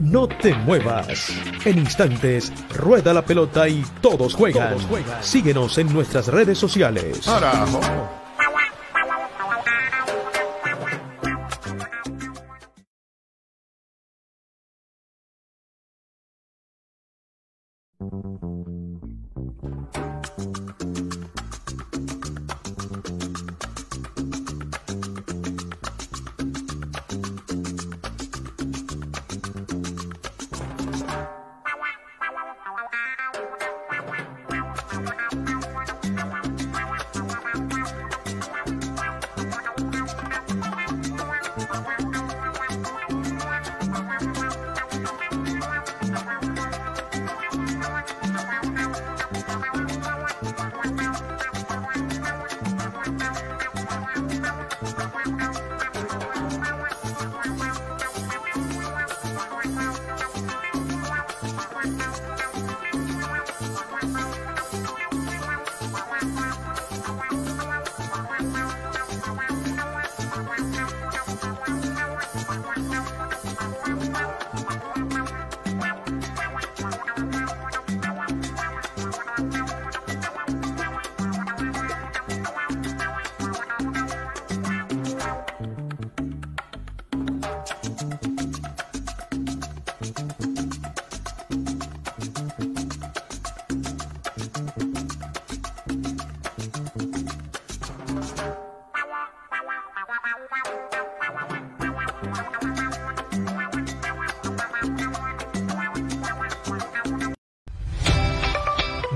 No te muevas. En instantes, rueda la pelota y todos juegan. Síguenos en nuestras redes sociales.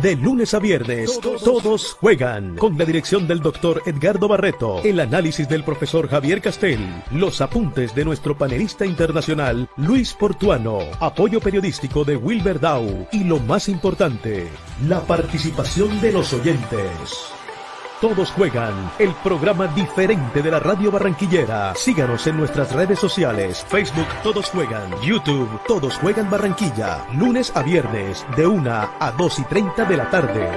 De lunes a viernes, todos, juegan. Con la dirección del doctor Edgardo Barreto, el análisis del profesor Javier Castel, los apuntes de nuestro panelista internacional Luis Portuano, apoyo periodístico de Wilber y lo más importante, la participación de los oyentes. Todos juegan, el programa diferente de la radio barranquillera. Síganos en nuestras redes sociales, Facebook Todos Juegan, YouTube Todos Juegan Barranquilla, lunes a viernes de 1 a 2 y 30 de la tarde.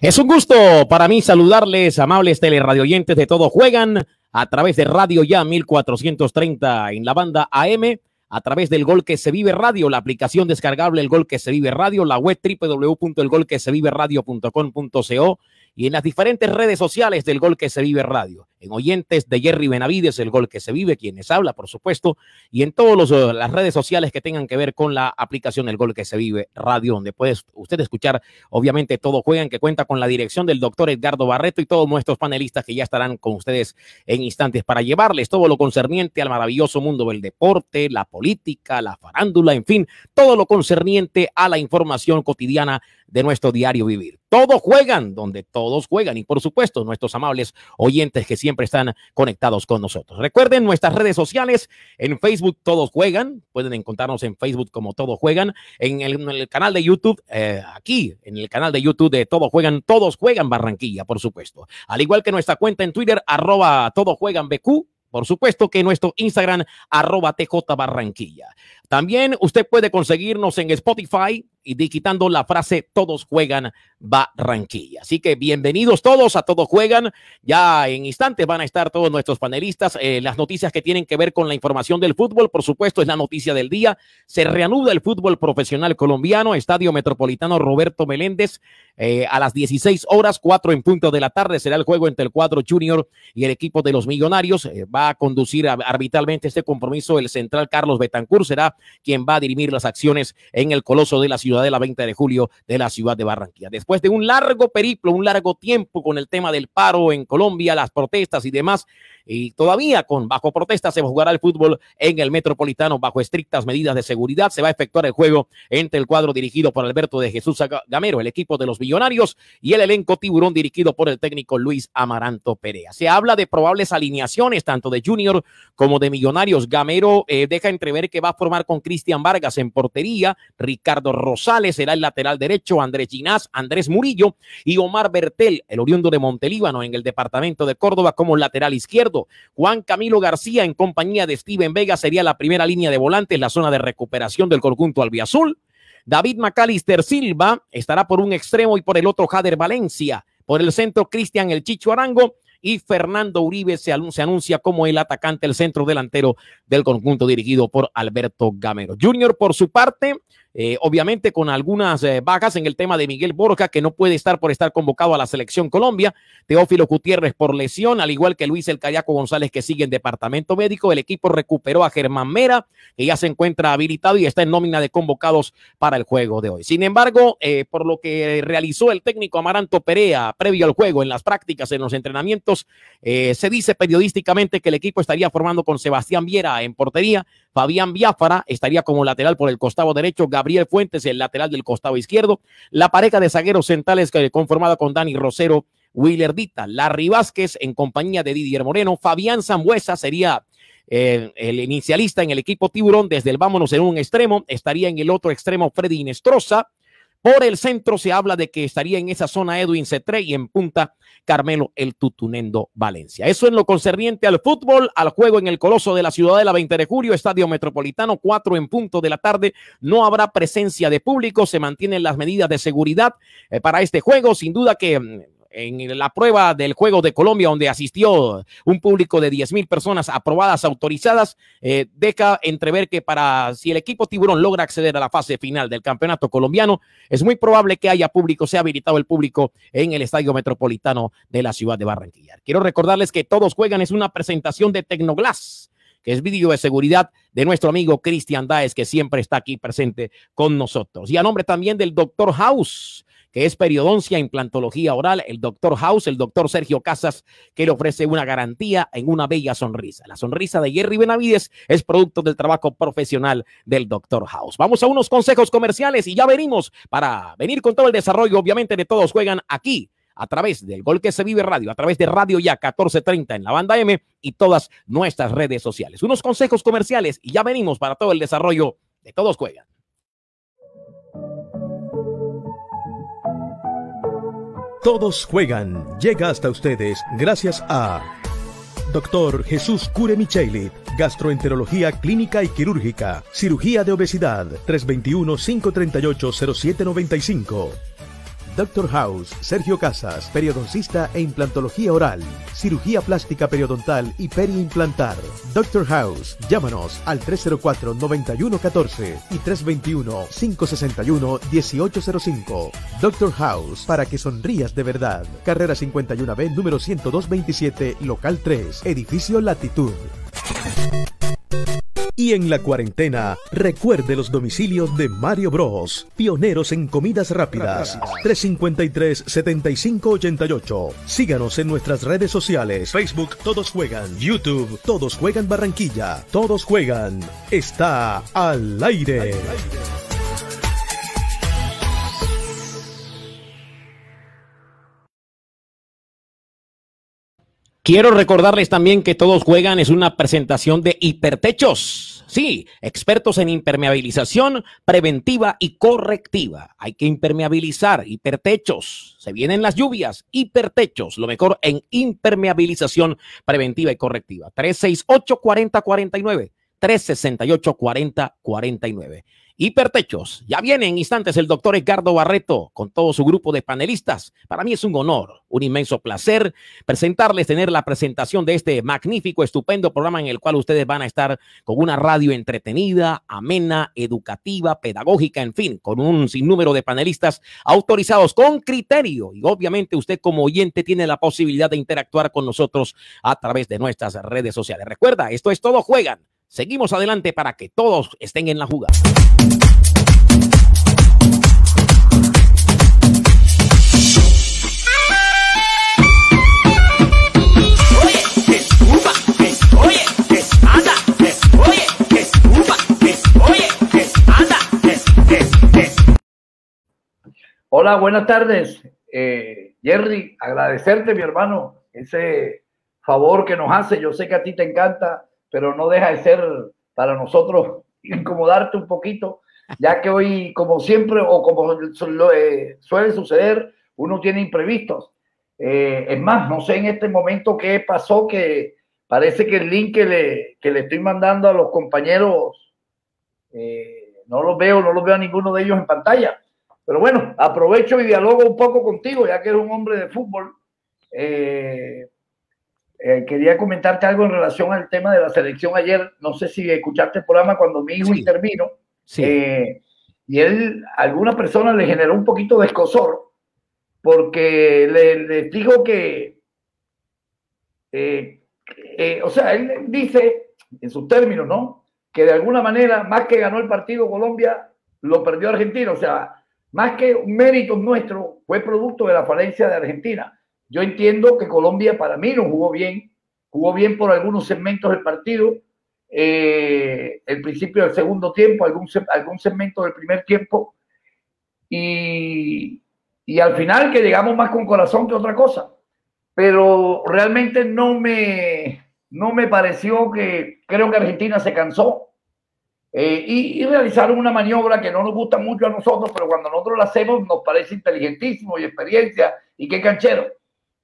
Es un gusto para mí saludarles, amables teleradioyentes de Todos Juegan, a través de Radio Ya 1430 en la banda AM a través del Gol que se vive radio, la aplicación descargable El Gol que se vive radio, la web www.elgolqueseviveradio.com.co y en las diferentes redes sociales del Gol que se vive radio en oyentes de Jerry Benavides, el gol que se vive, quienes habla, por supuesto, y en todas eh, las redes sociales que tengan que ver con la aplicación El Gol que se vive radio, donde puede usted escuchar, obviamente, todo juegan, que cuenta con la dirección del doctor Edgardo Barreto y todos nuestros panelistas que ya estarán con ustedes en instantes para llevarles todo lo concerniente al maravilloso mundo del deporte, la política, la farándula, en fin, todo lo concerniente a la información cotidiana de nuestro diario vivir. Todos juegan donde todos juegan y por supuesto nuestros amables oyentes que siempre siempre están conectados con nosotros. Recuerden nuestras redes sociales, en Facebook todos juegan, pueden encontrarnos en Facebook como todos juegan, en el, canal de YouTube, eh, aquí, en el canal de YouTube de Todos Juegan, Todos Juegan Barranquilla, por supuesto. Al igual que nuestra cuenta en Twitter, arroba Todos Juegan BQ, por supuesto que nuestro Instagram, arroba TJ Barranquilla. También usted puede conseguirnos en Spotify y digitando la frase Todos juegan Barranquilla. Así que bienvenidos todos a Todos juegan. Ya en instantes van a estar todos nuestros panelistas. Eh, las noticias que tienen que ver con la información del fútbol, por supuesto, es la noticia del día. Se reanuda el fútbol profesional colombiano, Estadio Metropolitano Roberto Meléndez. Eh, a las 16 horas, 4 en punto de la tarde, será el juego entre el cuadro junior y el equipo de los millonarios. Eh, va a conducir arbitralmente este compromiso el central Carlos Betancur. Será quien va a dirimir las acciones en el Coloso de la Ciudad de la 20 de julio de la ciudad de Barranquilla. Después de un largo periplo, un largo tiempo con el tema del paro en Colombia, las protestas y demás, y todavía con bajo protesta se jugará el fútbol en el Metropolitano bajo estrictas medidas de seguridad. Se va a efectuar el juego entre el cuadro dirigido por Alberto de Jesús Gamero, el equipo de los Millonarios, y el elenco Tiburón dirigido por el técnico Luis Amaranto Perea. Se habla de probables alineaciones tanto de Junior como de Millonarios. Gamero eh, deja entrever que va a formar con Cristian Vargas en portería, Ricardo Rosales será el lateral derecho, Andrés Ginás, Andrés Murillo y Omar Bertel, el oriundo de Montelíbano en el departamento de Córdoba como lateral izquierdo. Juan Camilo García en compañía de Steven Vega sería la primera línea de volantes en la zona de recuperación del conjunto albiazul. David McAllister Silva estará por un extremo y por el otro Jader Valencia. Por el centro, Cristian El Chicho Arango y Fernando Uribe se, anuncia como el atacante, el centro delantero del conjunto dirigido por Alberto Gamero. Junior, por su parte, eh, obviamente con algunas eh, bajas en el tema de Miguel Borja, que no puede estar por estar convocado a la selección Colombia, Teófilo Gutiérrez por lesión, al igual que Luis El Cayaco González, que sigue en departamento médico. El equipo recuperó a Germán Mera, que ya se encuentra habilitado y está en nómina de convocados para el juego de hoy. Sin embargo, eh, por lo que realizó el técnico Amaranto Perea previo al juego, en las prácticas, en los entrenamientos, se dice periodísticamente que el equipo estaría formando con Sebastián Viera en portería, Fabián Biafara estaría como lateral por el costado derecho, Gabriel Fuentes el lateral del costado izquierdo, la pareja de zagueros centrales conformada con Dani Rosero, Willer Dita, Larry Vázquez en compañía de Didier Moreno, Fabián Zambuesa sería eh, el inicialista en el equipo Tiburón. Desde el vámonos en un extremo, estaría en el otro extremo Freddy Inestrosa, por el centro se habla de que estaría en esa zona Edwin Cetré y en punta Carmelo el Tutunendo Valencia. Eso en lo concerniente al fútbol, al juego en el Coloso de la Ciudadela 20 de julio, Estadio Metropolitano, 4 en punto de la tarde. No habrá presencia de público, se mantienen las medidas de seguridad eh, para este juego. Sin duda que mm, en la prueba del Juego de Colombia, donde asistió un público de 10 mil personas aprobadas, autorizadas, eh, deja entrever que para si el equipo Tiburón logra acceder a la fase final del campeonato colombiano, es muy probable que haya público, sea habilitado el público en el Estadio Metropolitano de la ciudad de Barranquilla. Quiero recordarles que todos juegan, es una presentación de Tecnoglass que es vídeo de seguridad de nuestro amigo Cristian Daes, que siempre está aquí presente con nosotros. Y a nombre también del doctor House, es periodoncia, implantología oral, el doctor House, el doctor Sergio Casas, que le ofrece una garantía en una bella sonrisa. La sonrisa de Jerry Benavides es producto del trabajo profesional del doctor House. Vamos a unos consejos comerciales y ya venimos para venir con todo el desarrollo, obviamente, de todos juegan aquí a través del Gol que se vive radio, a través de Radio Ya 1430 en la banda M y todas nuestras redes sociales. Unos consejos comerciales y ya venimos para todo el desarrollo de Todos Juegan. Todos juegan. Llega hasta ustedes gracias a Doctor Jesús Cure Michelit, Gastroenterología Clínica y Quirúrgica, Cirugía de Obesidad, 321-538-0795. Doctor House, Sergio Casas, periodoncista e implantología oral, cirugía plástica periodontal y periimplantar. Doctor House, llámanos al 304-9114 y 321-561-1805. Doctor House, para que sonrías de verdad. Carrera 51B, número 10227, local 3, edificio Latitud. Y en la cuarentena, recuerde los domicilios de Mario Bros, pioneros en comidas rápidas. 353-7588. Síganos en nuestras redes sociales. Facebook Todos Juegan. YouTube Todos Juegan Barranquilla. Todos Juegan. Está al aire. Quiero recordarles también que Todos Juegan es una presentación de Hipertechos. Sí, expertos en impermeabilización preventiva y correctiva. Hay que impermeabilizar hipertechos. Se vienen las lluvias, hipertechos, lo mejor en impermeabilización preventiva y correctiva. 368 4049 368 4049 Hipertechos. Ya viene en instantes el doctor Edgardo Barreto con todo su grupo de panelistas. Para mí es un honor, un inmenso placer presentarles, tener la presentación de este magnífico, estupendo programa en el cual ustedes van a estar con una radio entretenida, amena, educativa, pedagógica, en fin, con un sinnúmero de panelistas autorizados con criterio. Y obviamente usted como oyente tiene la posibilidad de interactuar con nosotros a través de nuestras redes sociales. Recuerda, esto es todo juegan. Seguimos adelante para que todos estén en la jugada. Hola, buenas tardes. Eh, Jerry, agradecerte, mi hermano, ese favor que nos hace. Yo sé que a ti te encanta pero no deja de ser para nosotros incomodarte un poquito, ya que hoy, como siempre, o como eh, suele suceder, uno tiene imprevistos. Eh, es más, no sé en este momento qué pasó, que parece que el link que le, que le estoy mandando a los compañeros, eh, no los veo, no los veo a ninguno de ellos en pantalla. Pero bueno, aprovecho y dialogo un poco contigo, ya que eres un hombre de fútbol. eh, quería comentarte algo en relación al tema de la selección ayer. No sé si escuchaste el programa cuando mi hijo intervino. Sí. Eh, y él, a alguna persona le generó un poquito de escosor porque le, dijo que, eh, o sea, él dice en sus términos, ¿no? Que de alguna manera, más que ganó el partido Colombia, lo perdió Argentina. O sea, más que un mérito nuestro, fue producto de la falencia de Argentina. Yo entiendo que Colombia para mí no jugó bien, jugó bien por algunos segmentos del partido, eh, el principio del segundo tiempo, algún, algún segmento del primer tiempo, y, y al final que llegamos más con corazón que otra cosa. Pero realmente no me, no me pareció que, creo que Argentina se cansó, eh, y, realizaron una maniobra que no nos gusta mucho a nosotros, pero cuando nosotros la hacemos nos parece inteligentísimo y experiencia y qué canchero,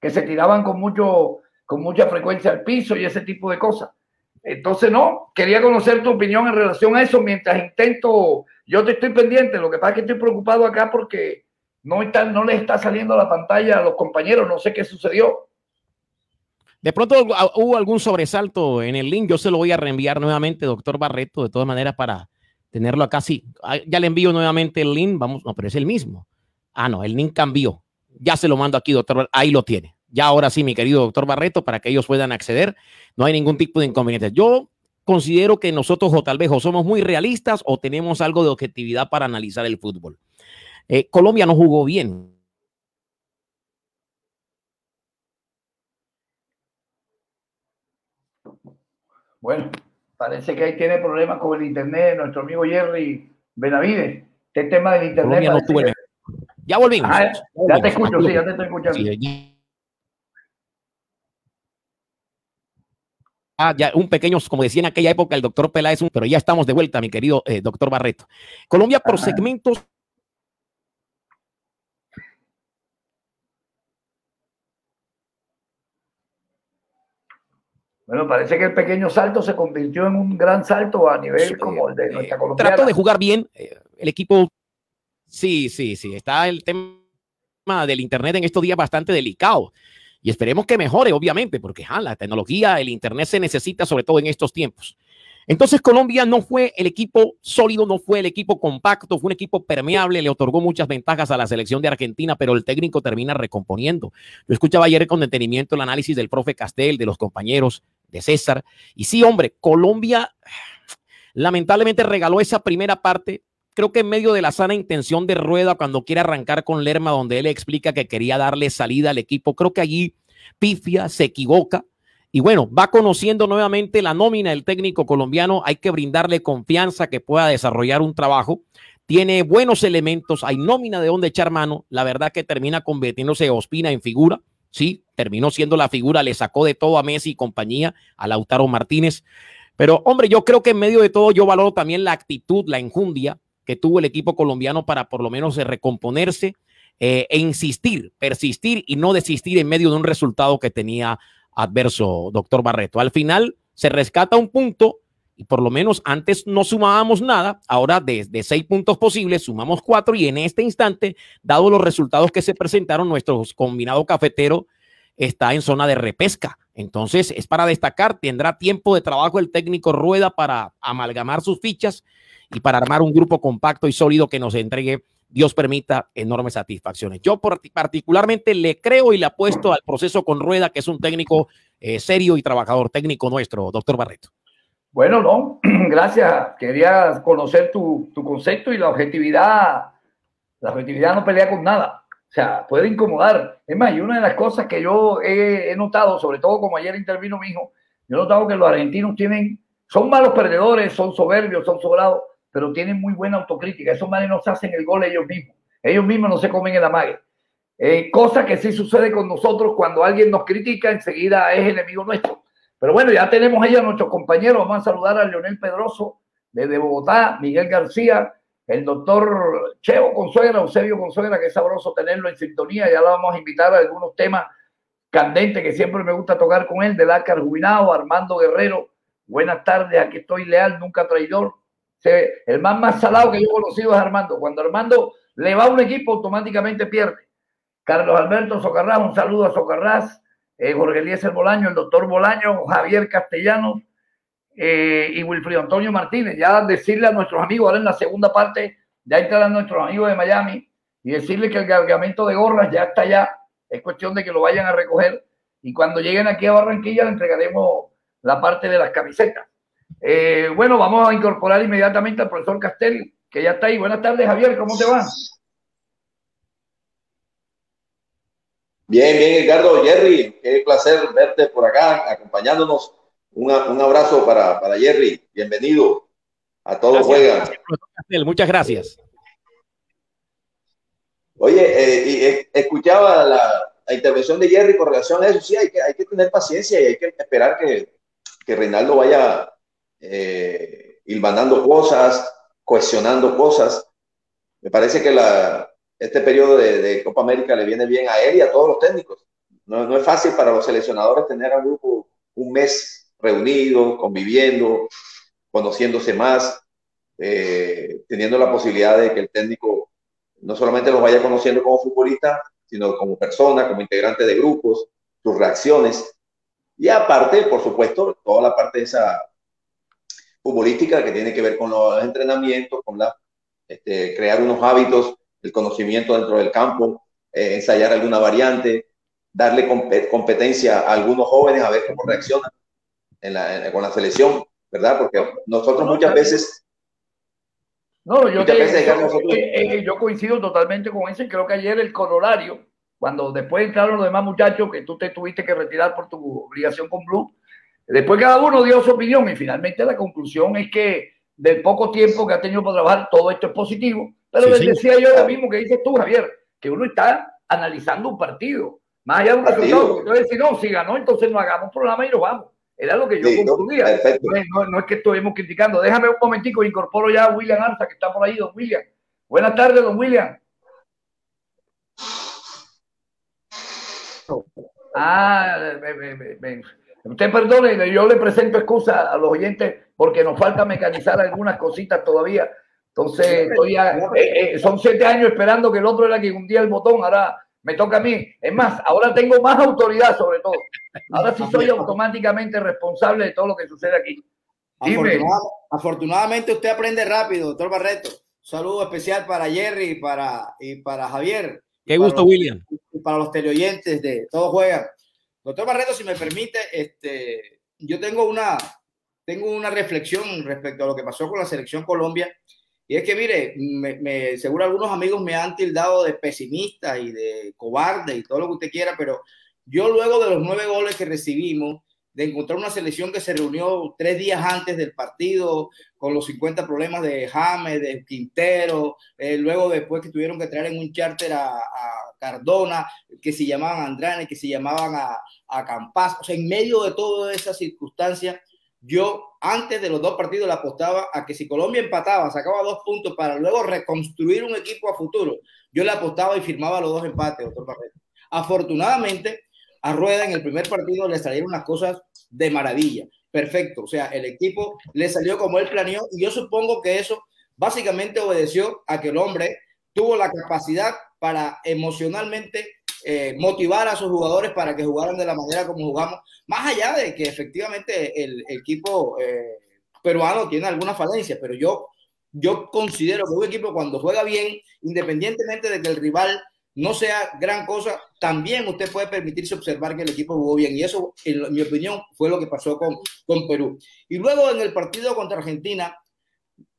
que se tiraban con, mucho, con mucha frecuencia al piso y ese tipo de cosas. Entonces, no, quería conocer tu opinión en relación a eso mientras intento, yo te estoy pendiente, lo que pasa es que estoy preocupado acá porque no, está, no les está saliendo la pantalla a los compañeros, no sé qué sucedió. De pronto hubo algún sobresalto en el link. Yo se lo voy a reenviar nuevamente, doctor Barreto, de todas maneras, para tenerlo acá. Sí, ah, ya le envío nuevamente el link. Vamos, no, pero es el mismo. Ah, no, el link cambió. Ya se lo mando aquí, doctor. Ahí lo tiene. Ya ahora sí, mi querido doctor Barreto, para que ellos puedan acceder. No hay ningún tipo de inconveniente. Yo considero que nosotros o tal vez o somos muy realistas o tenemos algo de objetividad para analizar el fútbol. Eh, Colombia no jugó bien. Bueno, parece que ahí tiene problemas con el internet nuestro amigo Jerry Benavides. Este tema del internet. Ya volvimos. Ah, ya, te escucho, sí, ya te estoy escuchando. Ah, ya un pequeño, como decía en aquella época el doctor Peláez, pero ya estamos de vuelta, mi querido eh, doctor Barreto. Colombia por segmentos Bueno, parece que el pequeño salto se convirtió en un gran salto a nivel como el de nuestra eh, Trató de jugar bien. Eh, el equipo. Sí, sí, sí. Está el tema del Internet en estos días bastante delicado. Y esperemos que mejore, obviamente, porque la tecnología, el Internet se necesita, sobre todo en estos tiempos. Entonces Colombia no fue el equipo sólido, no fue el equipo compacto, fue un equipo permeable, le otorgó muchas ventajas a la selección de Argentina, pero el técnico termina recomponiendo. Yo escuchaba ayer con detenimiento el análisis del profe Castel, de los compañeros de César. Y sí, hombre, Colombia lamentablemente regaló esa primera parte. Creo que en medio de la sana intención de Rueda, cuando quiere arrancar con Lerma, donde él explica que quería darle salida al equipo, creo que allí pifia, se equivoca. Y bueno, va conociendo nuevamente la nómina del técnico colombiano. Hay que brindarle confianza que pueda desarrollar un trabajo. Tiene buenos elementos, hay nómina de donde echar mano. La verdad que termina convirtiéndose Ospina en figura. Sí, terminó siendo la figura, le sacó de todo a Messi y compañía, a Lautaro Martínez. Pero hombre, yo creo que en medio de todo yo valoro también la actitud, la enjundia que tuvo el equipo colombiano para por lo menos recomponerse eh, e insistir, persistir y no desistir en medio de un resultado que tenía adverso, doctor Barreto. Al final se rescata un punto y por lo menos antes no sumábamos nada, ahora desde seis puntos posibles sumamos cuatro y en este instante, dado los resultados que se presentaron, nuestro combinado cafetero está en zona de repesca. Entonces es para destacar, tendrá tiempo de trabajo el técnico Rueda para amalgamar sus fichas y para armar un grupo compacto y sólido que nos entregue, Dios permita, enormes satisfacciones. Yo particularmente le creo y le apuesto al proceso con Rueda, que es un técnico eh, serio y trabajador técnico nuestro, doctor Barreto. Bueno, no, gracias. Quería conocer tu, concepto y la objetividad. La objetividad no pelea con nada. O sea, puede incomodar. Es más, y una de las cosas que yo he, notado, sobre todo como ayer intervino mi hijo, yo he notado que los argentinos tienen, son malos perdedores, son soberbios, son sobrados, pero tienen muy buena autocrítica. Esos manes no se hacen el gol ellos mismos. Ellos mismos no se comen el amague. Eh, cosa que sí sucede con nosotros cuando alguien nos critica, enseguida es enemigo nuestro. Pero bueno, ya tenemos ahí a nuestros compañeros. Vamos a saludar a Leonel Pedroso desde Bogotá, Miguel García, el doctor Chevo Consuegra, Eusebio Consuegra, que es sabroso tenerlo en sintonía. Ya lo vamos a invitar a algunos temas candentes que siempre me gusta tocar con él, del Ácar Jubilado, Armando Guerrero. Buenas tardes, aquí estoy leal, nunca traidor. El más más salado que yo he conocido es Armando. Cuando Armando le va a un equipo, automáticamente pierde. Carlos Alberto Socarrás, un saludo a Socarrás. eh, Jorge Eliezer Bolaño, el doctor Bolaño, Javier Castellanos eh, y Wilfrido Antonio Martínez. Ya decirle a nuestros amigos, ahora en la segunda parte, ya estarán nuestros amigos de Miami y decirle que el cargamento de gorras ya está allá. Es cuestión de que lo vayan a recoger y cuando lleguen aquí a Barranquilla le entregaremos la parte de las camisetas. Eh, bueno, vamos a incorporar inmediatamente al profesor Castel, que ya está ahí. Buenas tardes, Javier, ¿cómo te va? Bien, bien, Ricardo, Jerry, qué placer verte por acá, acompañándonos. Un abrazo para, para, Jerry, bienvenido a todos juegan. Muchas gracias. Oye, eh, eh, escuchaba la, la, intervención de Jerry con relación a eso. Sí, hay que, hay que tener paciencia y hay que esperar que, que Reinaldo vaya eh, ilvanando cosas, cuestionando cosas. Me parece que la, este periodo de, Copa América le viene bien a él y a todos los técnicos. No, no es fácil para los seleccionadores tener al grupo un mes reunido, conviviendo, conociéndose más, eh, teniendo la posibilidad de que el técnico no solamente los vaya conociendo como futbolista, sino como persona, como integrante de grupos, sus reacciones. Y aparte, por supuesto, toda la parte de esa futbolística que tiene que ver con los entrenamientos, con la, este, crear unos hábitos el conocimiento dentro del campo, eh, ensayar alguna variante, darle competencia a algunos jóvenes a ver cómo reaccionan con la selección, ¿verdad? Porque nosotros muchas veces... No, yo, eh, yo, coincido totalmente con eso y creo que ayer el corolario, cuando después entraron los demás muchachos que tú te tuviste que retirar por tu obligación con Blue, después cada uno dio su opinión y finalmente la conclusión es que del poco tiempo que ha tenido para trabajar, todo esto es positivo pero les decía yo lo mismo que dices tú, Javier, que uno está analizando un partido, más allá de un resultado. Entonces, si no, si ganó, entonces no hagamos programa y nos vamos. Era lo que yo concluía. No, es que estuvimos criticando. Déjame un momentico, incorporo ya a William Arza, que está por ahí, don William. Buenas tardes, don William. Ah, usted perdone, yo le presento excusa a los oyentes porque nos falta mecanizar algunas cositas todavía entonces, eh, eh, son siete años esperando que el otro era quien hundía el botón, ahora me toca a mí. Es más, ahora tengo más autoridad sobre todo. Ahora sí soy automáticamente responsable de todo lo que sucede aquí. afortunadamente usted aprende rápido, doctor Barreto. saludo especial para Jerry y para, y para Javier. Qué gusto, William. Y para los teleoyentes de Todo Juega. Doctor Barreto, si me permite, este, yo tengo una, tengo una reflexión respecto a lo que pasó con la selección Colombia y es que, mire, me, seguro algunos amigos me han tildado de pesimista y de cobarde y todo lo que usted quiera, pero yo luego de los nueve goles que recibimos, de encontrar una selección que se reunió tres días antes del partido con los 50 problemas de James, de Quintero, eh, luego después que tuvieron que traer en un charter a, Cardona, que se llamaban Andrade, que se llamaban a, a Campas, o sea, en medio de todas esas circunstancias, yo antes de los dos partidos le apostaba a que si Colombia empataba, sacaba dos puntos para luego reconstruir un equipo a futuro, yo le apostaba y firmaba los dos empates. Afortunadamente, a Rueda en el primer partido le salieron las cosas de maravilla. Perfecto. O sea, el equipo le salió como él planeó y yo supongo que eso básicamente obedeció a que el hombre tuvo la capacidad para emocionalmente eh, motivar a sus jugadores para que jugaran de la manera como jugamos, más allá de que efectivamente el, equipo eh, peruano tiene alguna falencia, pero yo, yo considero que un equipo cuando juega bien, independientemente de que el rival no sea gran cosa, también usted puede permitirse observar que el equipo jugó bien. Y eso, en mi opinión, fue lo que pasó con, con Perú. Y luego en el partido contra Argentina,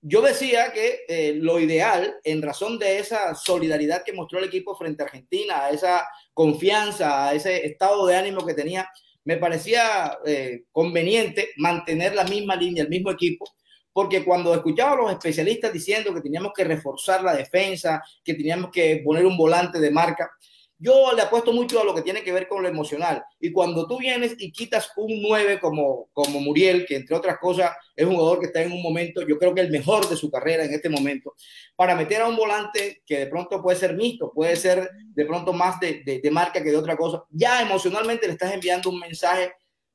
yo decía que eh, lo ideal, en razón de esa solidaridad que mostró el equipo frente a Argentina, a esa confianza, a ese estado de ánimo que tenía, me parecía eh, conveniente mantener la misma línea, el mismo equipo, porque cuando escuchaba a los especialistas diciendo que teníamos que reforzar la defensa, que teníamos que poner un volante de marca, yo le apuesto mucho a lo que tiene que ver con lo emocional. Y cuando tú vienes y quitas un 9 como, como Muriel, que entre otras cosas es un jugador que está en un momento, yo creo que el mejor de su carrera en este momento, para meter a un volante que de pronto puede ser mixto, puede ser de pronto más de, de, marca que de otra cosa, ya emocionalmente le estás enviando un mensaje,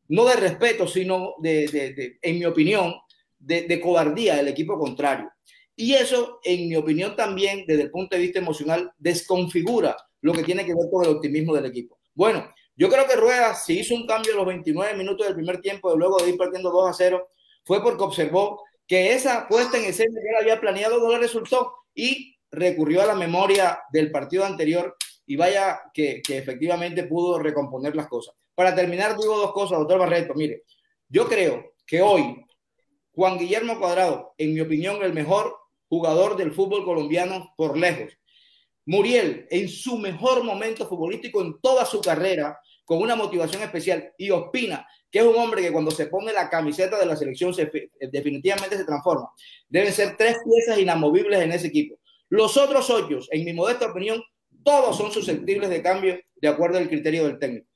no de respeto, sino de, de en mi opinión, de, cobardía del equipo contrario. Y eso, en mi opinión también, desde el punto de vista emocional, desconfigura lo que tiene que ver con el optimismo del equipo. Bueno, Yo creo que Rueda, si hizo un cambio en los 29 minutos del primer tiempo, luego de ir perdiendo 2 a 0, fue porque observó que esa puesta en escena que él había planeado no le resultó y recurrió a la memoria del partido anterior y vaya que, que efectivamente pudo recomponer las cosas. Para terminar, digo dos cosas, doctor Barreto. Mire, yo creo que hoy Juan Guillermo Cuadrado, en mi opinión, el mejor jugador del fútbol colombiano por lejos. Muriel, en su mejor momento futbolístico en toda su carrera, con una motivación especial, y opina que es un hombre que cuando se pone la camiseta de la selección se, definitivamente se transforma. Deben ser tres piezas inamovibles en ese equipo. Los otros ocho, en mi modesta opinión, todos son susceptibles de cambio de acuerdo al criterio del técnico.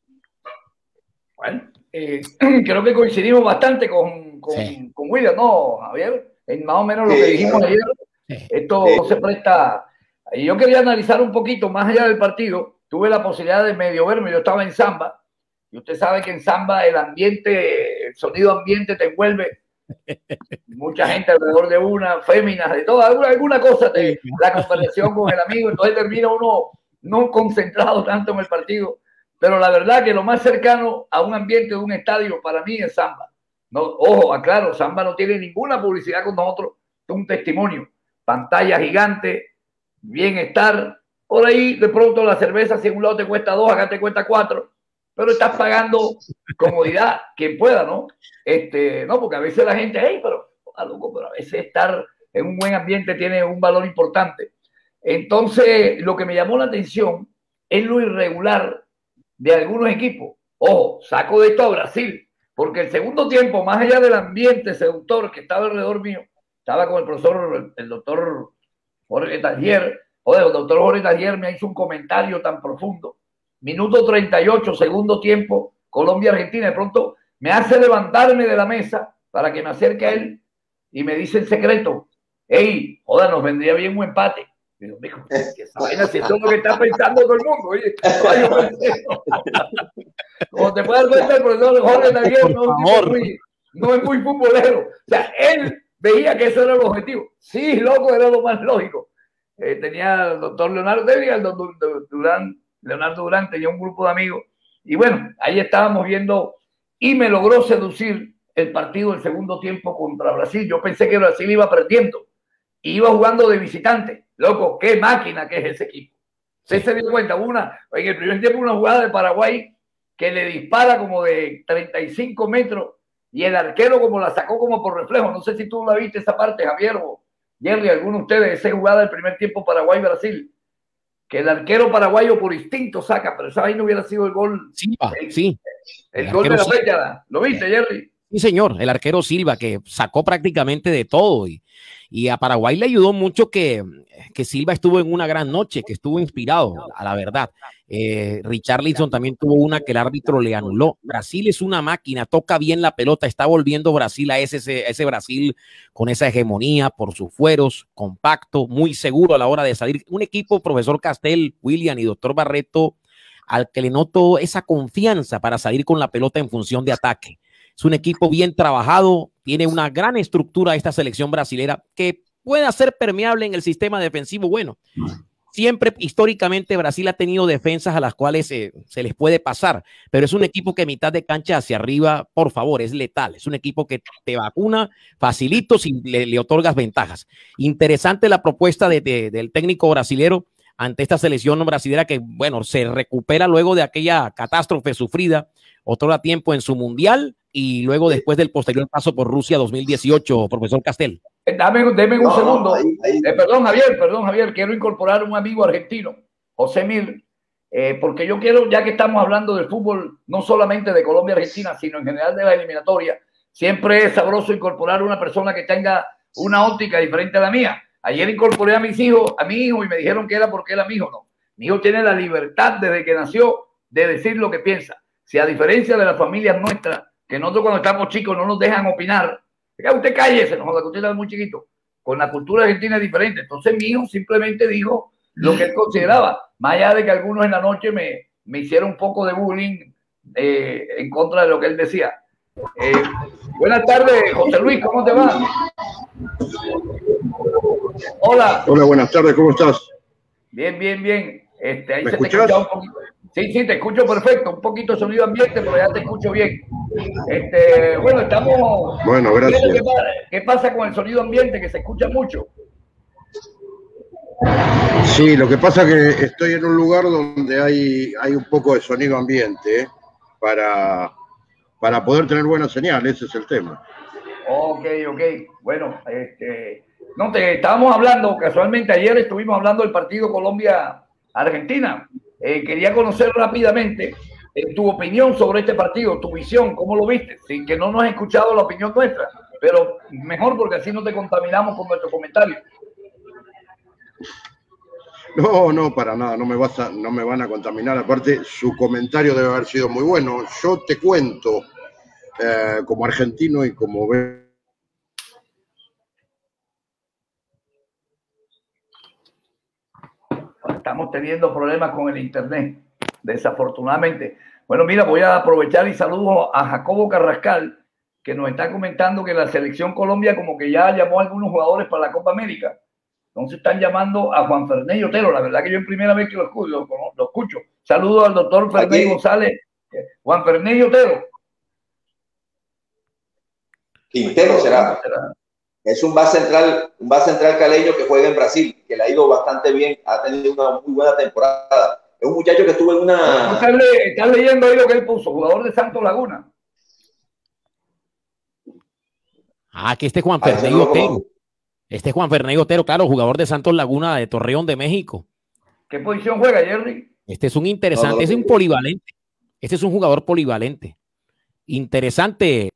Bueno, eh, creo que coincidimos bastante con, con, con William, ¿no, Javier? En más o menos lo que dijimos ayer. Esto no se presta. Y yo quería analizar un poquito más allá del partido. Tuve la posibilidad de medio verme. Yo estaba en Zamba. Y usted sabe que en Zamba el ambiente, el sonido ambiente te envuelve. Mucha gente alrededor de una, féminas, de todo, alguna, alguna cosa, de la conversación con el amigo. Entonces termina uno no concentrado tanto en el partido pero la verdad que lo más cercano a un ambiente de un estadio para mí es Samba. No, ojo, aclaro, Samba no tiene ninguna publicidad con nosotros, es un testimonio. Pantalla gigante, bienestar. Por ahí, de pronto, la cerveza, si en un lado te cuesta dos, acá te cuesta cuatro, pero estás pagando comodidad, quien pueda, ¿no? Este, no, porque a veces la gente, hey, pero, pero a veces estar en un buen ambiente tiene un valor importante. Entonces, lo que me llamó la atención es lo irregular de algunos equipos. Ojo, saco de esto a Brasil, porque el segundo tiempo, más allá del ambiente seductor que estaba alrededor mío, estaba con el profesor, el doctor Jorge Taller, o el doctor Jorge Taller me hizo un comentario tan profundo. Minuto 38, segundo tiempo, Colombia-Argentina, de pronto me hace levantarme de la mesa para que me acerque a él y me dice el secreto, hey, joda, nos vendría bien un empate. Digo, mijo, esa vaina si es lo que está pensando todo el mundo. Oye, Como te puedes dar cuenta, el profesor Jorge no, no, no es muy futbolero. O sea, él veía que eso era el objetivo. Sí, loco, era lo más lógico. Eh, tenía el doctor Leonardo Devia, el doctor Durán, Leonardo Durán tenía un grupo de amigos. Y bueno, ahí estábamos viendo y me logró seducir el partido del segundo tiempo contra Brasil. Yo pensé que Brasil iba perdiendo iba jugando de visitante Loco, qué máquina que es ese equipo. Usted se dio cuenta, una, en el primer tiempo una jugada de Paraguay que le dispara como de 35 metros y el arquero como la sacó como por reflejo. No sé si tú la viste esa parte, Javier o Jerry, alguno de ustedes, esa jugada del primer tiempo Paraguay-Brasil. Que el arquero paraguayo por instinto saca, pero esa ahí no hubiera sido el gol. Sí, sí. El, gol de la fecha. ¿Lo viste, Jerry? Sí, señor, el arquero Silva que sacó prácticamente de todo y, y a Paraguay le ayudó mucho que, que, Silva estuvo en una gran noche, que estuvo inspirado, a la verdad. Eh, Richarlison también tuvo una que el árbitro le anuló. Brasil es una máquina, toca bien la pelota, está volviendo Brasil a ese, ese Brasil con esa hegemonía por sus fueros, compacto, muy seguro a la hora de salir. Un equipo, profesor Castel, William y doctor Barreto, al que le noto esa confianza para salir con la pelota en función de ataque. Es un equipo bien trabajado, tiene una gran estructura esta selección brasilera que puede ser permeable en el sistema defensivo. Bueno, siempre históricamente Brasil ha tenido defensas a las cuales se les puede pasar, pero es un equipo que mitad de cancha hacia arriba, por favor, es letal. Es un equipo que te vacuna facilito si le, otorgas ventajas. Interesante la propuesta del técnico brasilero ante esta selección brasilera que, bueno, se recupera luego de aquella catástrofe sufrida otro tiempo en su mundial y luego después del posterior paso por Rusia 2018, profesor Castel. Eh, dame, deme un segundo. Eh, perdón, Javier, perdón, Javier, quiero incorporar un amigo argentino, José Mir, eh, porque yo quiero, ya que estamos hablando del fútbol, no solamente de Colombia-Argentina, sino en general de la eliminatoria, siempre es sabroso incorporar una persona que tenga una óptica diferente a la mía. Ayer incorporé a mis hijos, a mi hijo, y me dijeron que era porque era mi hijo. No, mi hijo tiene la libertad desde que nació de decir lo que piensa. Si a diferencia de las familias nuestras, que nosotros cuando estamos chicos no nos dejan opinar. Ya usted cállese, no que usted está muy chiquito. Con la cultura argentina es diferente. Entonces mi hijo simplemente dijo lo que él consideraba. Más allá de que algunos en la noche me, me hicieron un poco de bullying eh, en contra de lo que él decía. Eh, buenas tardes, José Luis, ¿cómo te va? Hola. Hola, buenas tardes, ¿cómo estás? Bien, bien, bien. Este, ahí se te escucha un poquito. Sí, sí, te escucho perfecto. Un poquito de sonido ambiente, pero ya te escucho bien. Este, bueno, estamos. Bueno, gracias. ¿Qué, qué pasa con el sonido ambiente que se escucha mucho? Sí, lo que pasa es que estoy en un lugar donde hay, hay un poco de sonido ambiente ¿eh? para, para poder tener buena señal, ese es el tema. Ok, ok. Bueno, este, no, te estábamos hablando, casualmente ayer estuvimos hablando del partido Colombia-Argentina. Eh, quería conocer rápidamente eh, tu opinión sobre este partido, tu visión, cómo lo viste, sin que no nos has escuchado la opinión nuestra, pero mejor porque así no te contaminamos con nuestro comentario. No, no, para nada, no me, vas a, no me van a contaminar. Aparte, su comentario debe haber sido muy bueno. Yo te cuento, eh, como argentino y como Estamos teniendo problemas con el internet, desafortunadamente. Bueno, mira, voy a aprovechar y saludo a Jacobo Carrascal, que nos está comentando que la selección Colombia como que ya llamó a algunos jugadores para la Copa América. Entonces están llamando a Juan Fernández Otero. La verdad que yo en primera vez que lo escucho. Lo, escucho. Saludo al doctor Fernández González. Juan Fernández Otero. Quintero será. Es un base central, un base central caleño que juega en Brasil, que le ha ido bastante bien, ha tenido una muy buena temporada. Es un muchacho que estuvo en una. Estás leyendo ahí lo que él puso, jugador de Santos Laguna. Ah, que este Juan Fernández Otero. Este Juan Fernández Otero, claro, jugador de Santos Laguna de Torreón de México. ¿Qué posición juega, Jerry? Este es un interesante, es un polivalente. Este es un jugador polivalente. Interesante.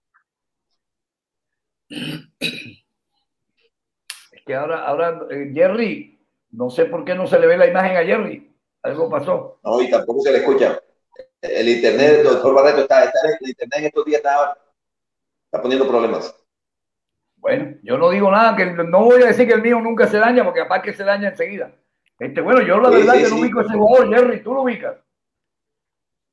Que ahora, ahora eh, Jerry, no sé por qué no se le ve la imagen a Jerry. Algo pasó. No, y tampoco se le escucha. El internet, doctor Barreto, está, está el internet en estos días está, está poniendo problemas. Bueno, yo no digo nada, que no voy a decir que el mío nunca se daña, porque aparte que se daña enseguida. Este, bueno, yo la verdad que no ubico ese jugador, Jerry, tú lo ubicas.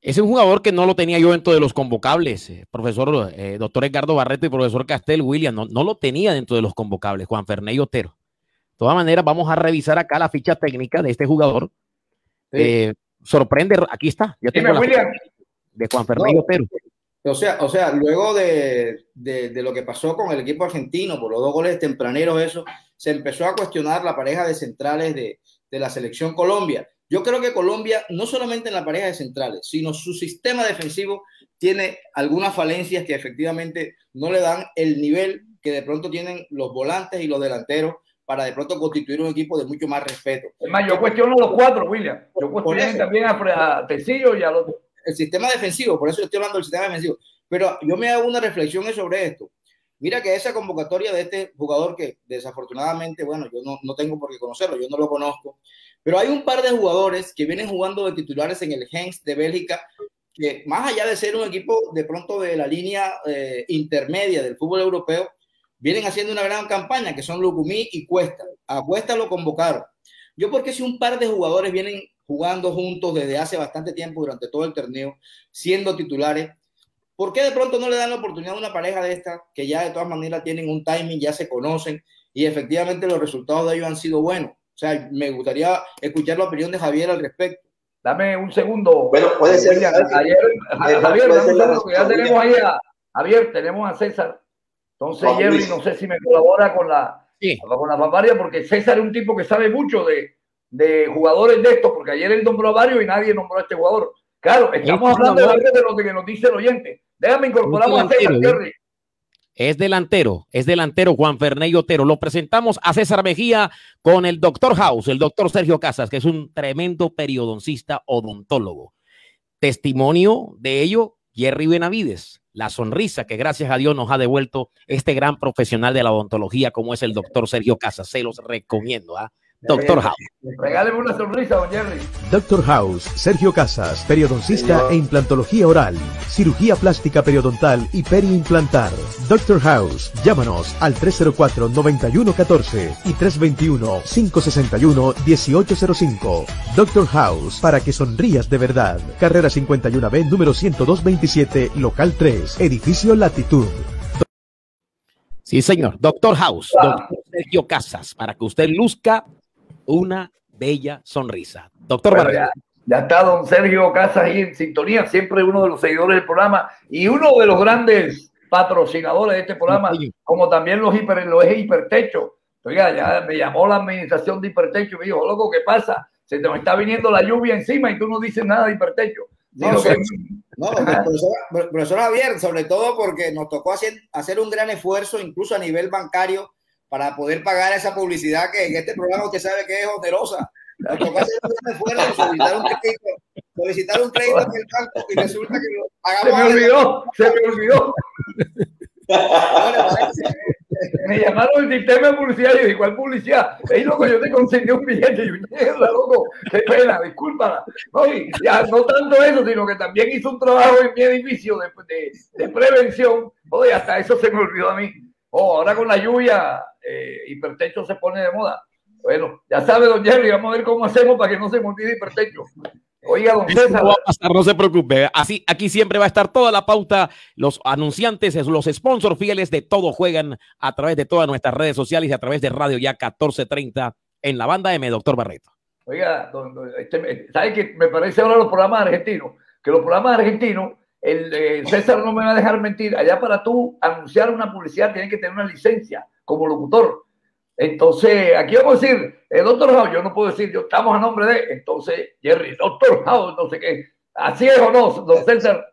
Es un jugador que no lo tenía yo dentro de los convocables, eh, profesor, eh, doctor Edgardo Barreto y profesor Castel William, no, no, lo tenía dentro de los convocables, Juan Fernández Otero. De todas maneras, vamos a revisar acá la ficha técnica de este jugador. Eh, sorprende, aquí está, ya tengo la de Juan Fernández Otero. O sea, o sea, luego de, de, de, lo que pasó con el equipo argentino, por los dos goles tempraneros, eso, se empezó a cuestionar la pareja de centrales de, de la selección Colombia. Yo creo que Colombia, no solamente en la pareja de centrales, sino su sistema defensivo tiene algunas falencias que efectivamente no le dan el nivel que de pronto tienen los volantes y los delanteros para de pronto constituir un equipo de mucho más respeto. Es más, yo cuestiono los cuatro, William. Yo cuestiono también a, a Tecillo y a los... El sistema defensivo, por eso estoy hablando del sistema defensivo. Pero yo me hago una reflexión sobre esto. Mira que esa convocatoria de este jugador que desafortunadamente, bueno, yo no, no tengo por qué conocerlo, yo no lo conozco, pero hay un par de jugadores que vienen jugando de titulares en el Gens de Bélgica, que más allá de ser un equipo de pronto de la línea eh, intermedia del fútbol europeo, vienen haciendo una gran campaña, que son Lucumí y Cuesta. A Cuesta lo convocaron. Yo porque si un par de jugadores vienen jugando juntos desde hace bastante tiempo durante todo el torneo, siendo titulares, ¿por qué de pronto no le dan la oportunidad a una pareja de esta que ya de todas maneras tienen un timing, ya se conocen y efectivamente los resultados de ellos han sido buenos? O sea, me gustaría escuchar la opinión de Javier al respecto. Dame un segundo. Bueno, puede ser. Javier, ya tenemos ahí a Javier, tenemos a César. Entonces, Jerry, no sé si me colabora con la, sí. con la paparia, porque César es un tipo que sabe mucho de, de jugadores de estos, porque ayer él nombró a varios y nadie nombró a este jugador. Claro, estamos hablando de lo que nos dice el oyente. Déjame incorporamos a César, Jerry es delantero, es delantero Juan Fernández Otero. Lo presentamos a César Mejía con el doctor House, el doctor Sergio Casas, que es un tremendo periodoncista odontólogo. Testimonio de ello, Jerry Benavides, la sonrisa que gracias a Dios nos ha devuelto este gran profesional de la odontología como es el doctor Sergio Casas. Se los recomiendo. ¿ah? Doctor House. Regáleme una sonrisa, don Jerry. Doctor House, Sergio Casas, periodoncista e implantología oral, cirugía plástica periodontal y periimplantar. Doctor House, llámanos al 304-9114 y 321-561-1805. Doctor House, para que sonrías de verdad. Carrera 51B, número 10227, local 3, edificio Latitud. Sí, señor. Doctor House, doctor Sergio Casas, para que usted luzca una bella sonrisa. Doctor bueno, ya, Ya está don Sergio Casas ahí en sintonía, siempre uno de los seguidores del programa y uno de los grandes patrocinadores de este programa, como también los hiper, lo es Hipertecho. Oiga, ya me llamó la administración de Hipertecho y me dijo, loco, ¿qué pasa? Se te está viniendo la lluvia encima y tú no dices nada de Hipertecho. No, no, profesor, Javier, sobre todo porque nos tocó hacer, hacer un gran esfuerzo, incluso a nivel bancario, para poder pagar esa publicidad que en este programa usted sabe que es onerosa. Nos tocó hacer un gran esfuerzo, solicitar un crédito, solicitar un crédito en el banco y resulta que lo pagamos. Se me olvidó, se me olvidó. me llamaron el sistema de publicidad y yo dije, ¿cuál publicidad? Ey, loco, yo te conseguí un billete y mierda, loco, qué pena, discúlpala. No, y ya no tanto eso, sino que también hizo un trabajo en mi edificio de, de, de prevención. Oye, hasta eso se me olvidó a mí. Oh, ahora con la lluvia, eh, hipertecho se pone de moda. Bueno, ya sabe, don Jerry, vamos a ver cómo hacemos para que no se me olvide hipertecho. Oiga, don César. No, no se preocupe. Así, aquí siempre va a estar toda la pauta. Los anunciantes, los sponsors fieles de todo juegan a través de todas nuestras redes sociales y a través de Radio Ya 1430 en la banda M, doctor Barreto. Oiga, este, ¿sabe que me parece ahora los programas argentinos? Que los programas argentinos, el, eh, César no me va a dejar mentir. Allá para tú anunciar una publicidad tienes que tener una licencia como locutor. Entonces, aquí vamos a decir, el doctor House, yo no puedo decir, yo estamos a nombre de, entonces, Jerry, doctor House, no sé qué. ¿Así es o no, don César?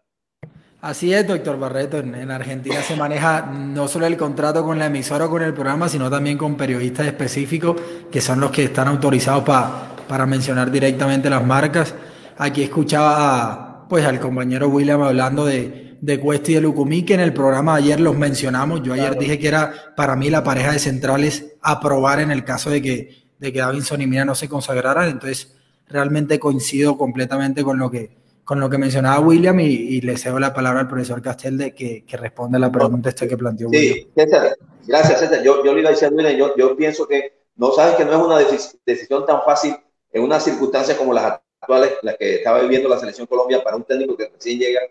Así es, doctor Barreto. En, Argentina se maneja no solo el contrato con la emisora o con el programa, sino también con periodistas específicos, que son los que están autorizados para mencionar directamente las marcas. Aquí escuchaba pues al compañero William hablando de, de Cuesta y de Lucumí, que en el programa de ayer los mencionamos. Yo ayer dije que era para mí la pareja de centrales a probar en el caso de que, de que Davinson y Mina no se consagraran. Entonces, realmente coincido completamente con lo que, con lo que mencionaba William y, le cedo la palabra al profesor Castel de que, que responda a la pregunta esta que planteó sí, César, gracias César. Yo, yo le iba a decir William, yo, yo pienso que no sabes que no es una decisión tan fácil en una circunstancia como las actuales, las que estaba viviendo la selección Colombia para un técnico que recién llega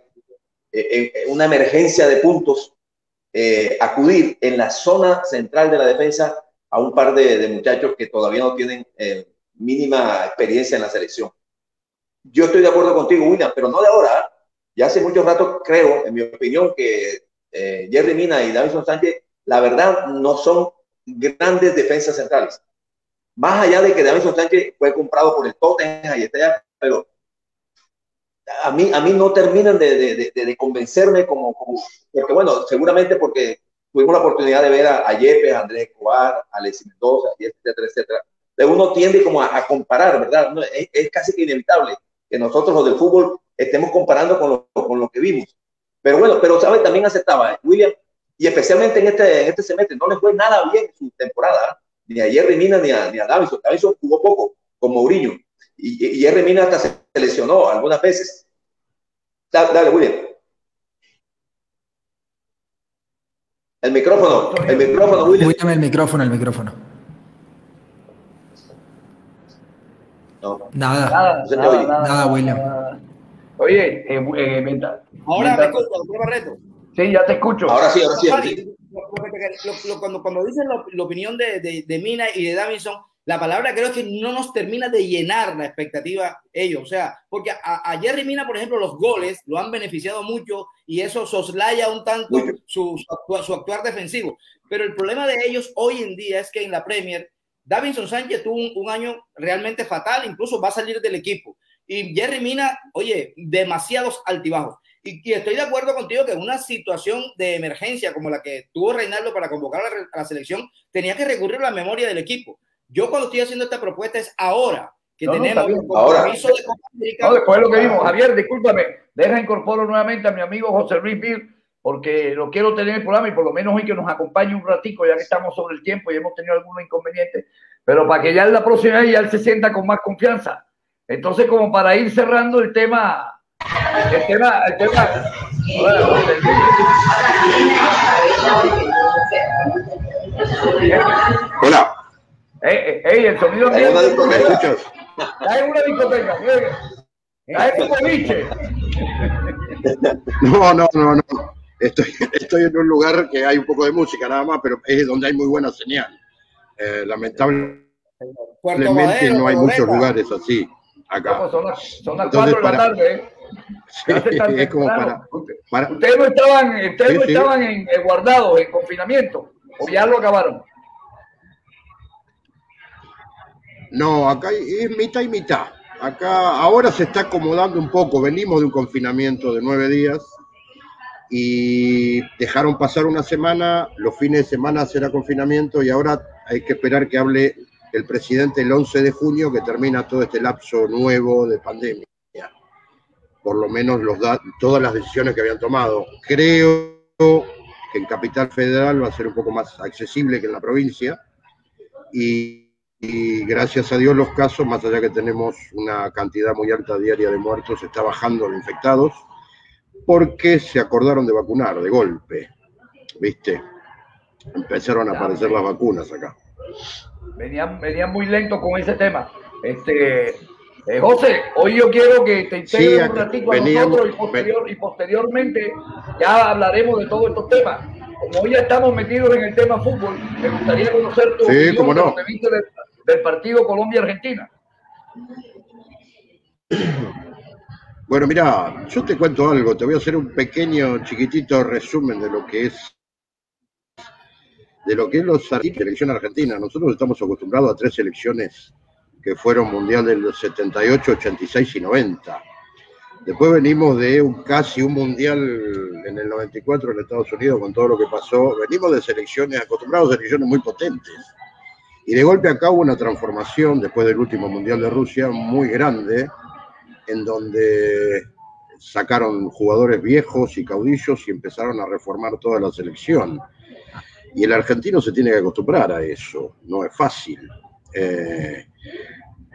en una emergencia de puntos, eh, acudir en la zona central de la defensa a un par de, muchachos que todavía no tienen eh, mínima experiencia en la selección. Yo estoy de acuerdo contigo, William, pero no de ahora. ¿ah? Ya hace mucho rato creo, en mi opinión, que eh, Jerry Mina y Davison Sánchez, la verdad, no son grandes defensas centrales. Más allá de que Davison Sánchez fue comprado por el Tottenham y está ya, pero a mí, a mí no terminan de, de, convencerme como, como, porque bueno, seguramente porque tuvimos la oportunidad de ver a, a Yepes, a Andrés Escobar, a Alexis Mendoza, etcétera, etcétera. De uno tiende como a, comparar, ¿verdad? es, casi que inevitable que nosotros los del fútbol estemos comparando con lo, con lo que vimos. Pero bueno, pero sabe, también aceptaba, ¿eh? William, y especialmente en este, en este semestre, no le fue nada bien su temporada, ¿eh? Ni a Jerry Mina ni a, ni a Davison. Davison jugó poco con Mourinho, y, y Jerry Mina hasta se lesionó algunas veces. Dale, William. El micrófono, el micrófono, William. William, el micrófono, el micrófono. No. Nada. Nada, nada, nada, nada, William. Oye, eh, eh, ahora me escucho, Barreto. Sí, ya te escucho. Ahora sí, ahora sí. Cuando, cuando dicen la, opinión de, de, de, Mina y de Davidson, la palabra creo que no nos termina de llenar la expectativa ellos. O sea, porque a, Jerry Mina, por ejemplo, los goles lo han beneficiado mucho y eso soslaya un tanto su, su, actuar defensivo. Pero el problema de ellos hoy en día es que en la Premier, Davinson Sánchez tuvo un, año realmente fatal, incluso va a salir del equipo. Y Jerry Mina, oye, demasiados altibajos. Y, y, estoy de acuerdo contigo que en una situación de emergencia como la que tuvo Reinaldo para convocar a la, a la selección, tenía que recurrir a la memoria del equipo yo cuando estoy haciendo esta propuesta es ahora que tenemos un compromiso de. No, después de lo que vimos. Javier, discúlpame, deja incorporo nuevamente a mi amigo José Luis Vir, porque lo quiero tener en el programa y por lo menos hoy que nos acompañe un ratico, ya que estamos sobre el tiempo y hemos tenido algunos inconvenientes, pero para que ya en la próxima vez ya él se sienta con más confianza. Entonces, como para ir cerrando el tema, el tema, el tema. Hola. ¡Ey, ey! El sonido de una discoteca. Está en una discoteca. Está en un boliche. No, no, no, no. Estoy, estoy en un lugar que hay un poco de música nada más, pero es donde hay muy buena señal. Eh, lamentablemente no hay muchos lugares así. acá. son las, son las Entonces, 4 de la para- tarde, ¿eh? Sí, Ya se está es como para, temprano. para- Ustedes no estaban, ustedes Sí, no sí. estaban en, eh, guardados, en confinamiento, o ya lo acabaron. No, acá es mitad y mitad. Acá ahora se está acomodando un poco. Venimos de un confinamiento de nueve días y dejaron pasar una semana. Los fines de semana será confinamiento y ahora hay que esperar que hable el presidente el 11 de junio, que termina todo este lapso nuevo de pandemia. Por lo menos los da- todas las decisiones que habían tomado. Creo que en Capital Federal va a ser un poco más accesible que en la provincia. Y y gracias a Dios los casos, más allá que tenemos una cantidad muy alta diaria de muertos, está bajando los infectados, porque se acordaron de vacunar de golpe, ¿viste? Empezaron a aparecer las vacunas acá. Venían, venían muy lentos con ese tema. Este, eh, José, hoy yo quiero que te Sí, integres un acá ratito a nosotros y, posterior, y posteriormente ya hablaremos de todos estos temas. Como hoy ya estamos metidos en el tema fútbol, me gustaría conocer tu Sí, opinión cómo no. del, del partido Colombia-Argentina. Bueno, mira, yo te cuento algo, te voy a hacer un pequeño, chiquitito resumen de lo que es de lo que es los de selección argentina. Nosotros estamos acostumbrados a tres selecciones que fueron mundial del 78, 86 y 90. Después venimos de un casi un mundial en el 94 en Estados Unidos con todo lo que pasó. Venimos de selecciones, acostumbrados a selecciones muy potentes. Y de golpe acá hubo una transformación después del último mundial de Rusia muy grande, en donde sacaron jugadores viejos y caudillos y empezaron a reformar toda la selección. Y el argentino se tiene que acostumbrar a eso, no es fácil. Eh,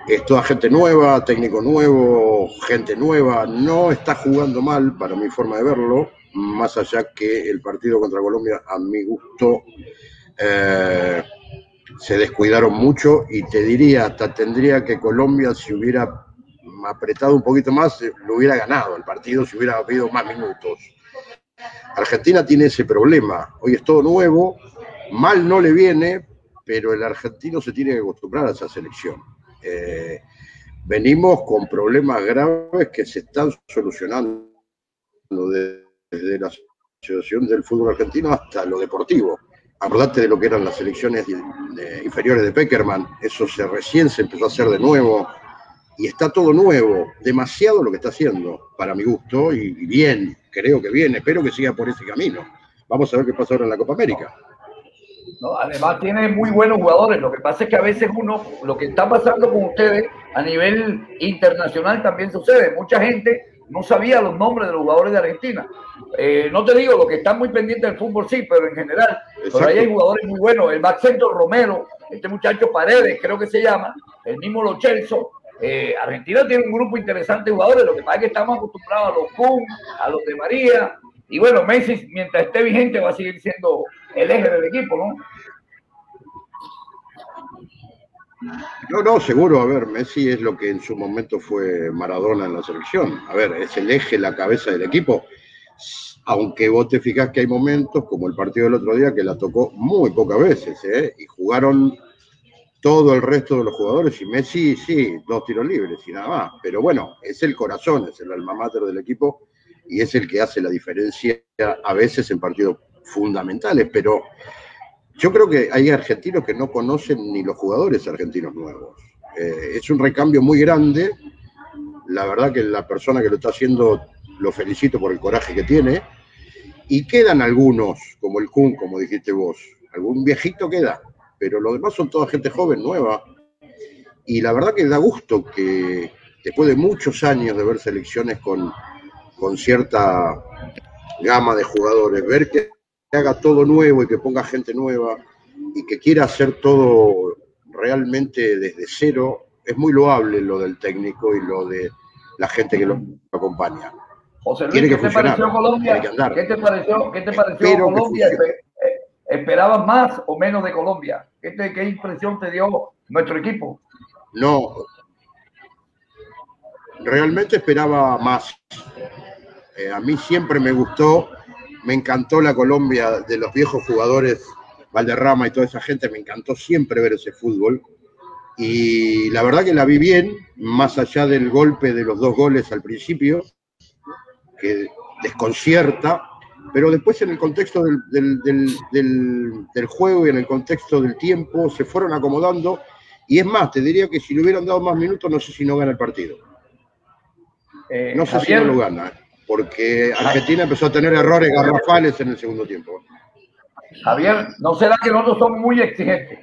es toda gente nueva, técnico nuevo, gente nueva, no está jugando mal para mi forma de verlo, más allá que el partido contra Colombia, a mi gusto, eh, se descuidaron mucho y te diría, hasta tendría que Colombia si hubiera apretado un poquito más, lo hubiera ganado el partido si hubiera habido más minutos. Argentina tiene ese problema, hoy es todo nuevo, mal no le viene, pero el argentino se tiene que acostumbrar a esa selección. Eh, venimos con problemas graves que se están solucionando de- desde la Asociación del Fútbol Argentino hasta lo deportivo. Acordate de lo que eran las selecciones inferiores de Peckerman, eso se recién se empezó a hacer de nuevo y está todo nuevo, demasiado lo que está haciendo, para mi gusto, y, bien, creo que bien, espero que siga por ese camino. Vamos a ver qué pasa ahora en la Copa América. ¿No? Además tiene muy buenos jugadores. Lo que pasa es que a veces uno, lo que está pasando con ustedes a nivel internacional también sucede. Mucha gente no sabía los nombres de los jugadores de Argentina. Eh, no te digo, los que están muy pendientes del fútbol sí, pero en general, por ahí hay Exacto. jugadores muy buenos. El Maxento Romero, este muchacho Paredes, creo que se llama, el mismo Lo Celso. Eh, Argentina tiene un grupo interesante de jugadores. Lo que pasa es que estamos acostumbrados a los Kun, a los de María. Y bueno, Messi, mientras esté vigente, va a seguir siendo el eje del equipo, ¿no? No, no, seguro, a ver, Messi es lo que en su momento fue Maradona en la selección. A ver, es el eje, la cabeza del equipo. Aunque vos te fijás que hay momentos, como el partido del otro día, que la tocó muy pocas veces, ¿eh? Y jugaron todo el resto de los jugadores y Messi, sí, dos tiros libres y nada más. Pero bueno, es el corazón, es el alma mater del equipo y es el que hace la diferencia a veces en partidos fundamentales. Pero yo creo que hay argentinos que no conocen ni los jugadores argentinos nuevos. Eh, es un recambio muy grande. La verdad que la persona que lo está haciendo lo felicito por el coraje que tiene. Y quedan algunos, como el Kun, como dijiste vos. Algún viejito queda, pero los demás son toda gente joven, nueva. Y la verdad que da gusto que después de muchos años de ver selecciones con, con cierta gama de jugadores, ver que haga todo nuevo y que ponga gente nueva y que quiera hacer todo realmente desde cero, es muy loable lo del técnico y lo de la gente que lo acompaña. José Luis, Tiene que ¿qué te pareció Colombia? que. ¿Qué te pareció, qué te pareció Colombia? eh, ¿Esperabas más o menos de Colombia? ¿Qué, te- qué impresión te dio nuestro equipo? No, realmente esperaba más. Eh, a mí siempre me gustó, me encantó la Colombia de los viejos jugadores, Valderrama y toda esa gente, me encantó siempre ver ese fútbol. y la verdad que la vi bien, más allá del golpe de los dos goles al principio, que desconcierta, pero después en el contexto del, del, juego y en el contexto del tiempo se fueron acomodando, y es más, te diría que si le hubieran dado más minutos, no sé si no gana el partido. Eh, no sé si no lo gana, porque Argentina empezó a tener errores garrafales en el segundo tiempo. Javier, ¿no será que nosotros somos muy exigentes?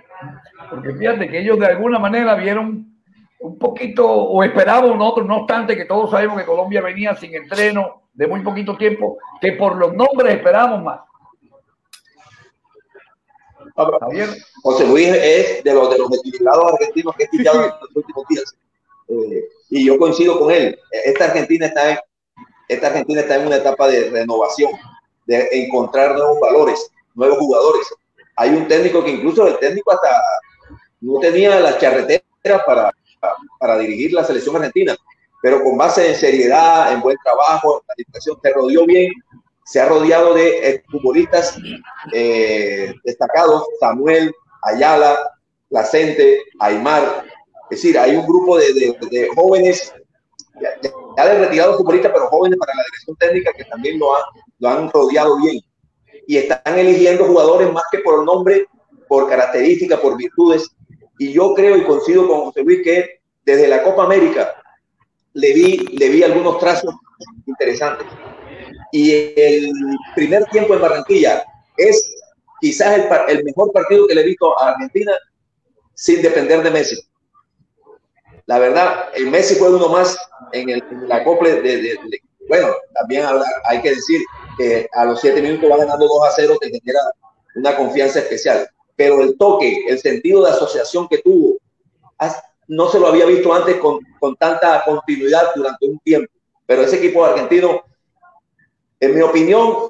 Porque fíjate que ellos de alguna manera vieron un poquito, o esperaban nosotros, no obstante que todos sabemos que Colombia venía sin entreno de muy poquito tiempo, que por los nombres esperamos más. Javier. José Luis es de los de los equilibrados argentinos que he escuchado en los últimos días. Eh, y yo coincido con él. Esta Argentina está en, esta Argentina está en una etapa de renovación, de encontrar nuevos valores, nuevos jugadores. Hay un técnico que incluso el técnico hasta no tenía las charreteras para, para dirigir la selección argentina, pero con base en seriedad, en buen trabajo, en planificación, se rodeó bien, se ha rodeado de futbolistas eh, destacados, Samuel, Ayala, Placente, Aymar, es decir, hay un grupo de, jóvenes, ya, ya, de retirados futbolistas, pero jóvenes para la dirección técnica que también lo han, lo han rodeado bien. Y están eligiendo jugadores más que por nombre, por características, por virtudes. Y yo creo y coincido con José Luis que desde la Copa América le vi, le vi algunos trazos interesantes. Y el primer tiempo en Barranquilla es quizás el, el mejor partido que le he visto a Argentina sin depender de Messi la verdad, el Messi fue uno más en el, acople de, bueno, también hay que decir que a los siete minutos va ganando 2 a 0, te genera una confianza especial. Pero el toque, el sentido de asociación que tuvo, no se lo había visto antes con, con tanta continuidad durante un tiempo. Pero ese equipo argentino, en mi opinión,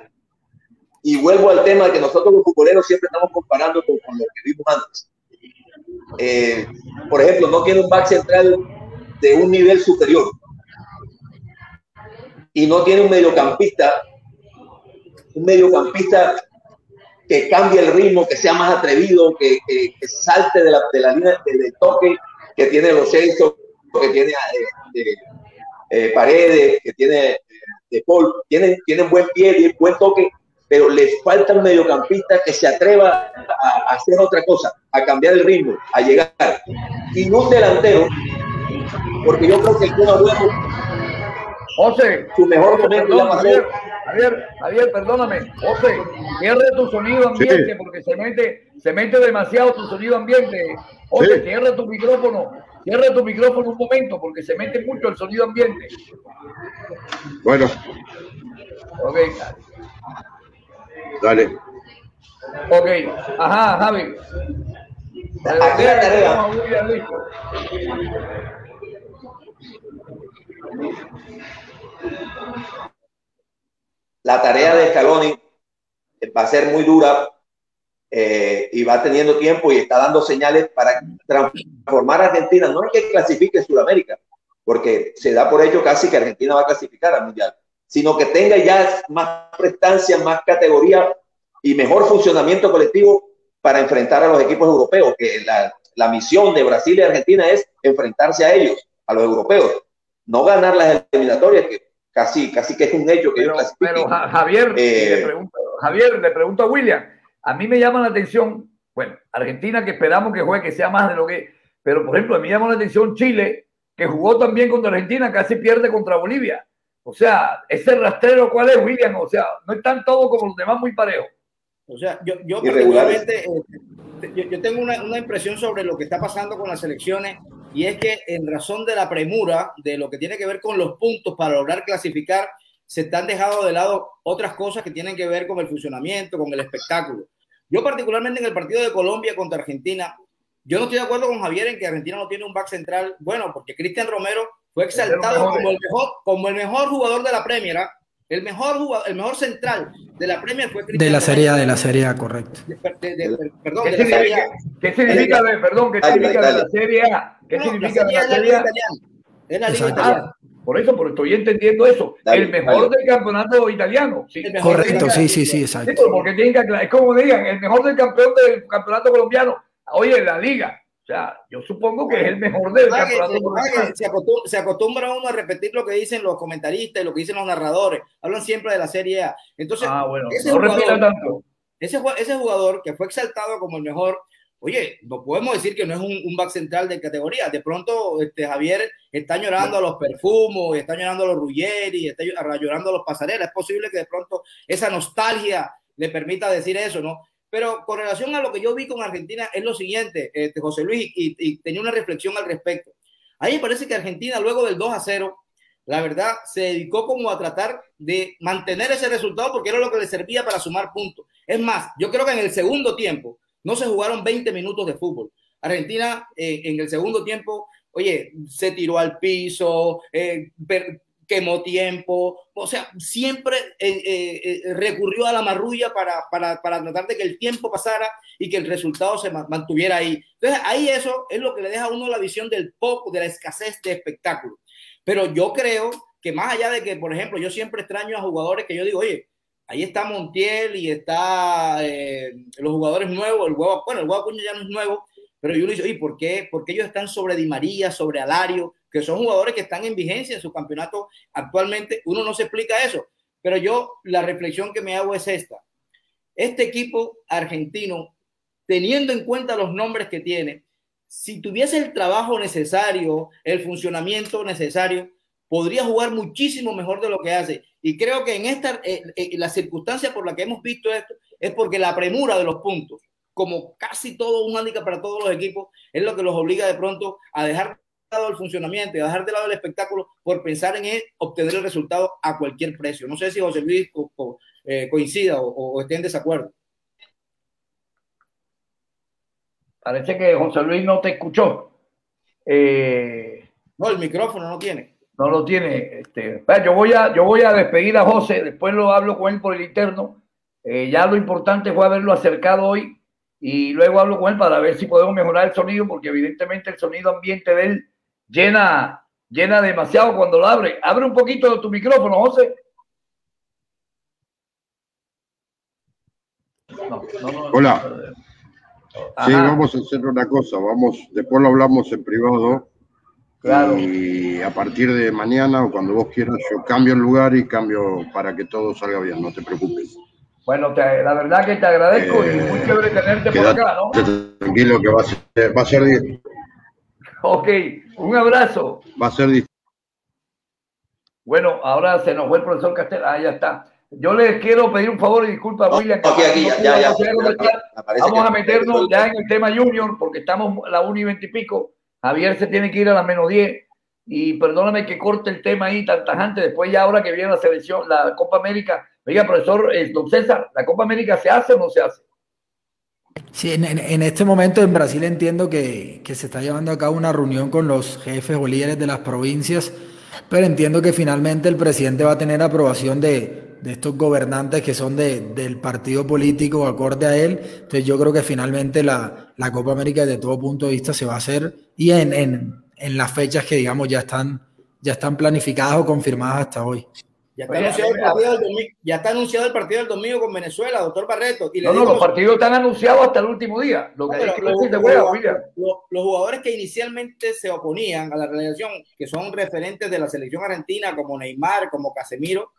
y vuelvo al tema que nosotros los futboleros siempre estamos comparando con, con lo que vimos antes eh, por ejemplo, no tiene un back central de un nivel superior. Y no tiene un mediocampista, un mediocampista que cambie el ritmo, que sea más atrevido, que, salte de la, de la línea del toque que tiene los Celso, que tiene eh, eh, Paredes, que tiene de Paul, tienen, buen pie buen toque, pero les falta un mediocampista que se atreva a, hacer otra cosa, a cambiar el ritmo, a llegar. Y no un delantero, porque yo creo que el Kun José, su mejor momento Javier, Javier, Javier, perdóname. José, cierre tu sonido ambiente porque se mete, se mete demasiado tu sonido ambiente. José, cierre tu micrófono. Cierre tu micrófono un momento porque se mete mucho el sonido ambiente. Bueno. Ok. Dale. Ok, ajá, Javi. La tarea de Scaloni va a ser muy dura eh, y va teniendo tiempo y está dando señales para transformar a Argentina. No es que clasifique Sudamérica, porque se da por hecho casi que Argentina va a clasificar al Mundial sino que tenga ya más prestancia, más categoría y mejor funcionamiento colectivo para enfrentar a los equipos europeos, que la, la misión de Brasil y Argentina es enfrentarse a ellos, a los europeos, no ganar las eliminatorias, que casi, casi que es un hecho que pero, ellos Pero Javier, eh, le pregunto, Javier, le pregunto a William, a mí me llama la atención, bueno, Argentina que esperamos que juegue, que sea más de lo que, pero por ejemplo, a mí me llama la atención Chile, que jugó también contra Argentina, casi pierde contra Bolivia. O sea, ese rastrero, ¿cuál es, William? O sea, no están todos como los demás muy parejos. O sea, yo, yo particularmente, eh, yo, tengo una, una, impresión sobre lo que está pasando con las elecciones y es que en razón de la premura de lo que tiene que ver con los puntos para lograr clasificar, se están dejando de lado otras cosas que tienen que ver con el funcionamiento, con el espectáculo. Yo particularmente en el partido de Colombia contra Argentina, yo no estoy de acuerdo con Javier en que Argentina no tiene un back central bueno, porque Cristian Romero fue exaltado como el, mejor, como el mejor jugador de la Premier. ¿Ah? El mejor, jugador, el mejor central de la Premier fue Cristian De la Serie A, de la Serie A, correcto. perdón, ¿Qué, significa, ¿Qué significa, de, perdón, qué significa de la Serie A? ¿Qué significa de la Serie A? Es la Liga Italiana. Por eso, porque estoy entendiendo eso. el mejor del campeonato italiano. Sí, Correcto, sí, sí, sí, exacto. porque tienen que, es como digan, el mejor del campeón del campeonato colombiano. Oye, la liga. O sea, yo supongo que es el mejor del campeonato. se, acostumbra, uno a repetir lo que dicen los comentaristas y lo que dicen los narradores. Hablan siempre de la Serie A. Entonces, ah, bueno, ese, no jugador, tanto. Ese, ese, jugador que fue exaltado como el mejor, oye, no podemos decir que no es un, un back central de categoría. De pronto, este, Javier está llorando a los perfumos, está llorando a los Ruggeri, está llorando a los pasarelas. Es posible que de pronto esa nostalgia le permita decir eso, ¿no? Pero con relación a lo que yo vi con Argentina es lo siguiente, este, José Luis, y, tenía una reflexión al respecto. A mí me parece que Argentina, luego del 2 a 0, la verdad, se dedicó como a tratar de mantener ese resultado porque era lo que le servía para sumar puntos. Es más, yo creo que en el segundo tiempo no se jugaron 20 minutos de fútbol. Argentina eh, en el segundo tiempo, oye, se tiró al piso, eh, quemó tiempo, o sea, siempre eh, eh, eh, recurrió a la marrulla para, para, para, tratar de que el tiempo pasara y que el resultado se mantuviera ahí. Entonces, ahí eso es lo que le deja a uno la visión del poco, de la escasez de espectáculo. Pero yo creo que más allá de que, por ejemplo, yo siempre extraño a jugadores que yo digo, oye, ahí está Montiel y está los jugadores nuevos, el huevo, el huevo ya no es nuevo, pero yo le digo, oye, ¿por qué? ¿por qué ellos están sobre Di María, sobre Alario? Que son jugadores que están en vigencia en su campeonato actualmente. Uno no se explica eso, pero yo la reflexión que me hago es esta. Este equipo argentino, teniendo en cuenta los nombres que tiene, si tuviese el trabajo necesario, el funcionamiento necesario, podría jugar muchísimo mejor de lo que hace. Y creo que en esta, eh, eh, la circunstancia por la que hemos visto esto es porque la premura de los puntos, como casi todo un handicap para todos los equipos, es lo que los obliga de pronto a dejar el funcionamiento y a dejar de lado el espectáculo por pensar en obtener el resultado a cualquier precio. No sé si José Luis eh, coincida o, o, esté en desacuerdo. Parece que José Luis no te escuchó. Eh, no, el micrófono no tiene. No lo tiene. Este, yo, voy a, yo voy a despedir a José, después lo hablo con él por el interno. Eh, ya lo importante fue haberlo acercado hoy y luego hablo con él para ver si podemos mejorar el sonido, porque evidentemente el sonido ambiente de él llena, llena demasiado cuando lo abre. Abre un poquito tu micrófono, José. Hola. Sí, vamos a hacer una cosa, vamos, después lo hablamos en privado. Claro. Y a partir de mañana o cuando vos quieras, yo cambio el lugar y cambio para que todo salga bien, no te preocupes. Bueno, la verdad que te agradezco y muy eh, chévere tenerte por acá, ¿no? Tranquilo que va a ser, va a ser Ok, un abrazo. Va a ser difícil. Bueno, ahora se nos fue el profesor Castel. Ah, ya está. Yo les quiero pedir un favor y disculpa, William. Vamos a meternos ya en el tema junior porque estamos a la 1 y 20 y pico. Javier se tiene que ir a las menos 10. Y perdóname que corte el tema ahí tan tajante. Después, ya ahora que viene la selección, la Copa América. Oiga, profesor, eh, don César, ¿la Copa América se hace o no se hace? Sí, en, este momento en Brasil entiendo que, se está llevando a cabo una reunión con los jefes o líderes de las provincias, pero entiendo que finalmente el presidente va a tener aprobación de, estos gobernantes que son del partido político acorde a él. Entonces yo creo que finalmente la, Copa América de todo punto de vista se va a hacer y en, en, las fechas que digamos ya están, ya están planificadas o confirmadas hasta hoy. Ya está, anunciado el partido del domingo, ya está anunciado el partido del domingo con Venezuela, doctor Barreto. no, no, los partidos están anunciados hasta el último día. Lo que los, jugadores que inicialmente se oponían a la realización, que son referentes de la selección argentina, como Neymar, como Casemiro,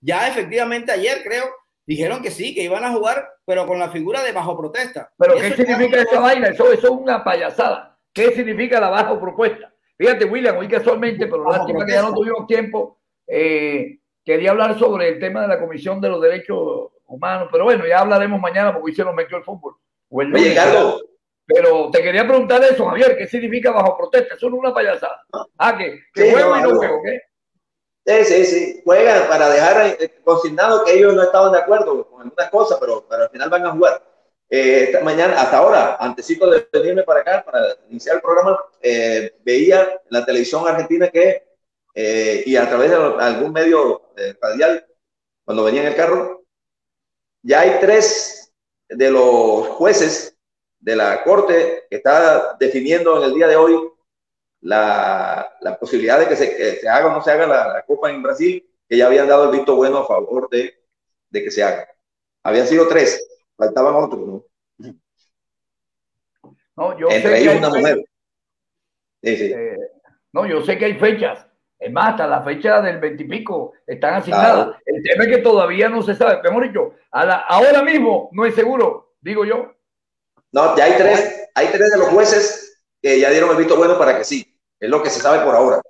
ya efectivamente ayer creo dijeron que sí, que iban a jugar, pero con la figura de bajo protesta. ¿Pero qué significa esa vaina? Eso, eso es una payasada. ¿Qué significa la bajo propuesta? Fíjate, William, hoy casualmente, pero lástima que ya no tuvimos tiempo. Eh, quería hablar sobre el tema de la Comisión de los Derechos Humanos, pero bueno, ya hablaremos mañana porque hoy se nos metió el fútbol. Oye, Carlos. Pero te quería preguntar eso, Javier, ¿qué significa bajo protesta? Eso no es una payasada. Ah, que, que juegan y no juegan, ¿qué? Sí, sí, sí. Juegan para dejar eh, consignado que ellos no estaban de acuerdo con algunas cosas, pero, pero al final van a jugar. Eh, esta mañana, hasta ahora, antesito de venirme para acá, para iniciar el programa, eh, veía en la televisión argentina que eh, y a través de algún medio eh, radial, cuando venía en el carro, ya hay tres de los jueces de la Corte que está definiendo en el día de hoy la, la posibilidad de que se, haga o no se haga la, Copa en Brasil, que ya habían dado el visto bueno a favor de, de que se haga. Habían sido tres, faltaban otros, ¿no? No, yo Entre sé que ellos hay una mujer. Sí, sí. Eh, no, yo sé que hay fechas. Es más, hasta la fecha del veintipico están asignadas. El tema es que todavía no se sabe. Mejor dicho, a la- ahora mismo no es seguro, digo yo. No, ya hay tres, hay tres de los jueces que ya dieron el visto bueno para que sí. Es lo que se sabe por ahora.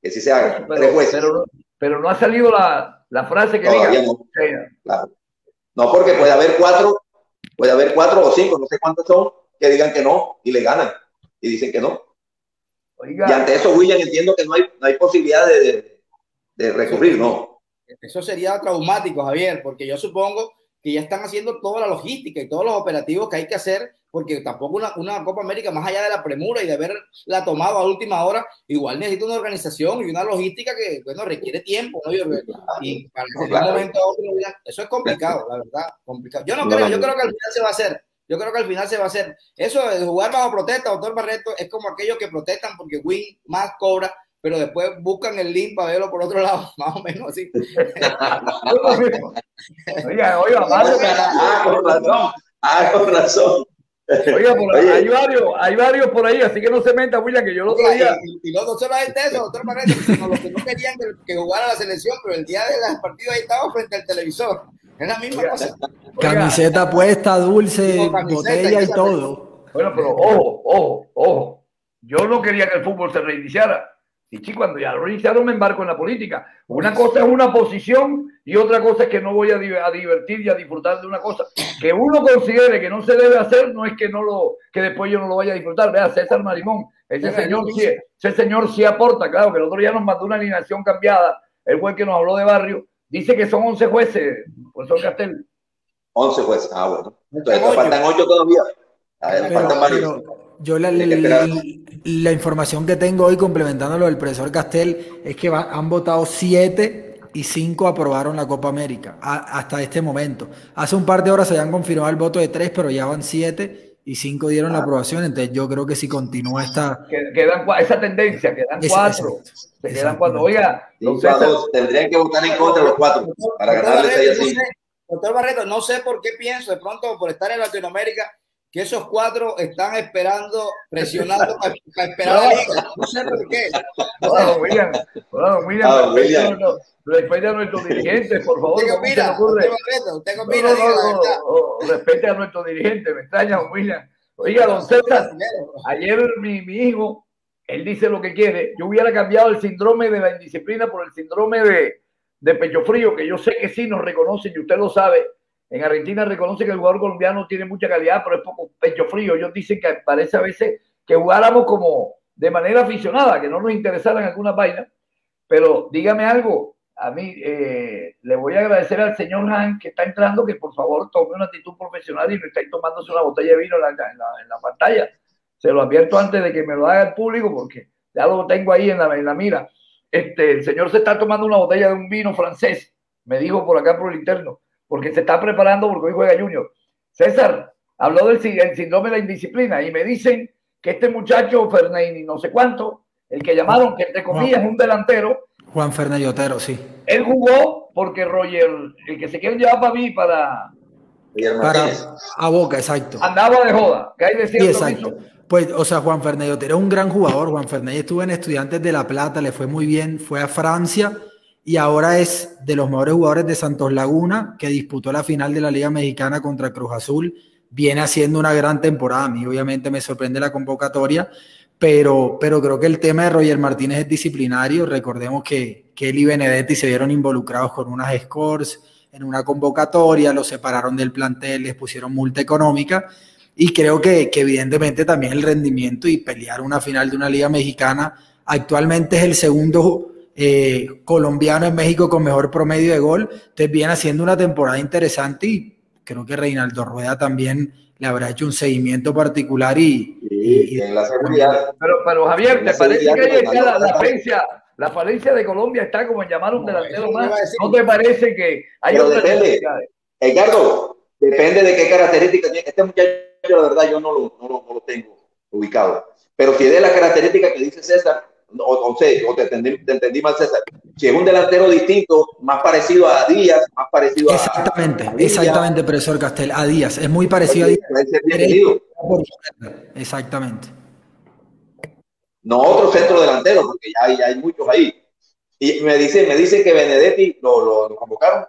Que sí se haga. tres Pero, jueces. pero, no- pero no ha salido la, la frase que Todavía diga. no. Claro. No, porque puede haber cuatro, puede haber cuatro o cinco, no sé cuántos son, que digan que no y le ganan. Y dicen que no. Oiga, Y ante eso, William, entiendo que no hay, no hay posibilidad de, de, de recurrir, ¿no? Eso sería traumático, Javier, porque yo supongo que ya están haciendo toda la logística y todos los operativos que hay que hacer, porque tampoco una, una Copa América, más allá de la premura y de haberla tomado a última hora, igual necesita una organización y una logística que, bueno, requiere tiempo, ¿no? Y, para que un momento a otro, eso es complicado, la verdad, complicado. Yo no, No, creo, yo creo que al final se va a hacer. Yo creo que al final se va a hacer. Eso de jugar bajo protesta, doctor Barreto, es como aquellos que protestan porque Win más cobra, pero después buscan el link para verlo por otro lado, más o menos así. oiga, oiga, Mario, Ah, con razón. Ah, con razón. oiga, por- Oye. hay varios, hay varios por ahí, así que no se meta, William, que yo el otro día. Y, y no, no solamente eso, doctor Barreto, sino los que no querían que, que jugara la selección, pero el día del partido ahí estaba frente al televisor. Es la misma Oiga. cosa. Oiga, Camiseta puesta, dulce, camiseta, botella y todo. Bueno, pero ojo, ojo, ojo. Yo no quería que el fútbol se reiniciara. Y sí, cuando ya lo reiniciaron me embarco en la política. Una cosa es una posición y otra cosa es que no voy a, a divertir y a disfrutar de una cosa. Que uno considere que no se debe hacer, no es que no lo, que después yo no lo vaya a disfrutar. Vea, César Marimón, ese señor sí, ese señor sí aporta, claro, que el otro día nos mandó una alineación cambiada, el juez que nos habló de barrio, dice que son 11 jueces, profesor Castel. 11 jueces. Ah, bueno. Entonces, Ocho. faltan 8 todavía. A ver, Pero, faltan varios. pero yo la, la- la información que tengo hoy complementando lo del profesor Castel es que va- han votado siete y cinco aprobaron la Copa América a- hasta este momento. Hace un par de horas se habían confirmado el voto de tres, pero ya van siete y cinco dieron la aprobación. Entonces yo creo que si continúa esta... Que, quedan esa tendencia, quedan cuatro. Se quedan cuatro. Oiga, dos. Tendrían que votar en contra los cuatro para ganarle 6 a Barreto, no 5. sé, doctor Barreto, no sé por qué pienso, de pronto por estar en Latinoamérica, que esos cuatro están esperando, presionando para, para esperar a la liga. No sé por qué. Hola, don William. Hola, don William. Ah, a William. nuestro- Respete a nuestros dirigentes, por favor. Usted ¿Cómo se le opina, ocurre? usted No, opina, no, diga la no, no, verdad. no, respete a nuestros dirigentes. Me extraña, William. Oiga, don César, ayer mi, mi hijo, él dice lo que quiere. Yo hubiera cambiado el síndrome de la indisciplina por el síndrome de, de pecho frío, que yo sé que sí nos reconocen y usted lo sabe. En Argentina reconoce que el jugador colombiano tiene mucha calidad, pero es poco pecho frío. Ellos dicen que parece a veces que jugáramos como de manera aficionada, que no nos interesaran algunas vainas. Pero dígame algo, a mí eh, le voy a agradecer al señor Han que está entrando que por favor tome una actitud profesional y no esté tomándose una botella de vino en la, en la- en la pantalla. Se lo advierto antes de que me lo haga el público porque ya lo tengo ahí en la, en la mira. Este, el señor se está tomando una botella de un vino francés, me dijo por acá por el interno, porque se está preparando porque hoy juega Junior. César habló del el síndrome de la indisciplina y me dicen que este muchacho Fernández, no sé cuánto, el que llamaron, que entre comillas es un delantero, Juan Fernández Otero, sí. él jugó porque Roger, el que se quiere llevar para mí, para Para, a Boca, exacto. andaba de joda. Que hay de Sí, exacto. Pues, o sea, Juan Fernández Otero es un gran jugador. Juan Fernández estuvo en Estudiantes de La Plata, le fue muy bien, fue a Francia y ahora es de los mejores jugadores de Santos Laguna, que disputó la final de la Liga Mexicana contra Cruz Azul. Viene haciendo una gran temporada. A mí, obviamente, me sorprende la convocatoria, pero, pero creo que el tema de Roger Martínez es disciplinario. Recordemos que, que él y Benedetti se vieron involucrados con unas scores en una convocatoria, los separaron del plantel, les pusieron multa económica. Y creo que, que evidentemente también el rendimiento y pelear una final de una liga mexicana, actualmente es el segundo eh, colombiano en México con mejor promedio de gol, entonces viene haciendo una temporada interesante y creo que Reinaldo Rueda también le habrá hecho un seguimiento particular y, y- Sí, en la seguridad. Pero, pero Javier, ¿te La parece que la, la está- falencia? La falencia de Colombia está como en llamar a un No, delantero más. ¿No te parece que hay Pero otras depende. Edgardo, depende de qué características tiene. Este muchacho, la verdad, yo no lo, no lo, no lo tengo ubicado. Pero si es de las características que dice César, o, o, sé, o te, entendí, te entendí mal, César. Si es un delantero distinto, más parecido a Díaz, más parecido a. exactamente, a Villa, exactamente, profesor Castel, a Díaz, es muy parecido a Díaz. bienvenido. Exactamente. No otro centro delantero, porque ya hay, hay muchos ahí. Y me dicen, me dicen que Benedetti lo, lo, convocaron.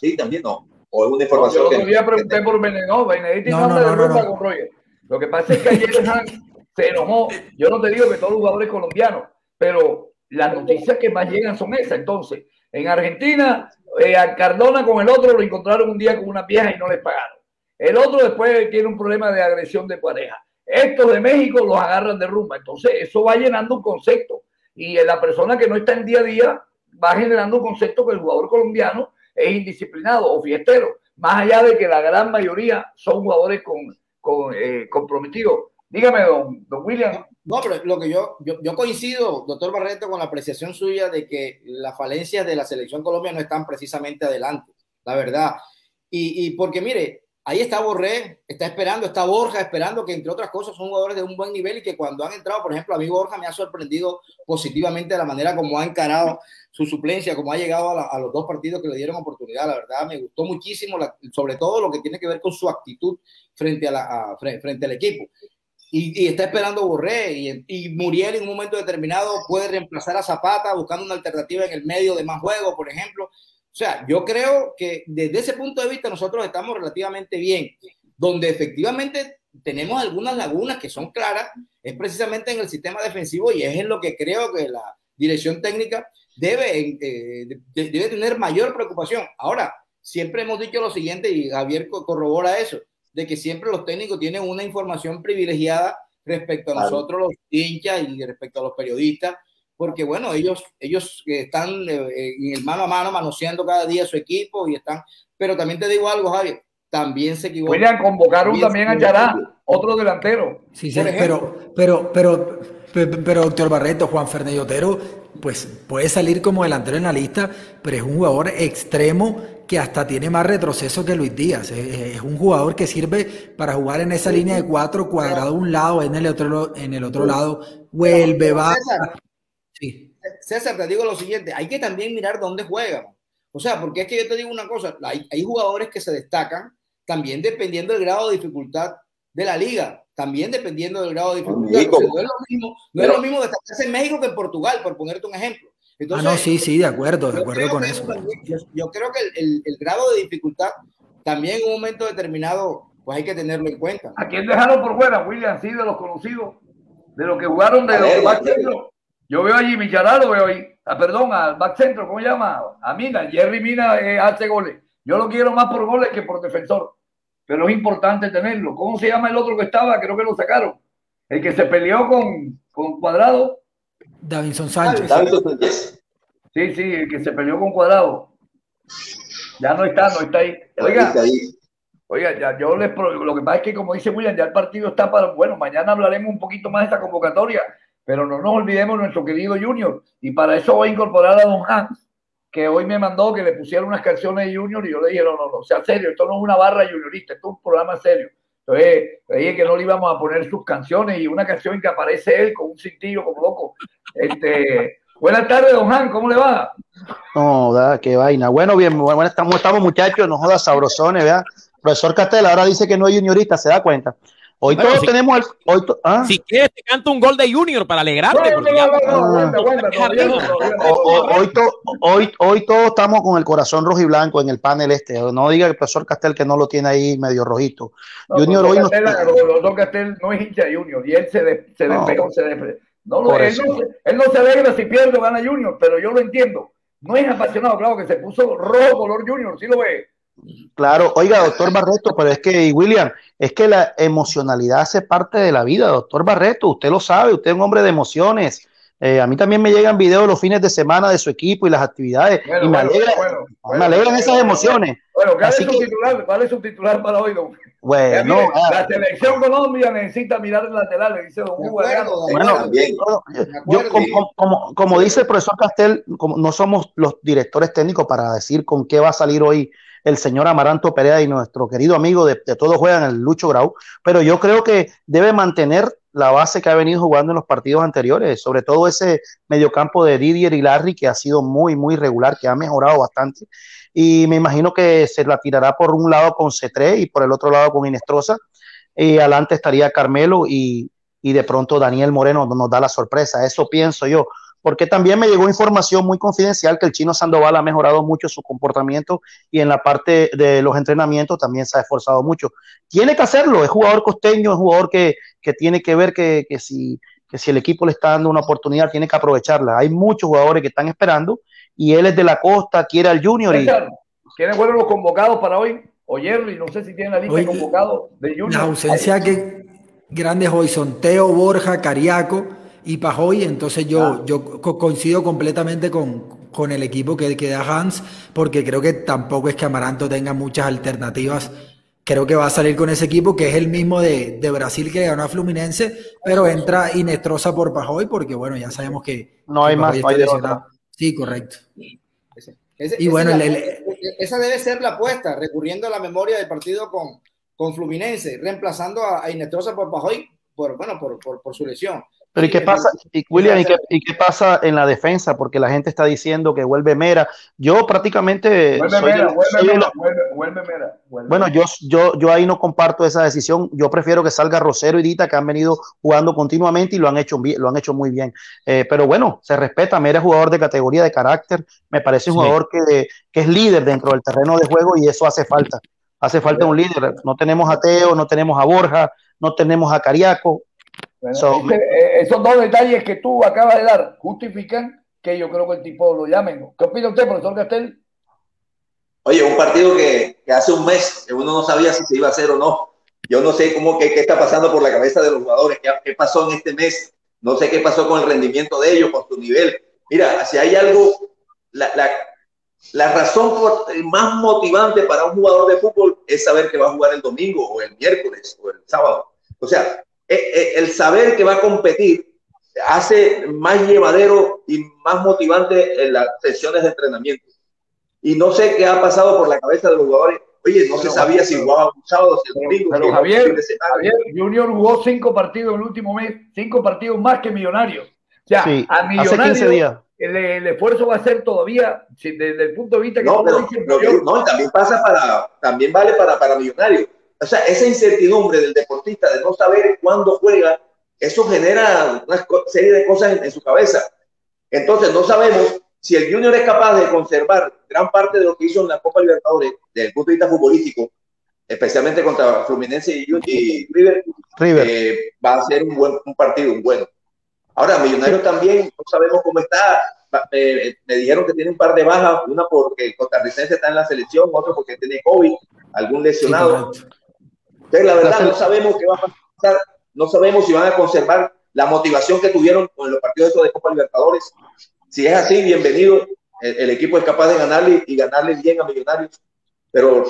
sí, también no. O alguna información. No, yo que, pregunté por Benedetti. No, Benedetti no, anda de ruta con Roger. Lo que pasa es que ayer se enojó. Yo no te digo que todos los jugadores colombianos, pero las noticias que más llegan son esas. Entonces, en Argentina, eh, a Cardona con el otro lo encontraron un día con una vieja y no les pagaron. El otro después tiene un problema de agresión de pareja. Estos de México los agarran de rumba. Entonces, eso va llenando un concepto y la persona que no está en día a día va generando un concepto que el jugador colombiano es indisciplinado o fiestero, más allá de que la gran mayoría son jugadores con, eh, comprometidos. Dígame, don, don William. No, pero lo que yo, yo, yo, coincido, doctor Barreto, con la apreciación suya de que las falencias de la selección colombiana no están precisamente adelante, la verdad. Y, y porque, mire, Ahí está Borré, está esperando, está Borja esperando, que entre otras cosas son jugadores de un buen nivel y que cuando han entrado, por ejemplo, a mí Borja me ha sorprendido positivamente la manera como ha encarado su suplencia, como ha llegado a, los dos partidos que le dieron oportunidad. La verdad, me gustó muchísimo, sobre todo lo que tiene que ver con su actitud frente, a la, frente, al equipo. Y, está esperando Borré y, y, Muriel en un momento determinado puede reemplazar a Zapata buscando una alternativa en el medio de más juego, por ejemplo. O sea, yo creo que desde ese punto de vista nosotros estamos relativamente bien. Donde efectivamente tenemos algunas lagunas que son claras es precisamente en el sistema defensivo y es en lo que creo que la dirección técnica debe, eh, debe tener mayor preocupación. Ahora, siempre hemos dicho lo siguiente y Javier corrobora eso, de que siempre los técnicos tienen una información privilegiada respecto a nosotros los hinchas y respecto a los periodistas porque bueno, ellos, ellos están eh, en el mano a mano manoseando cada día su equipo y están, pero también te digo algo, Javier, también se equivocan. William, convocaron también a Yará, otro delantero. Sí, sí, pero, pero, pero, pero, doctor Barreto, Juan Fernández Otero, pues puede salir como delantero en la lista, pero es un jugador extremo que hasta tiene más retroceso que Luis Díaz. Es, un jugador que sirve para jugar en esa línea de cuatro cuadrado un lado, en el otro, en el otro lado, vuelve, va, César, te digo lo siguiente, hay que también mirar dónde juegan. O sea, porque es que yo te digo una cosa, hay, jugadores que se destacan también dependiendo del grado de dificultad de la liga, también dependiendo del grado de dificultad. no es lo mismo, no es lo mismo destacarse en México que en Portugal, por ponerte un ejemplo. Ah, no, sí, sí, de acuerdo, de acuerdo con eso. yo, creo que el, el, grado de dificultad también en un momento determinado, pues hay que tenerlo en cuenta. ¿A quién dejaron por fuera, William? Sí, de los conocidos, de los que jugaron de los más yo veo allí Michará, lo veo ahí. Ah, perdón, al back centro, ¿cómo se llama? A Mina. Jerry Mina eh, hace goles. Yo lo quiero más por goles que por defensor. Pero es importante tenerlo. ¿Cómo se llama el otro que estaba? Creo que lo sacaron. El que se peleó con, con Cuadrado. Davinson Sánchez. Sí, sí, el que se peleó con Cuadrado. Ya no está, no está ahí. Oiga, oiga ya, yo les lo que pasa es que como dice William, ya el partido está para, bueno, mañana hablaremos un poquito más de esta convocatoria, pero no nos olvidemos nuestro querido Junior. Y para eso voy a incorporar a Don Hans, que hoy me mandó que le pusiera unas canciones de Junior y yo le dije, no, no, no, sea serio, esto no es una barra juniorista, esto es un programa serio. Entonces, le dije que no le íbamos a poner sus canciones y una canción en que aparece él con un cintillo como loco. Este, buenas tardes, don Han, ¿cómo le va? No, da, qué vaina. Bueno, bien, bueno, estamos, estamos muchachos, no jodas sabrosones, ¿verdad? Profesor Castel ahora dice que no es juniorista, se da cuenta. Hoy todos tenemos el. Hoy ¿ah? Si quieres, te canto un gol de Junior para alegrarte. Hoy, hoy todos estamos con el corazón rojo y blanco en el panel este. No diga el profesor Castel que no lo tiene ahí medio rojito. junior hoy no. Castel no es hincha de Junior y él se, de, se despegó, se No, no, él, no, él no se alegra si pierde o gana Junior, pero yo lo entiendo. No es apasionado, claro que se puso rojo color Junior, sí lo ve. Claro, oiga, doctor Barreto, pero es que, William, es que la emocionalidad hace parte de la vida, doctor Barreto, usted lo sabe, usted es un hombre de emociones. Eh, a mí también me llegan videos los fines de semana de su equipo y las actividades, y me, alegran esas emociones. Bueno, ¿cuál, es su, titular, ¿cuál es su titular para hoy, don? Bueno, ah. la selección Colombia necesita mirar el lateral, le dice don Hugo Bueno, yo, como, como, como, dice el profesor Castel, como no somos los directores técnicos para decir con qué va a salir hoy el señor Amaranto Perea y nuestro querido amigo de, todos juegan, el Lucho Grau, pero yo creo que debe mantener la base que ha venido jugando en los partidos anteriores, sobre todo ese mediocampo de Didier y Larry, que ha sido muy, muy regular, que ha mejorado bastante. Y me imagino que se la tirará por un lado con C3 y por el otro lado con Inestrosa. y adelante estaría Carmelo y, y de pronto Daniel Moreno nos da la sorpresa. Eso pienso yo porque también me llegó información muy confidencial que el chino Sandoval ha mejorado mucho su comportamiento y en la parte de los entrenamientos también se ha esforzado mucho. Tiene que hacerlo, es jugador costeño, es jugador que, que tiene que ver que, que, si, que si el equipo le está dando una oportunidad, tiene que aprovecharla. Hay muchos jugadores que están esperando y él es de la costa, quiere al Junior. Y... ¿Quiénes fueron los convocados para hoy? O Jerry, no sé si tiene la lista de convocados de Junior. La ausencia que grandes hoy son Teo, Borja, Cariaco y Pajoy, entonces yo, ah. yo coincido completamente con, con el equipo que queda Hans, porque creo que tampoco es que Amaranto tenga muchas alternativas. Creo que va a salir con ese equipo que es el mismo de, de Brasil que ganó a Fluminense, pero entra Inestrosa por Pajoy, porque bueno, ya sabemos que no hay más. No hay sí, correcto. y bueno, esa debe ser la apuesta, recurriendo a la memoria del partido con, con Fluminense, reemplazando a, Inestrosa por Pajoy, por, bueno, por, por, por su lesión. Pero ¿y qué pasa, William, ¿y qué, pasa en la defensa? Porque la gente está diciendo que vuelve Mera. Yo prácticamente... Vuelve Mera, Bueno, yo, yo, yo ahí no comparto esa decisión. Yo prefiero que salga Rosero y Dita, que han venido jugando continuamente y lo han hecho, lo han hecho muy bien. Eh, pero bueno, se respeta. Mera es jugador de categoría, de carácter. Me parece un jugador que, que es líder dentro del terreno de juego y eso hace falta. Hace falta un líder. No tenemos a Teo, no tenemos a Borja, no tenemos a Cariaco eh, esos dos detalles que tú acabas de dar justifican que yo creo que el tipo lo llamen. ¿Qué opina usted, profesor Castel? Oye, un partido que, que, hace un mes uno no sabía si se iba a hacer o no. Yo no sé cómo qué, qué está pasando por la cabeza de los jugadores, qué, qué, pasó en este mes. No sé qué pasó con el rendimiento de ellos, con su nivel. Mira, si hay algo, la, la, la razón más motivante para un jugador de fútbol es saber que va a jugar el domingo o el miércoles o el sábado. O sea, eh, eh, el saber que va a competir hace más llevadero y más motivante en las sesiones de entrenamiento. Y no sé qué ha pasado por la cabeza de los jugadores. Oye, no se sabía si jugaba un sábado, si el domingo. Pero, Javier, Javier, Junior jugó cinco partidos en el último mes, cinco partidos más que Millonarios. O sea, a Millonarios el, el, esfuerzo va a ser todavía desde el punto de vista que no, pero, no, también pasa para, también vale para, para Millonarios o sea, esa incertidumbre del deportista de no saber cuándo juega, eso genera una serie de cosas en, su cabeza. Entonces, no sabemos si el Junior es capaz de conservar gran parte de lo que hizo en la Copa Libertadores desde el punto de vista futbolístico, especialmente contra Fluminense y, River, eh, va a ser un buen un partido, un bueno. Ahora, Millonarios también, no sabemos cómo está. Eh, me dijeron que tiene un par de bajas, una porque Costarricense está en la selección, otro porque tiene COVID, algún lesionado. Entonces, la verdad, no sabemos qué va a pasar, no sabemos si van a conservar la motivación que tuvieron con los partidos de Copa Libertadores. Si es así, bienvenido. El, equipo es capaz de ganarle y ganarle bien a Millonarios. Pero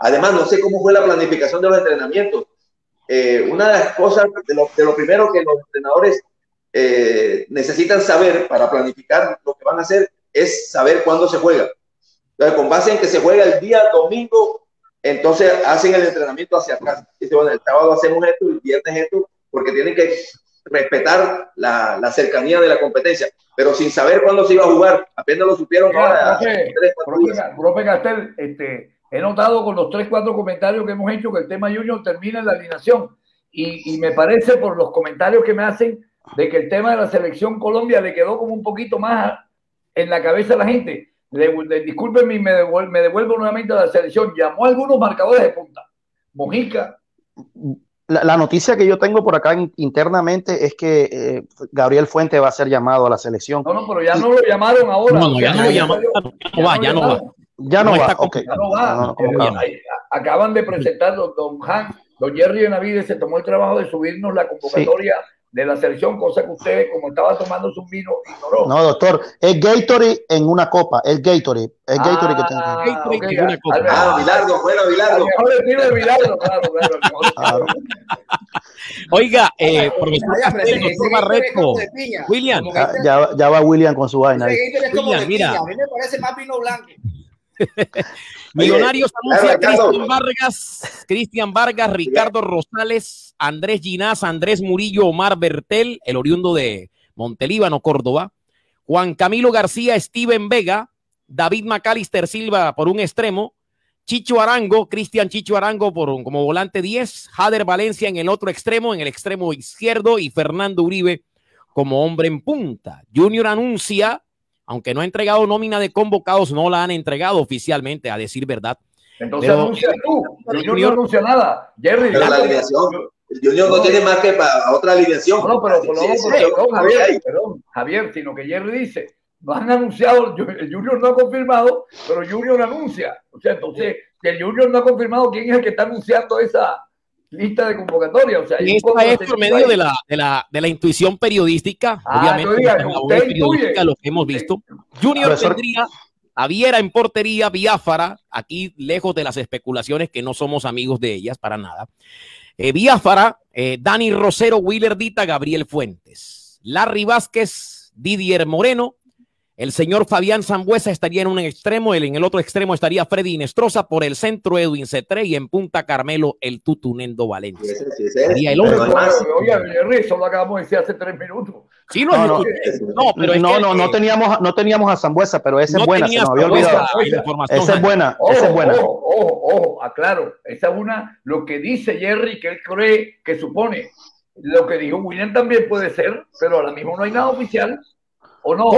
además, no sé cómo fue la planificación de los entrenamientos. Eh, una de las cosas, de lo, de lo, primero que los entrenadores eh, necesitan saber para planificar lo que van a hacer es saber cuándo se juega. Entonces, con base en que se juega el día domingo entonces hacen el entrenamiento hacia atrás. Dicen, bueno, el sábado hacemos esto, el viernes esto, porque tienen que respetar la, la, cercanía de la competencia, pero sin saber cuándo se iba a jugar, apenas lo supieron ahora. Profe Castel, este, he notado con los tres, cuatro comentarios que hemos hecho que el tema Junior termina en la alineación y, y me parece por los comentarios que me hacen de que el tema de la selección Colombia le quedó como un poquito más en la cabeza a la gente discúlpenme y me devuelvo, me devuelvo nuevamente a la selección. Llamó a algunos marcadores de punta. Mojica. La, noticia que yo tengo por acá internamente es que eh, Gabriel Fuente va a ser llamado a la selección. No, no, pero ya no lo llamaron ahora. No, no, ya no lo llamaron. Ya no va, ya no va. Ya no va. Okay. Ya no va. Acaban de presentar don Han, don Jerry Benavides se tomó el trabajo de subirnos la convocatoria de la selección, cosa que usted, como estaba tomando su vino, ignoró. No, doctor, es Gatorade en una copa, es Gatorade, es Gatorade que tengo. Gatorade en una copa. Ah, Bilardo, bueno, Bilardo. de Bilardo, claro, claro. Oiga, eh, profesor Castel, doctor Barreto, William. Ya, ya, va William con su vaina. William, mira. A mí me parece más vino blanco. Millonarios anuncia Cristian Vargas, Cristian Vargas, Ricardo Rosales, Andrés Ginás, Andrés Murillo, Omar Bertel, el oriundo de Montelíbano, Córdoba, Juan Camilo García, Steven Vega, David Macalister Silva por un extremo, Chicho Arango, Cristian Chicho Arango por, como volante 10, Jader Valencia en el otro extremo, en el extremo izquierdo, y Fernando Uribe como hombre en punta. Junior anuncia, aunque no ha entregado nómina de convocados, no la han entregado oficialmente, a decir verdad. Entonces anuncia tú. Junior, no anuncia nada. Jerry, pero la alineación. El Junior no, tiene más que para otra alineación. No, pero, pero, sí, perdón, Javier, perdón, Javier, sino que Jerry dice, no han anunciado, el Junior no ha confirmado, pero Junior anuncia. O sea, entonces, si el Junior no ha confirmado quién es el que está anunciando esa lista de convocatoria. O sea, y esto es por medio de la, de, la, de la intuición periodística, ah, obviamente, diga, periodística, lo que hemos visto. Junior tendría a Viera en portería, Biafara, aquí lejos de las especulaciones que no somos amigos de ellas para nada. Eh, Biafara, eh, Dani Rosero, Willer Dita, Gabriel Fuentes, Larry Vázquez, Didier Moreno, el señor Fabián Zambuesa estaría en un extremo, en el otro extremo estaría Freddy Inestrosa, por el centro Edwin Cetre y en Punta Carmelo el Tutunendo Valencia. Sí, sí, sí, Sería el hombre. Oye, eso lo acabamos de decir hace tres minutos. Sí, no, no, no, pero no, no, no teníamos, no teníamos a Zambuesa, pero esa es buena, se nos había olvidado. Esa es buena, esa es buena. Ojo, ojo, ojo, aclaro, esa es una, lo que dice Jerry, que él cree, que supone. Lo que dijo William también puede ser, pero ahora mismo no hay nada oficial. ¿O no?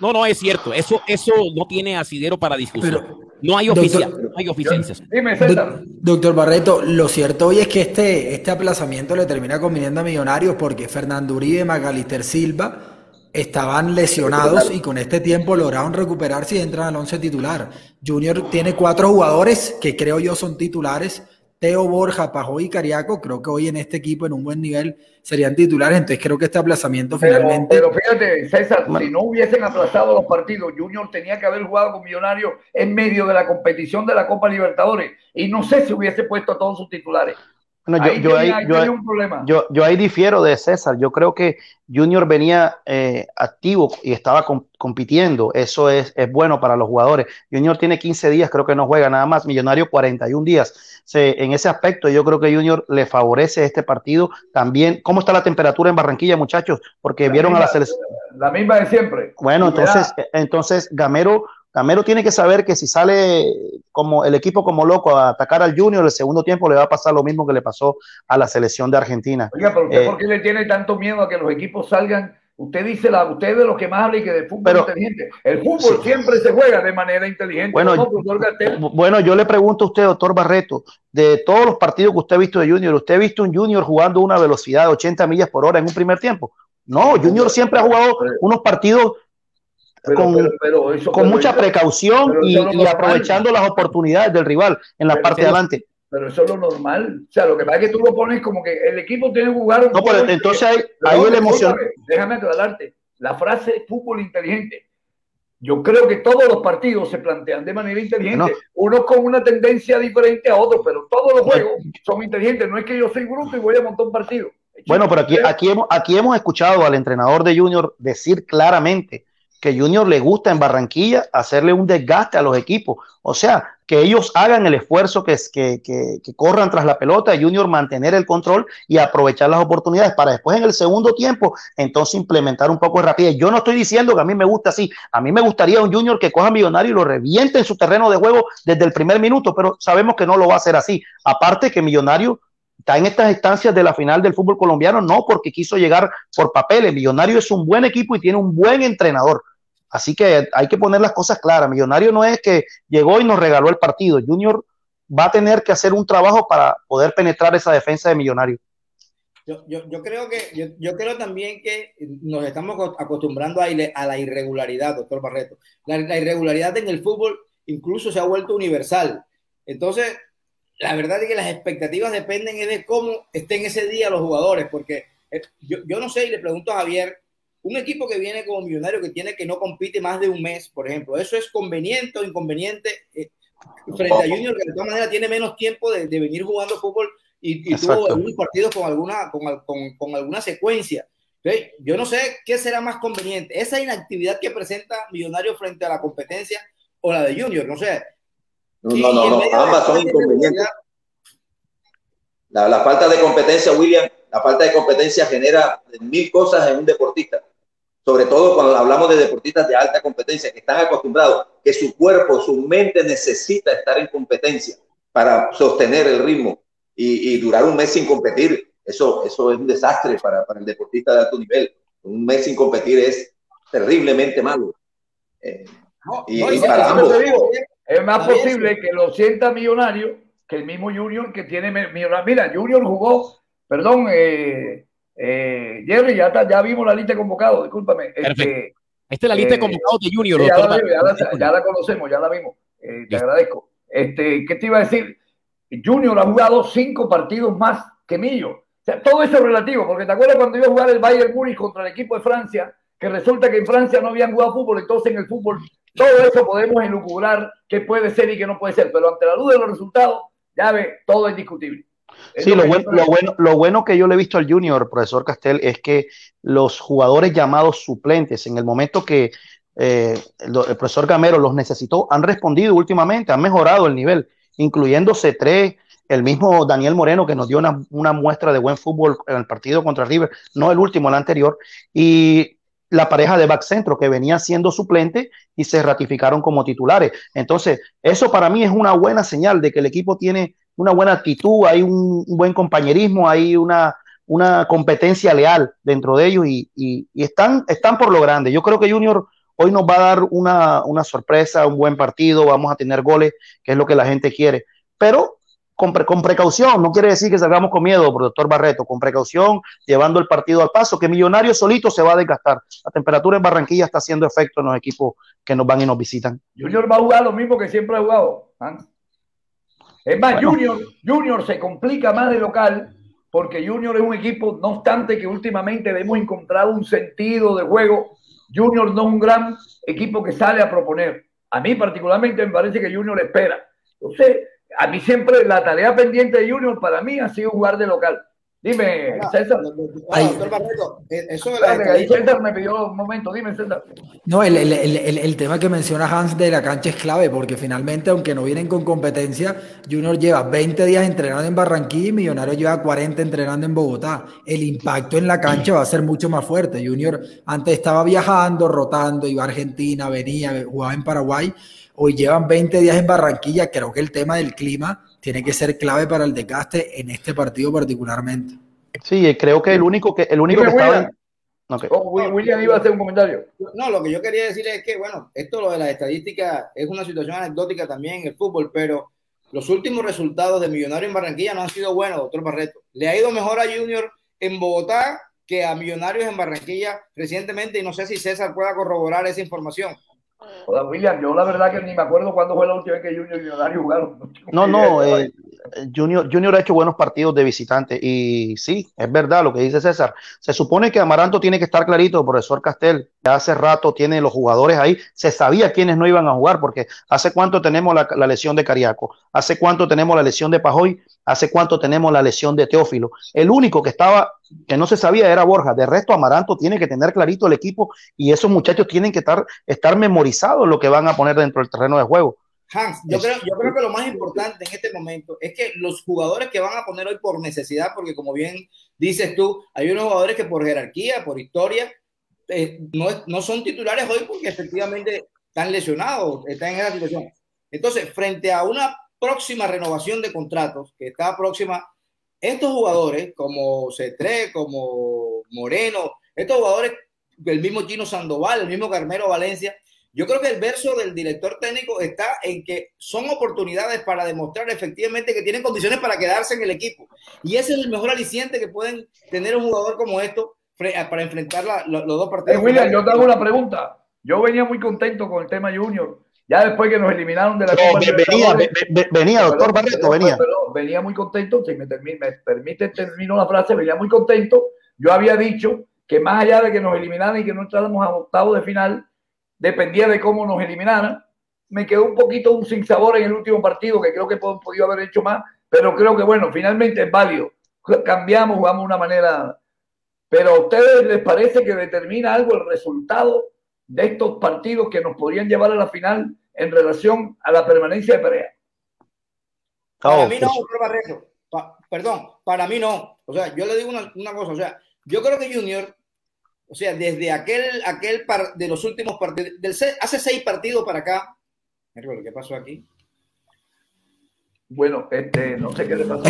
No, no es cierto. Eso, eso no tiene asidero para discusión. no hay oficial, no hay oficiales. Dime, César. Doctor Barreto, lo cierto hoy es que este, este aplazamiento le termina conviniendo a Millonarios porque Fernando Uribe, Magalister Silva estaban lesionados y con este tiempo lograron recuperarse y entran al once titular. Junior tiene cuatro jugadores que creo yo son titulares Teo Borja, Pajoy y Cariaco, creo que hoy en este equipo en un buen nivel serían titulares, entonces creo que este aplazamiento finalmente... Pero fíjate, César, si no hubiesen aplazado los partidos, Junior tenía que haber jugado con Millonarios en medio de la competición de la Copa Libertadores. Y no sé si hubiese puesto a todos sus titulares. Bueno, yo, ahí, yo, yo, ahí difiero de César. Yo creo que Junior venía eh, activo y estaba compitiendo. Eso es, es, bueno para los jugadores. Junior tiene 15 días, creo que no juega nada más. Millonario 41 días. en ese aspecto, yo creo que Junior le favorece este partido. También, ¿cómo está la temperatura en Barranquilla, muchachos? Porque vieron a la selección. La misma de siempre. Bueno, entonces, entonces Gamero Camero tiene que saber que si sale como el equipo como loco a atacar al Junior, el segundo tiempo le va a pasar lo mismo que le pasó a la selección de Argentina. Oiga, pero usted, eh, ¿por qué le tiene tanto miedo a que los equipos salgan? Usted dice, la, usted de los que más habla y que de fútbol inteligente. El fútbol siempre se juega de manera inteligente. Bueno, bueno, yo le pregunto a usted, doctor Barreto, de todos los partidos que usted ha visto de Junior, ¿usted ha visto un Junior jugando una velocidad de 80 millas por hora en un primer tiempo? No, Junior siempre ha jugado unos partidos con, mucha precaución y, aprovechando las oportunidades del rival en la parte de adelante. Pero eso es lo normal. O sea, lo que pasa es que tú lo pones como que el equipo tiene que jugar. no, pero entonces hay, hay el emoción. Déjame aclararte. La frase fútbol inteligente. Yo creo que todos los partidos se plantean de manera inteligente. Unos con una tendencia diferente a otros, pero todos los juegos son inteligentes. No es que yo soy bruto y voy a montar un partido. Bueno, pero aquí, aquí, hemos, aquí hemos escuchado al entrenador de Junior decir claramente que Junior le gusta en Barranquilla hacerle un desgaste a los equipos. O sea, que ellos hagan el esfuerzo, que, que, que, corran tras la pelota, Junior mantener el control y aprovechar las oportunidades para después en el segundo tiempo, entonces implementar un poco de rapidez. Yo no estoy diciendo que a mí me gusta así. A mí me gustaría un Junior que coja Millonario y lo reviente en su terreno de juego desde el primer minuto, pero sabemos que no lo va a hacer así. Aparte que Millonario está en estas instancias de la final del fútbol colombiano, no porque quiso llegar por papeles. Millonario es un buen equipo y tiene un buen entrenador. Así que hay que poner las cosas claras. Millonario no es que llegó y nos regaló el partido. Junior va a tener que hacer un trabajo para poder penetrar esa defensa de Millonario. Yo, creo que yo, creo también que nos estamos acostumbrando a, a la irregularidad, doctor Barreto. La, la, irregularidad en el fútbol incluso se ha vuelto universal. Entonces, la verdad es que las expectativas dependen de cómo estén ese día los jugadores, porque eh, yo, yo no sé, y le pregunto a Javier, un equipo que viene como millonario que tiene que no compite más de un mes, por ejemplo, ¿eso es conveniente o inconveniente eh, frente a Junior que de todas maneras tiene menos tiempo de, venir jugando fútbol y, tuvo algunos partidos con alguna, con, con, alguna secuencia? yo no sé qué será más conveniente, esa inactividad que presenta Millonario frente a la competencia o la de Junior, no sé. No, no, no, ambas son inconvenientes. La, la falta de competencia, William, la falta de competencia genera mil cosas en un deportista sobre todo cuando hablamos de deportistas de alta competencia, que están acostumbrados, que su cuerpo, su mente necesita estar en competencia para sostener el ritmo y, durar un mes sin competir. Eso, eso es un desastre para, para, el deportista de alto nivel. Un mes sin competir es terriblemente malo. Eh, y, para ambos. Es más posible que lo sienta millonario que el mismo Junior que tiene millonario. Mira, Junior jugó, perdón, eh, eh, Jerry, ya, ya vimos la lista de convocados, discúlpame. Este, Esta es la lista de convocados de Junior. Ya, la, ya, la, conocemos, ya la vimos. te agradezco. Este, ¿Qué te iba a decir? Junior ha jugado cinco partidos más que Millo. O sea, todo eso es relativo, porque te acuerdas cuando iba a jugar el Bayern Múnich contra el equipo de Francia, que resulta que en Francia no habían jugado fútbol, entonces en el fútbol todo eso podemos elucubrar qué puede ser y qué no puede ser, pero ante la luz de los resultados, ya ve, todo es discutible. sí, lo, bueno, lo, bueno, lo bueno que yo le he visto al Junior, profesor Castel, es que los jugadores llamados suplentes, en el momento que eh, el, profesor Gamero los necesitó, han respondido últimamente, han mejorado el nivel, incluyendo C3, el mismo Daniel Moreno que nos dio una, una, muestra de buen fútbol en el partido contra River, no el último, el anterior, y la pareja de back centro que venía siendo suplente y se ratificaron como titulares. Entonces, eso para mí es una buena señal de que el equipo tiene una buena actitud, hay un, buen compañerismo, hay una, una competencia leal dentro de ellos y, y, están, están por lo grande. Yo creo que Junior hoy nos va a dar una, una sorpresa, un buen partido, vamos a tener goles, que es lo que la gente quiere. Pero con, precaución, no quiere decir que salgamos con miedo, doctor Barreto, con precaución, llevando el partido al paso, que Millonario solito se va a desgastar. La temperatura en Barranquilla está haciendo efecto en los equipos que nos van y nos visitan. Junior va a jugar lo mismo que siempre ha jugado. Es más, Junior, Junior se complica más de local porque Junior es un equipo, no obstante que últimamente hemos encontrado un sentido de juego, Junior no es un gran equipo que sale a proponer. A mí particularmente me parece que Junior espera. Entonces, a mí siempre la tarea pendiente de Junior para mí ha sido jugar de local. Dime, César. Eso César me pidió un momento, dime, César. No, el, el, el, el, tema que menciona Hans de la cancha es clave, porque finalmente, aunque no vienen con competencia, Junior lleva 20 días entrenando en Barranquilla y Millonario lleva 40 entrenando en Bogotá. El impacto en la cancha va a ser mucho más fuerte. Junior antes estaba viajando, rotando, iba a Argentina, venía, jugaba en Paraguay Hoy llevan 20 días en Barranquilla. Creo que el tema del clima tiene que ser clave para el desgaste en este partido particularmente. Sí, creo que el único que el único que estaba oh, William iba a hacer un comentario. No, lo que yo quería decir es que, bueno, esto lo de las estadísticas es una situación anecdótica también en el fútbol, pero los últimos resultados de Millonario en Barranquilla no han sido buenos, doctor Barreto. Le ha ido mejor a Junior en Bogotá que a Millonarios en Barranquilla recientemente y no sé si César pueda corroborar esa información. Hola, William, yo la verdad que ni me acuerdo cuándo fue la última vez que Junior y Millonario jugaron. No, no, eh, Junior, Junior ha hecho buenos partidos de visitante y sí, es verdad lo que dice César. Se supone que Amaranto tiene que estar clarito, profesor Castel, ya hace rato tiene los jugadores ahí, se sabía quiénes no iban a jugar, porque hace cuánto tenemos la, la lesión de Cariaco, hace cuánto tenemos la lesión de Pajoy, hace cuánto tenemos la lesión de Teófilo. El único que estaba que no se sabía era Borja. De resto, Amaranto tiene que tener clarito el equipo y esos muchachos tienen que estar, estar memorizados lo que van a poner dentro del terreno de juego. Hans, yo creo, yo creo que lo más importante en este momento es que los jugadores que van a poner hoy por necesidad, porque como bien dices tú, hay unos jugadores que por jerarquía, por historia, eh, no, no son titulares hoy porque efectivamente están lesionados, están en esa situación. Entonces, frente a una próxima renovación de contratos que está próxima estos jugadores, como C3, como Moreno, estos jugadores, el mismo Chino Sandoval, el mismo Carmelo Valencia, yo creo que el verso del director técnico está en que son oportunidades para demostrar efectivamente que tienen condiciones para quedarse en el equipo. Y ese es el mejor aliciente que pueden tener un jugador como esto para enfrentar los dos partidos. Eh, William, yo te hago una pregunta. Yo venía muy contento con el tema Junior ya después que nos eliminaron de la Copa venía, venía, doctor Barreto, venía. venía muy contento, si me, me permite termino la frase, venía muy contento. Yo había dicho que más allá de que nos eliminaran y que no entráramos a octavo de final, dependía de cómo nos eliminaran. Me quedó un poquito un sin sabor en el último partido, que creo que podido haber hecho más, pero creo que bueno, finalmente es válido. Cambiamos, jugamos de una manera. Pero a ustedes les parece que determina algo el resultado de estos partidos que nos podrían llevar a la final en relación a la permanencia de Perea. Para mí no, Barreto. perdón, para mí no. O sea, yo le digo una, cosa. O sea, yo creo que Junior O sea, desde aquel, aquel par, de los últimos partidos, hace seis partidos para acá. ¿Qué pasó aquí? Bueno, este, no sé qué le pasó.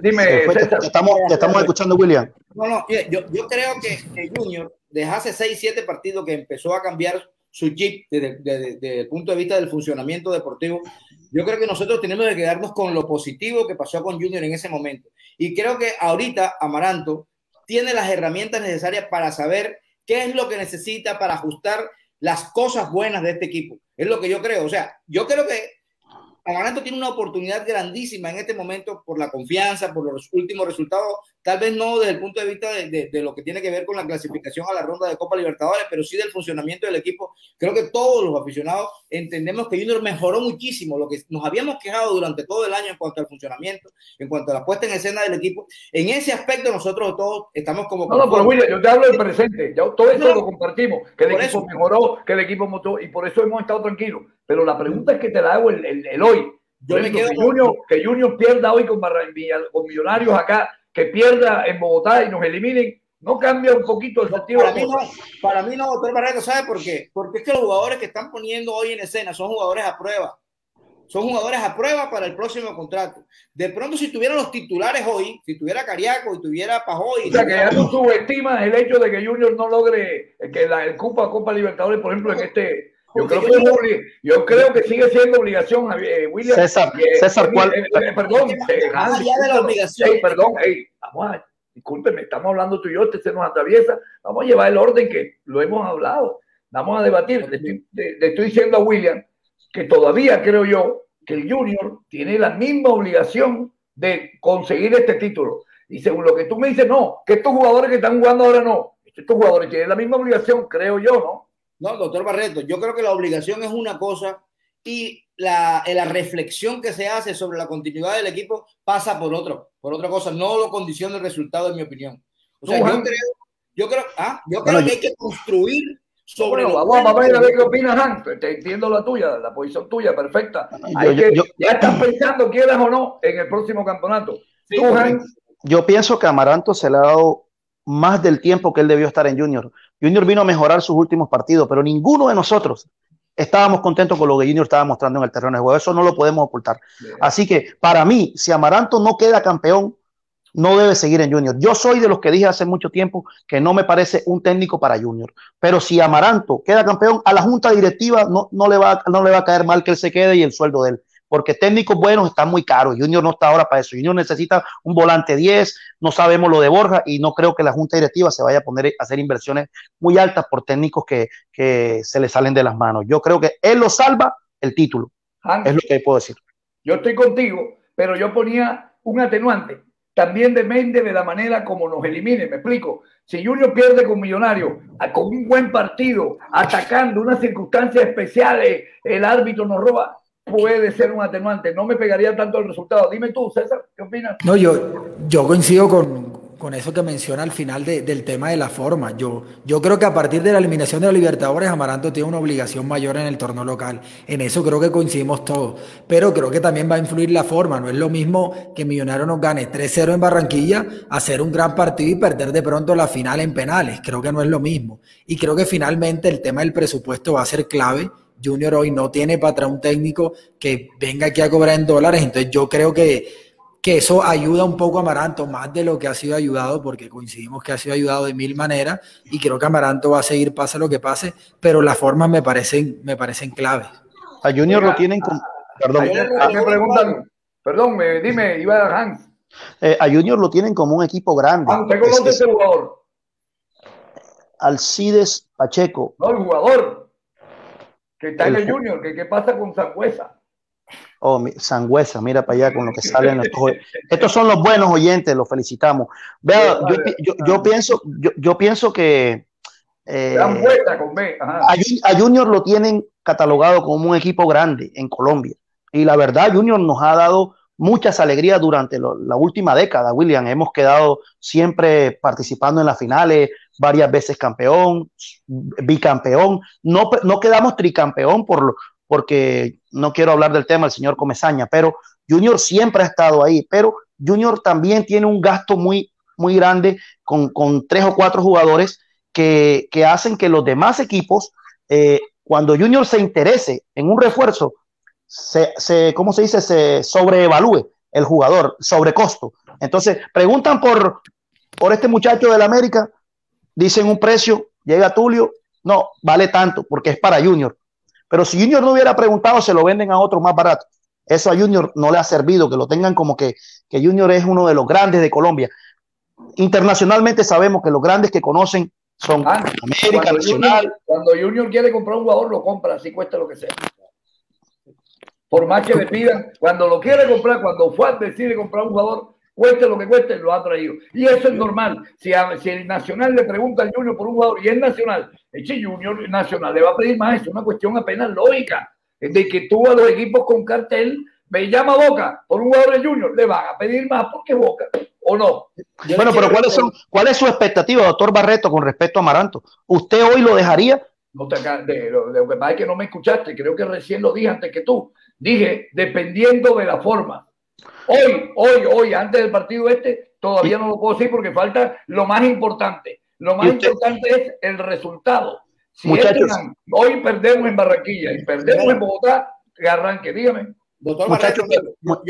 Dime, estamos, estamos escuchando, William. No, no, yo, yo creo que el Junior, desde hace 6, 7 partidos que empezó a cambiar su chip desde, el punto de vista del funcionamiento deportivo, yo creo que nosotros tenemos que quedarnos con lo positivo que pasó con Junior en ese momento. Y creo que ahorita Amaranto tiene las herramientas necesarias para saber qué es lo que necesita para ajustar las cosas buenas de este equipo. Es lo que yo creo. O sea, yo creo que Amaranto tiene una oportunidad grandísima en este momento por la confianza, por los últimos resultados, tal vez no desde el punto de vista de, lo que tiene que ver con la clasificación a la ronda de Copa Libertadores, pero sí del funcionamiento del equipo. Creo que todos los aficionados entendemos que Junior mejoró muchísimo lo que nos habíamos quejado durante todo el año en cuanto al funcionamiento, en cuanto a la puesta en escena del equipo. En ese aspecto nosotros todos estamos como... No, no, pero William, yo te hablo del presente, ya todo eso lo compartimos, que el equipo mejoró, que el equipo montó y por eso hemos estado tranquilos. Pero la pregunta es que te la hago el, hoy. Yo me quedo que, Junior, que Junior pierda hoy con, con Millonarios acá, que pierda en Bogotá y nos eliminen, no cambia un poquito el sentido. Para, mí no, para mí no, doctor Barreto, ¿sabe por qué? Porque es que los jugadores que están poniendo hoy en escena son jugadores a prueba. Son jugadores a prueba para el próximo contrato. De pronto, si tuvieran los titulares hoy, si tuviera Cariaco y tuviera Pajoy. O sea, que ya tú subestimas el hecho de que Junior no logre que la, el Copa, Copa Libertadores, por ejemplo, en este yo creo, que, yo creo que sigue siendo obligación, eh, William. César, César, ¿cuál? Eh, eh, perdón, allá de la obligación. perdón, vamos a, discúlpeme, estamos hablando tú y yo, este se nos atraviesa. Vamos a llevar el orden que lo hemos hablado. Vamos a debatir. Le estoy, le estoy diciendo a William que todavía creo yo que el Junior tiene la misma obligación de conseguir este título. Y según lo que tú me dices, no, que estos jugadores que están jugando ahora no. Estos jugadores tienen la misma obligación, creo yo, ¿no? No, doctor Barreto, yo creo que la obligación es una cosa y la, la, reflexión que se hace sobre la continuidad del equipo pasa por otro, por otra cosa, no lo condiciona el resultado, en mi opinión. O sea, yo creo, yo creo, ah, yo creo que hay que construir sobre bueno, vamos, a ver qué opinas, Hans. Te entiendo la tuya, la posición tuya, perfecta. ya estás pensando, quieras o no, en el próximo campeonato. Yo pienso que Amaranto se le ha dado más del tiempo que él debió estar en Junior. Junior vino a mejorar sus últimos partidos, pero ninguno de nosotros estábamos contentos con lo que Junior estaba mostrando en el terreno de juego. Eso no lo podemos ocultar. Así que para mí, si Amaranto no queda campeón, no debe seguir en Junior. Yo soy de los que dije hace mucho tiempo que no me parece un técnico para Junior. Pero si Amaranto queda campeón, a la junta directiva no, no, le, va, no le va a caer mal que él se quede y el sueldo de él porque técnicos buenos están muy caros. Junior no está ahora para eso. Junior necesita un volante 10, no sabemos lo de Borja y no creo que la Junta Directiva se vaya a poner a hacer inversiones muy altas por técnicos que, se le salen de las manos. Yo creo que él lo salva el título. es lo que puedo decir. Yo estoy contigo, pero yo ponía un atenuante. También depende de la manera como nos elimine. Me explico. Si Junior pierde con Millonario, con un buen partido, atacando unas circunstancias especiales, el árbitro nos roba, puede ser un atenuante. No me pegaría tanto el resultado. Dime tú, César, ¿qué opinas? No, yo, yo coincido con, con eso que menciona al final del tema de la forma. Yo, yo creo que a partir de la eliminación de los Libertadores, Amaranto tiene una obligación mayor en el torneo local. En eso creo que coincidimos todos. Pero creo que también va a influir la forma. No es lo mismo que Millonario nos gane 3-0 en Barranquilla, hacer un gran partido y perder de pronto la final en penales. Creo que no es lo mismo. Y creo que finalmente el tema del presupuesto va a ser clave Junior hoy no tiene para un técnico que venga aquí a cobrar en dólares, entonces yo creo que, que eso ayuda un poco a Amaranto, más de lo que ha sido ayudado, porque coincidimos que ha sido ayudado de mil maneras, y creo que Amaranto va a seguir, pase lo que pase, pero las formas me parecen, me parecen claves. A Junior lo tienen con... Perdón, me preguntan, perdón, dime, Iván Hans. Eh, a Junior lo tienen como un equipo grande. Ah, ese jugador. Alcides Pacheco. No, el jugador que está en el Junior, que qué pasa con Sangüesa. Oh, Sangüesa, mira para allá con lo que salen estos. Estos son los buenos oyentes, los felicitamos. Vea, yo, pienso, yo, pienso que eh, a, Junior lo tienen catalogado como un equipo grande en Colombia. Y la verdad, Junior nos ha dado muchas alegrías durante la última década, William. Hemos quedado siempre participando en las finales, varias veces campeón, bicampeón. No, no quedamos tricampeón por, porque no quiero hablar del tema del señor Comesaña, pero Junior siempre ha estado ahí, pero Junior también tiene un gasto muy, muy grande con, con tres o cuatro jugadores que, hacen que los demás equipos, eh, cuando Junior se interese en un refuerzo, se, se, ¿cómo se dice? Se sobreevalúe el jugador, sobrecosto. Entonces, preguntan por, por este muchacho del América, dicen un precio, llega Tulio, no, vale tanto, porque es para Junior. Pero si Junior no hubiera preguntado, se lo venden a otro más barato. Eso a Junior no le ha servido, que lo tengan como que, que Junior es uno de los grandes de Colombia. Internacionalmente sabemos que los grandes que conocen son ah, América cuando Nacional. Junior, cuando Junior quiere comprar un jugador, lo compra, así cuesta lo que sea por más que le pidan, cuando lo quiere comprar, cuando Juan decide comprar un jugador, cueste lo que cueste, lo ha traído. Y eso es normal. Si, si el Nacional le pregunta al Junior por un jugador y es Nacional, eche Junior Nacional le va a pedir más. Es una cuestión apenas lógica. De que tú a los equipos con cartel me llama Boca por un jugador de Junior, le van a pedir más porque Boca, ¿o no? bueno, pero ¿cuáles son, ¿cuál es su expectativa, doctor Barreto, con respecto a Amaranto? ¿Usted hoy lo dejaría? No te, de, lo, que pasa es que no me escuchaste, creo que recién lo dije antes que tú. Dije, dependiendo de la forma. Hoy, hoy, hoy, antes del partido este, todavía no lo puedo decir porque falta lo más importante. Lo más importante es el resultado. Si Muchachos, hoy perdemos en Barranquilla y perdemos en Bogotá, que arranque, dígame. Doctor Muchachos,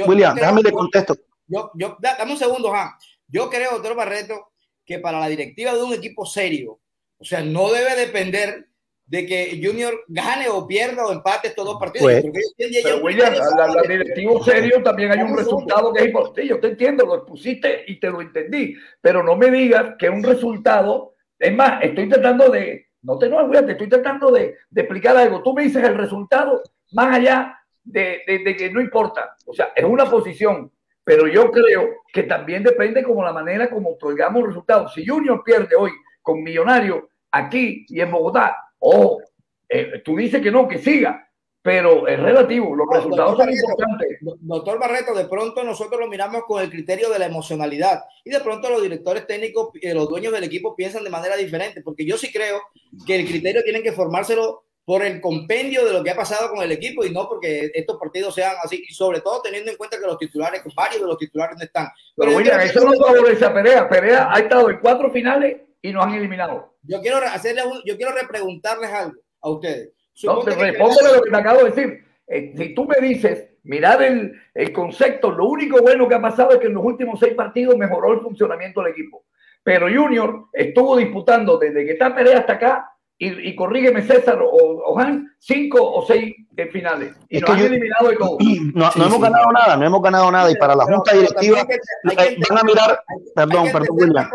William, déjame de contexto. Yo, yo, dame un segundo, Juan. Yo creo, doctor Barreto, que para la directiva de un equipo serio, o sea, no debe depender de que Junior gane o pierda o empate estos dos partidos. Pues, pero William, la, directivo serio también hay un resultado que es importante. Yo te entiendo, lo expusiste y te lo entendí, pero no me digas que un resultado, es más, estoy tratando de, no te no, te estoy tratando de, de, explicar algo. Tú me dices el resultado más allá de, de, que no importa. O sea, es una posición, pero yo creo que también depende como la manera como otorgamos resultados. Si Junior pierde hoy con Millonario aquí y en Bogotá, o eh, tú dices que no, que siga, pero es relativo, los resultados son importantes. Doctor Barreto, de pronto nosotros lo miramos con el criterio de la emocionalidad y de pronto los directores técnicos, y los dueños del equipo piensan de manera diferente, porque yo sí creo que el criterio tienen que formárselo por el compendio de lo que ha pasado con el equipo y no porque estos partidos sean así, y sobre todo teniendo en cuenta que los titulares, varios de los titulares no están. Pero, Pero eso no favorece a Perea. Perea ha estado en cuatro finales y nos han eliminado. Yo quiero hacerle yo quiero repreguntarles algo a ustedes. No, te responde lo que te acabo de decir. Eh, si tú me dices, mirad el, el, concepto, lo único bueno que ha pasado es que en los últimos seis partidos mejoró el funcionamiento del equipo. Pero Junior estuvo disputando desde que está Perea hasta acá, y, y corrígeme César o, o, Han, cinco o seis eh, finales. Y nos han eliminado de todo. No, no hemos ganado nada, no hemos ganado nada. Y para la Junta Directiva, eh, van a mirar, perdón, perdón, William.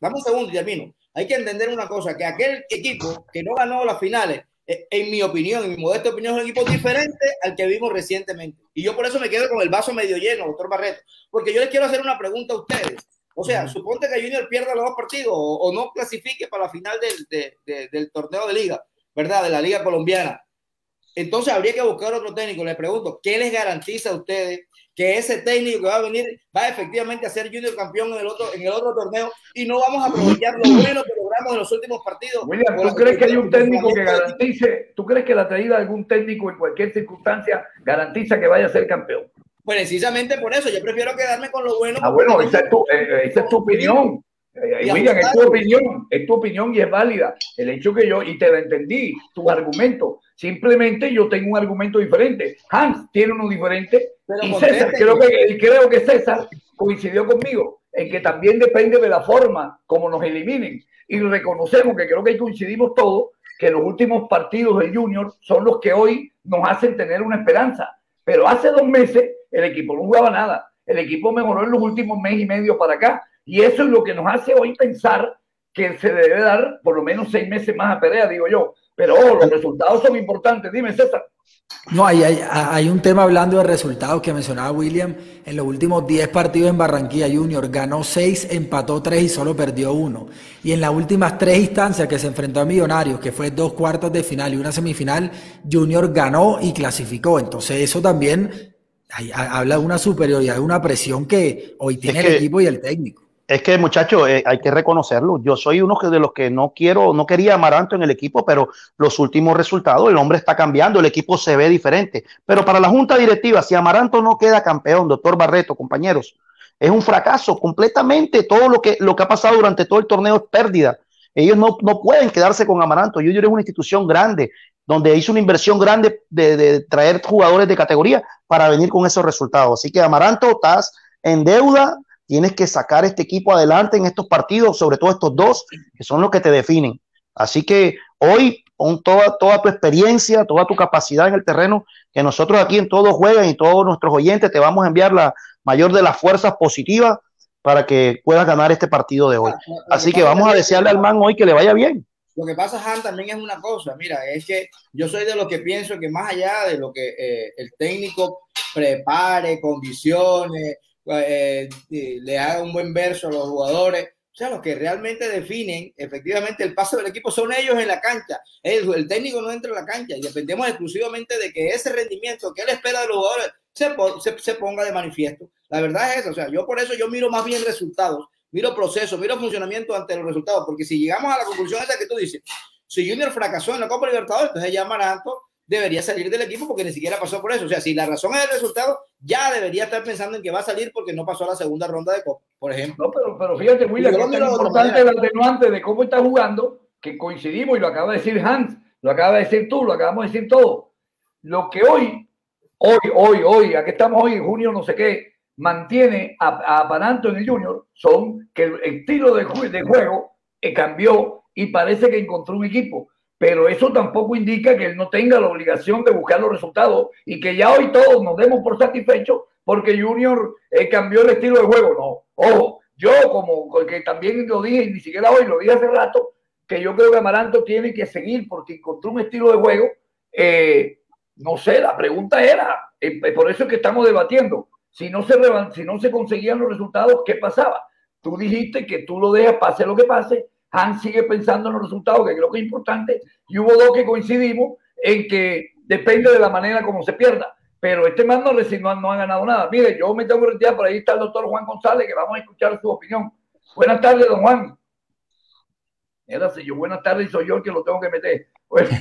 Dame un segundo y termino. Hay que entender una cosa, que aquel equipo que no ganó las finales, eh, en mi opinión, en mi modesta opinión, es un equipo diferente al que vimos recientemente. Y yo por eso me quedo con el vaso medio lleno, doctor Barreto, porque yo les quiero hacer una pregunta a ustedes. O sea, suponte que Junior pierda los dos partidos o, no clasifique para la final del, del torneo de liga, ¿verdad? De la liga colombiana. Entonces habría que buscar otro técnico. Les pregunto, ¿qué les garantiza a ustedes que ese técnico que va a venir va efectivamente a ser junior campeón en el otro, en el otro torneo y no vamos a aprovechar lo bueno que logramos en los últimos partidos. William, ¿tú crees que hay un técnico que garantice, tú crees que la traída de algún técnico en cualquier circunstancia garantiza que vaya a ser campeón? Precisamente por eso, yo prefiero quedarme con lo bueno. Ah, bueno, esa es tu, eh, eh, esa es tu opinión. Eh, William, es tu opinión, es tu opinión y es válida. El hecho que yo, y te lo entendí, tu argumento, simplemente yo tengo un argumento diferente. Hans tiene uno diferente y César, creo que, creo que César coincidió conmigo en que también depende de la forma como nos eliminen. Y reconocemos que creo que coincidimos todos que los últimos partidos del Junior son los que hoy nos hacen tener una esperanza. Pero hace dos meses el equipo no jugaba nada. El equipo mejoró en los últimos mes y medio para acá. Y eso es lo que nos hace hoy pensar que se debe dar por lo menos seis meses más a Perea, digo yo. Pero oh, los resultados son importantes. Dime, César. No, hay, hay, un tema hablando de resultados que mencionaba William. En los últimos 10 partidos en Barranquilla Junior ganó 6, empató 3 y solo perdió 1. Y en las últimas tres instancias que se enfrentó a Millonarios, que fue dos cuartos de final y una semifinal, Junior ganó y clasificó. Entonces eso también habla de una superioridad, de una presión que hoy tiene el equipo y el técnico. Es que, muchachos, eh, hay que reconocerlo. Yo soy uno de los que no quiero, no quería Amaranto en el equipo, pero los últimos resultados, el hombre está cambiando, el equipo se ve diferente. Pero para la junta directiva, si Amaranto no queda campeón, doctor Barreto, compañeros, es un fracaso completamente. Todo lo que, lo que ha pasado durante todo el torneo es pérdida. Ellos no, no pueden quedarse con Amaranto. Junior es una institución grande, donde hizo una inversión grande de, de, traer jugadores de categoría para venir con esos resultados. Así que Amaranto, estás en deuda, tienes que sacar este equipo adelante en estos partidos, sobre todo estos dos, que son los que te definen. Así que hoy, con toda, toda tu experiencia, toda tu capacidad en el terreno, que nosotros aquí en Todos Juegan y todos nuestros oyentes te vamos a enviar la mayor de las fuerzas positivas para que puedas ganar este partido de hoy. Así que vamos a desearle al man hoy que le vaya bien. Lo que pasa, Han, también es una cosa, mira, es que yo soy de los que pienso que más allá de lo que eh, el técnico prepare, condicione, eh, le haga un buen verso a los jugadores, o sea, los que realmente definen efectivamente el paso del equipo son ellos en la cancha. El, el técnico no entra en la cancha y dependemos exclusivamente de que ese rendimiento que él espera de los jugadores se, se, se ponga de manifiesto. La verdad es eso, o sea, yo por eso yo miro más bien resultados miro proceso, miro funcionamiento ante los resultados, porque si llegamos a la conclusión esa que tú dices, si Junior fracasó en la Copa Libertadores, entonces ya Maranto debería salir del equipo porque ni siquiera pasó por eso. O sea, si la razón es el resultado, ya debería estar pensando en que va a salir porque no pasó a la segunda ronda de Copa, por ejemplo. No, pero, pero fíjate, William, que es importante el atenuante de cómo está jugando, que coincidimos y lo acaba de decir Hans, lo acaba de decir tú, lo acabamos de decir todo. Lo que hoy, hoy, hoy, hoy, aquí estamos hoy en junio, no sé qué, mantiene a, a en el Junior son que el estilo de, de juego eh, cambió y parece que encontró un equipo. Pero eso tampoco indica que él no tenga la obligación de buscar los resultados y que ya hoy todos nos demos por satisfechos porque Junior eh, cambió el estilo de juego. No, ojo, yo como que también lo dije, ni siquiera hoy, lo dije hace rato, que yo creo que Amaranto tiene que seguir porque encontró un estilo de juego. Eh, no sé, la pregunta era, por eso es que estamos debatiendo si no se, si no se conseguían los resultados, ¿qué pasaba? Tú dijiste que tú lo dejas, pase lo que pase. Han sigue pensando en los resultados, que creo que es importante. Y hubo dos que coincidimos en que depende de la manera como se pierda. Pero este man no, no, ha ganado nada. Mire, yo me tengo que retirar, por ahí está el doctor Juan González, que vamos a escuchar su opinión. Buenas tardes, don Juan. Era yo, buenas tardes, soy yo el que lo tengo que meter. Bueno.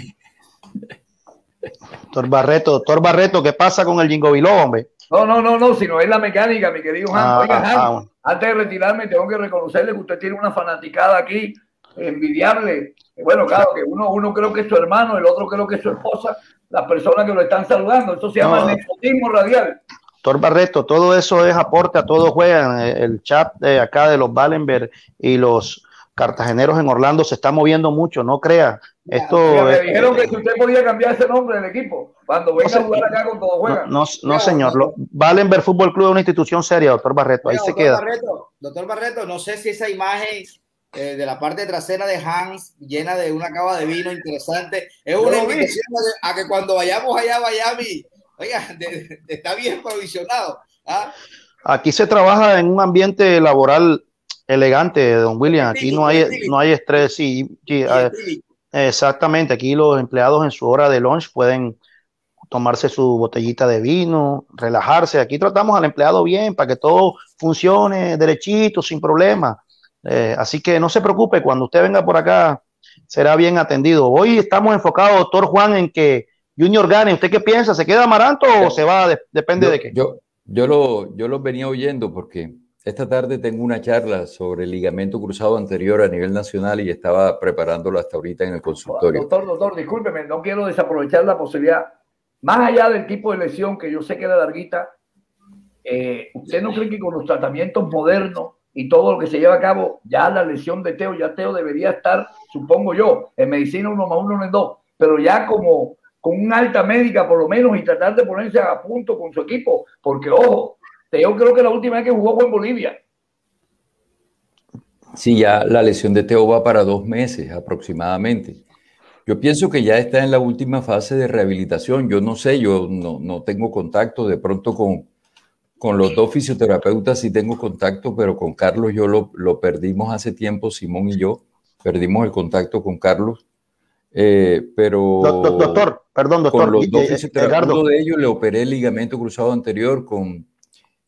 Doctor Barreto, doctor Barreto, ¿qué pasa con el Jingo hombre? No, no, no, no, sino es la mecánica, mi querido Hans. Ah, Oiga, ah, antes de retirarme, tengo que reconocerle que usted tiene una fanaticada aquí envidiable. Bueno, claro, que uno, uno creo que es su hermano, el otro creo que es su esposa, las personas que lo están saludando. Esto se llama nepotismo radial. Doctor Barreto, todo eso es aporte a todos juegan. El chat de acá de los Ballenberg y los cartageneros en Orlando se está moviendo mucho, no crea. Esto me dijeron que si usted podía cambiar ese nombre del equipo cuando venga a jugar acá con todo juega. No, no, señor. Lo, Valenberg Fútbol Club es una institución seria, doctor Barreto. Ahí se queda. doctor Barreto, no sé si esa imagen eh, de la parte trasera de Hans llena de una cava de vino interesante es una invitación a que cuando vayamos allá a Miami, oiga, está bien provisionado. ¿ah? Aquí se trabaja en un ambiente laboral elegante, don William. Aquí no hay, no hay estrés. Sí, exactamente. Aquí los empleados en su hora de lunch pueden tomarse su botellita de vino, relajarse. Aquí tratamos al empleado bien para que todo funcione derechito, sin problema. Eh, así que no se preocupe, cuando usted venga por acá será bien atendido. Hoy estamos enfocados, doctor Juan, en que Junior gane. ¿Usted qué piensa? ¿Se queda Amaranto o se va? depende de qué. Yo, yo, lo, yo lo venía oyendo porque esta tarde tengo una charla sobre el ligamento cruzado anterior a nivel nacional y estaba preparándolo hasta ahorita en el consultorio. Doctor, doctor, discúlpeme, no quiero desaprovechar la posibilidad. Más allá del tipo de lesión que yo sé que era larguita, eh, ¿usted no cree que con los tratamientos modernos y todo lo que se lleva a cabo, ya la lesión de Teo, ya Teo debería estar, supongo yo, en medicina uno más uno no es dos, pero ya como con una alta médica por lo menos y tratar de ponerse a punto con su equipo, porque ojo, yo creo que la última vez que jugó fue en Bolivia. Sí, ya la lesión de Teo va para dos meses aproximadamente. Yo pienso que ya está en la última fase de rehabilitación. Yo no sé, yo no, tengo contacto de pronto con, con los dos fisioterapeutas sí tengo contacto, pero con Carlos yo lo, lo perdimos hace tiempo, Simón y yo, perdimos el contacto con Carlos. Eh, pero doctor, perdón, doctor. Con los dos fisioterapeutas de ellos le operé el ligamento cruzado anterior con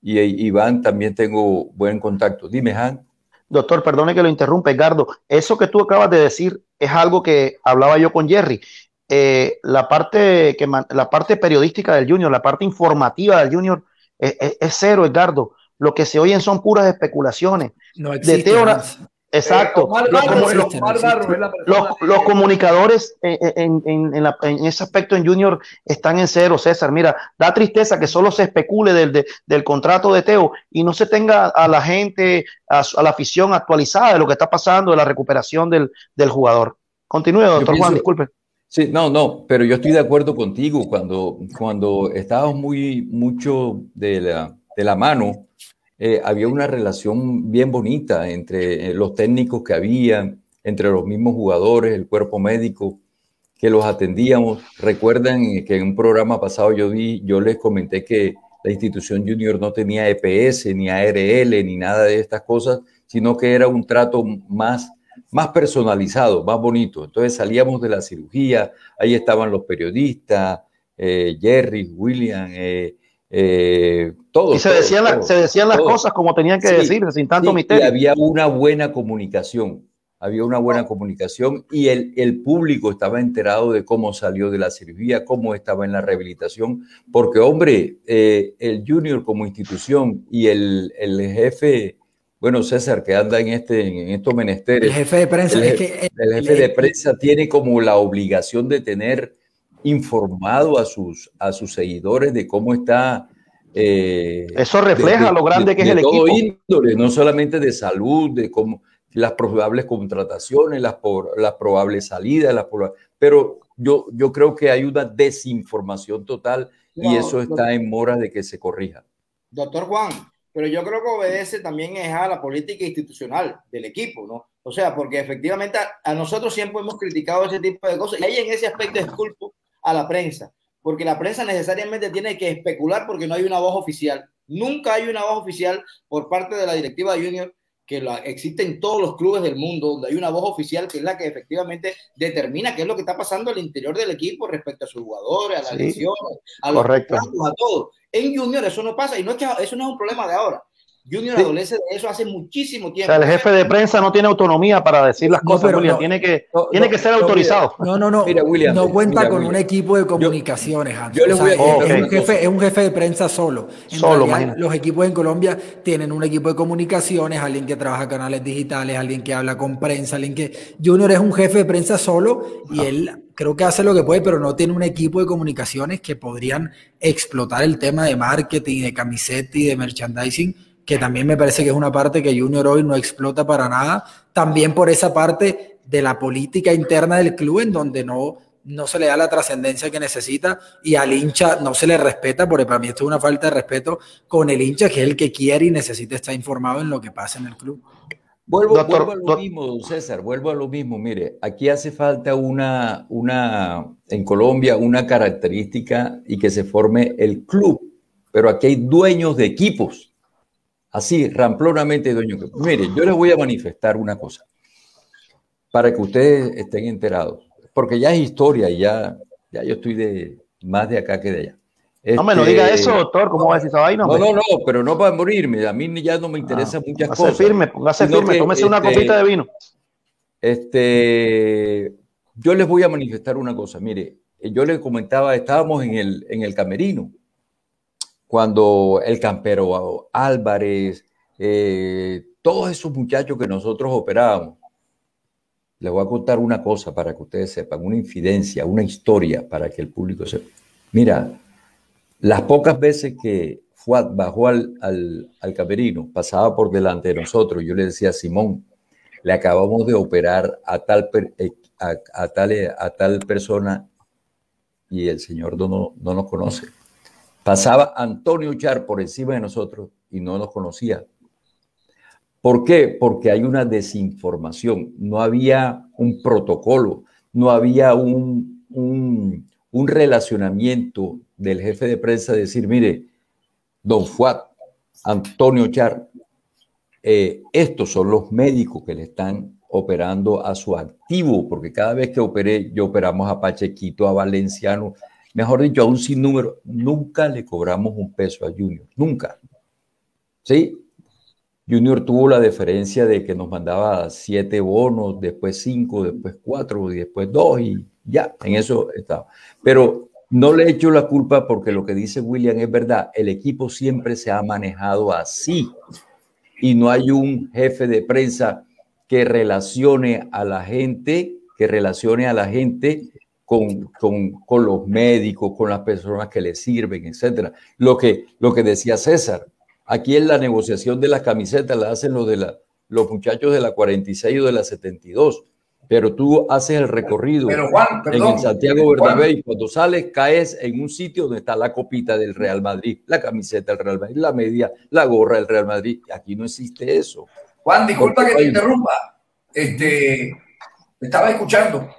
y Iván también tengo buen contacto. Dime, Han. Doctor, perdone que lo interrumpa, Edgardo. Eso que tú acabas de decir es algo que hablaba yo con Jerry. Eh, la, parte que, la parte periodística del Junior, la parte informativa del Junior es, cero, Edgardo. Lo que se oyen son puras especulaciones. No existe. Exacto. los, comunicadores en, en, ese aspecto en Junior están en cero, César. Mira, da tristeza que solo se especule del, del contrato de Teo y no se tenga a la gente, a, la afición actualizada de lo que está pasando, de la recuperación del, del jugador. Continúe, doctor Juan, disculpe. Sí, no, no, pero yo estoy de acuerdo contigo cuando, cuando estábamos muy mucho de la, de la mano eh, había una relación bien bonita entre eh, los técnicos que había, entre los mismos jugadores, el cuerpo médico que los atendíamos. Recuerdan que en un programa pasado yo vi, yo les comenté que la institución junior no tenía EPS, ni ARL, ni nada de estas cosas, sino que era un trato más, más personalizado, más bonito. Entonces salíamos de la cirugía, ahí estaban los periodistas, eh, Jerry, William, eh, todo. Y se decían, se decían las cosas como tenían que decirse, sin tanto misterio. Y había una buena comunicación, había una buena comunicación y el, el, público estaba enterado de cómo salió de la cirugía, cómo estaba en la rehabilitación, porque hombre, eh, el junior como institución y el, el, jefe, bueno, César, que anda en, este, en estos menesteres. El jefe de prensa. El, jefe, el jefe de prensa tiene como la obligación de tener informado a sus, a sus seguidores de cómo está. Eh, Eso refleja lo grande que es el todo índole, no solamente de salud, de cómo las probables contrataciones, las, las probables salidas, las pero yo, yo creo que hay una desinformación total y eso está en mora de que se corrija. Doctor Juan, pero yo creo que obedece también a la política institucional del equipo, ¿no? O sea, porque efectivamente a, nosotros siempre hemos criticado ese tipo de cosas y ahí en ese aspecto es culpo a la prensa, porque la prensa necesariamente tiene que especular porque no hay una voz oficial. Nunca hay una voz oficial por parte de la directiva de Junior que la, existe en todos los clubes del mundo, donde hay una voz oficial que es la que efectivamente determina qué es lo que está pasando al interior del equipo respecto a sus jugadores, a las lesiones, a los a todo. En Junior eso no pasa y no es que eso no es un problema de ahora. Junior adolece de eso hace muchísimo tiempo. el jefe de prensa no tiene autonomía para decir las cosas, William. tiene que, tiene que ser autorizado. No, no, no. no cuenta con un equipo de comunicaciones, es, un jefe, es, un jefe, de prensa solo. solo los equipos en Colombia tienen un equipo de comunicaciones, alguien que trabaja canales digitales, alguien que habla con prensa, alguien que. Junior es un jefe de prensa solo y él creo que hace lo que puede, pero no tiene un equipo de comunicaciones que podrían explotar el tema de marketing, de camiseta y de merchandising que también me parece que es una parte que Junior hoy no explota para nada, también por esa parte de la política interna del club en donde no, no se le da la trascendencia que necesita y al hincha no se le respeta, porque para mí esto es una falta de respeto con el hincha, que es el que quiere y necesita estar informado en lo que pasa en el club. Vuelvo, a lo mismo, César, vuelvo a lo mismo. Mire, aquí hace falta una, una, en Colombia, una característica y que se forme el club, pero aquí hay dueños de equipos así ramplonamente, dueño. Mire, yo les voy a manifestar una cosa para que ustedes estén enterados, porque ya es historia y ya, ya yo estoy de más de acá que de allá. no me lo diga este, eso, doctor, ¿cómo va a decir esa vaina? No, no, no, pero no para morirme, a mí ya no me interesan ah, muchas cosas. firme, póngase firme, tómese una este, copita de vino. Este, yo les voy a manifestar una cosa, mire, yo les comentaba, estábamos en el, en el camerino cuando el campero Álvarez, eh, todos esos muchachos que nosotros operábamos. Les voy a contar una cosa para que ustedes sepan, una infidencia, una historia para que el público sepa. Mira, las pocas veces que Fuad bajó al, al, camerino, pasaba por delante de nosotros, yo le decía a Simón, le acabamos de operar a tal, eh, a, tal, a tal persona y el señor no, no nos conoce. Pasaba Antonio Char por encima de nosotros y no nos conocía. ¿Por qué? Porque hay una desinformación, no había un protocolo, no había un, un, relacionamiento del jefe de prensa de decir, mire, don Fuat, Antonio Char, eh, estos son los médicos que le están operando a su activo, porque cada vez que operé, yo operamos a Pachequito, a Valenciano, mejor dicho, a un sinnúmero, nunca le cobramos un peso a Junior, nunca. ¿Sí? Junior tuvo la deferencia de que nos mandaba siete bonos, después cinco, después cuatro y después dos y ya, en eso estaba. Pero no le echo la culpa porque lo que dice William es verdad, el equipo siempre se ha manejado así y no hay un jefe de prensa que relacione a la gente, que relacione a la gente con, con, con, los médicos, con las personas que le sirven, etcétera. Lo que, lo que decía César, aquí en la negociación de las camisetas la hacen los, de la, los muchachos de la 46 o de la 72 pero tú haces el recorrido en Santiago Bernabéu y cuando sales caes en un sitio donde está la copita del Real Madrid, la camiseta del Real Madrid, la media, la gorra del Real Madrid. Aquí no existe eso. Juan, disculpa que te interrumpa. Este, estaba escuchando.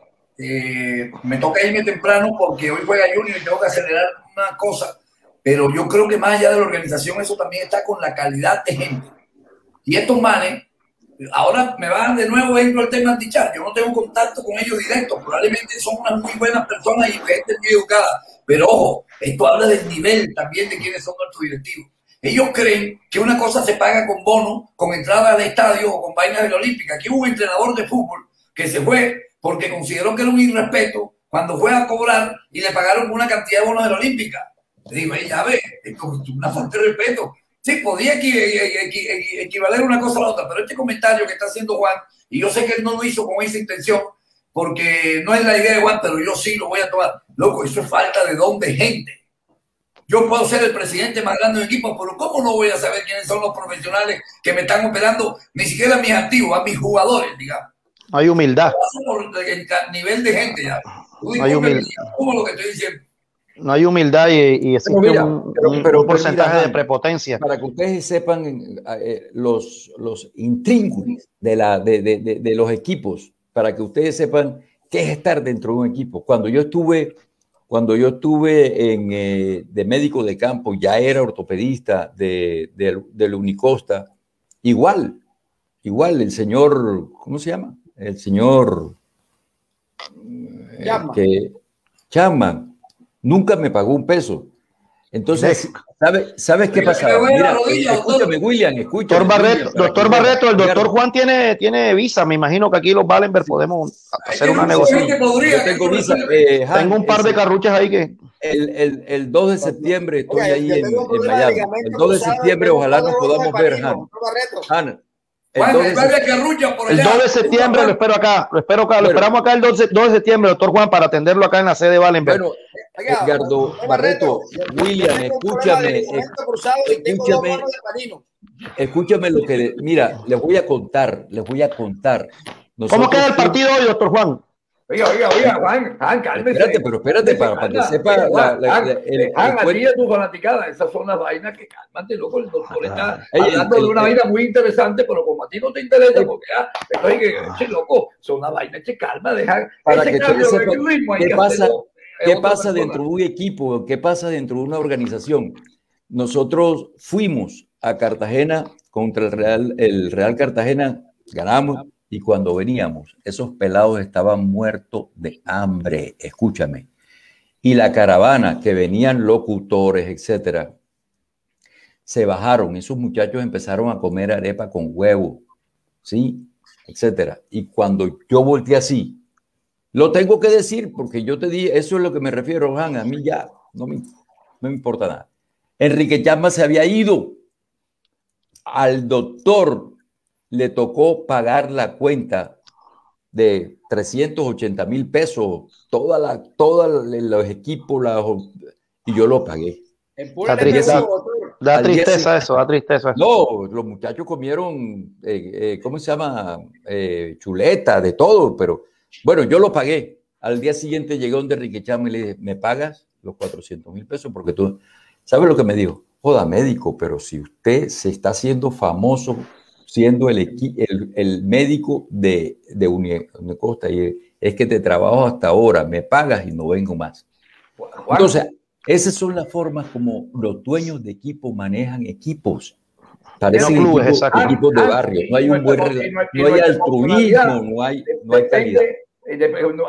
Eh, me toca irme temprano porque hoy juega Junior y tengo que acelerar una cosa. Pero yo creo que más allá de la organización, eso también está con la calidad de gente. Y estos manes ahora me van de nuevo dentro del tema antichar. Yo no tengo contacto con ellos directo. Probablemente son unas muy buenas personas y gente muy educada. Pero ojo, esto habla del nivel también de quienes son nuestros directivos. Ellos creen que una cosa se paga con bono, con entrada al estadio o con vainas de la Olímpica. Aquí hubo un entrenador de fútbol que se fue porque consideró que era un irrespeto cuando fue a cobrar y le pagaron una cantidad de bonos de la Olímpica. Le digo, ya ve, es una falta de respeto. Sí, podía equivaler una cosa a la otra, pero este comentario que está haciendo Juan, y yo sé que él no lo hizo con esa intención, porque no es la idea de Juan, pero yo sí lo voy a tomar. Loco, eso es falta de don de gente. Yo puedo ser el presidente más grande del equipo, pero ¿cómo no voy a saber quiénes son los profesionales que me están operando? Ni siquiera a mis activos, a mis jugadores, digamos. Hay humildad. el nivel de gente ya. Hay humildad. ¿Cómo lo que estoy diciendo? no hay humildad y, existe un, porcentaje de prepotencia. Para que ustedes sepan eh, los, los intríngulos de, la, de, de, los equipos, para que ustedes sepan qué es estar dentro de un equipo. Cuando yo estuve, cuando yo estuve en, eh, de médico de campo, ya era ortopedista de, del Unicosta, igual, igual el señor, ¿cómo se llama? El señor... Eh, Chapman Nunca me pagó un peso. Entonces, ¿sabes sabe qué pasa? Mira, escúchame, William, escúchame. Doctor Barreto, doctor Barreto, el doctor Juan tiene, tiene visa. Me imagino que aquí los Valenberg podemos hacer una negociación. Yo tengo visa. Eh, tengo un par de carruchas ahí que. El, el, el 2 de septiembre estoy ahí en, en, Miami. El 2 de septiembre, ojalá nos podamos ver, Han. Han, el 2, de, septiembre lo espero acá, lo espero acá, lo esperamos acá el 2 de, septiembre, doctor Juan, para atenderlo acá en la sede de Valenberg. Bueno, Edgardo Barreto, William, escúchame, escúchame, escúchame lo que, mira, les voy a contar, les voy a contar. ¿Cómo queda el partido hoy, doctor Juan? Oiga, oiga, oiga, Juan, Juan, cálmese. Espérate, pero espérate, para, para que sepa la, la, Juan, el, Juan, el, a tu fanaticada, esas son las vainas que cálmate, loco, el doctor está hablando de una vaina muy interesante, pero como a ti no te interesa, porque ah, estoy que, che, loco, son las vainas que calma, deja para que tú sepas qué pasa, qué pasa dentro de un equipo, qué pasa dentro de una organización. Nosotros fuimos a Cartagena contra el Real, el Real Cartagena, ganamos, y cuando veníamos, esos pelados estaban muertos de hambre, escúchame. Y la caravana, que venían locutores, etcétera, se bajaron. Esos muchachos empezaron a comer arepa con huevo, ¿sí? Etcétera. Y cuando yo volteé así, lo tengo que decir porque yo te di, eso es lo que me refiero, Han. A mí ya no me, no me importa nada. Enrique Chamba se había ido. Al doctor le tocó pagar la cuenta de 380 mil pesos, toda la, todos los equipos, y yo lo pagué. Da tristeza, da tristeza eso, da tristeza. No, los muchachos comieron, eh, eh, ¿cómo se llama? Eh, chuleta, de todo, pero bueno, yo lo pagué. Al día siguiente llegó donde Enrique Chama y le dije, ¿me pagas los 400 mil pesos? Porque tú, ¿sabes lo que me dijo? Joda, médico, pero si usted se está haciendo famoso siendo el, el, el médico de, de Unicosta y es que te trabajo hasta ahora, me pagas y no vengo más. Entonces, esas son las formas como los dueños de equipos manejan equipos. Parecen equipos, equipos, de barrio. No hay un buen no hay altruismo, no hay, no hay calidad.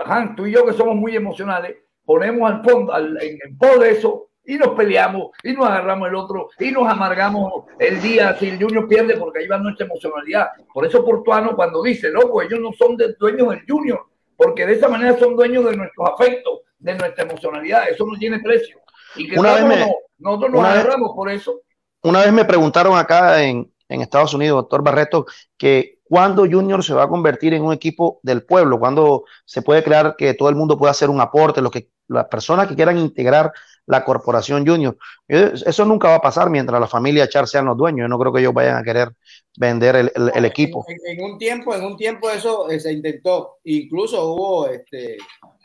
Han, tú y yo que somos muy emocionales, ponemos al fondo, al, en, en pos de eso, y nos peleamos y nos agarramos el otro y nos amargamos el día si el Junior pierde porque ahí va nuestra emocionalidad. Por eso Portuano cuando dice, loco, ellos no son de, dueños del Junior, porque de esa manera son dueños de nuestros afectos, de nuestra emocionalidad, eso no tiene precio. Y que una nosotros, vez me, nosotros nos agarramos por eso. Una vez me preguntaron acá en, en Estados Unidos, doctor Barreto, que ¿Cuándo Junior se va a convertir en un equipo del pueblo? ¿Cuándo se puede crear que todo el mundo pueda hacer un aporte? Lo que, las personas que quieran integrar la corporación Junior. Eso nunca va a pasar mientras la familia Char sean los dueños. Yo no creo que ellos vayan a querer vender el, equipo. En, un tiempo, en un tiempo eso eh, se intentó. Incluso hubo, este,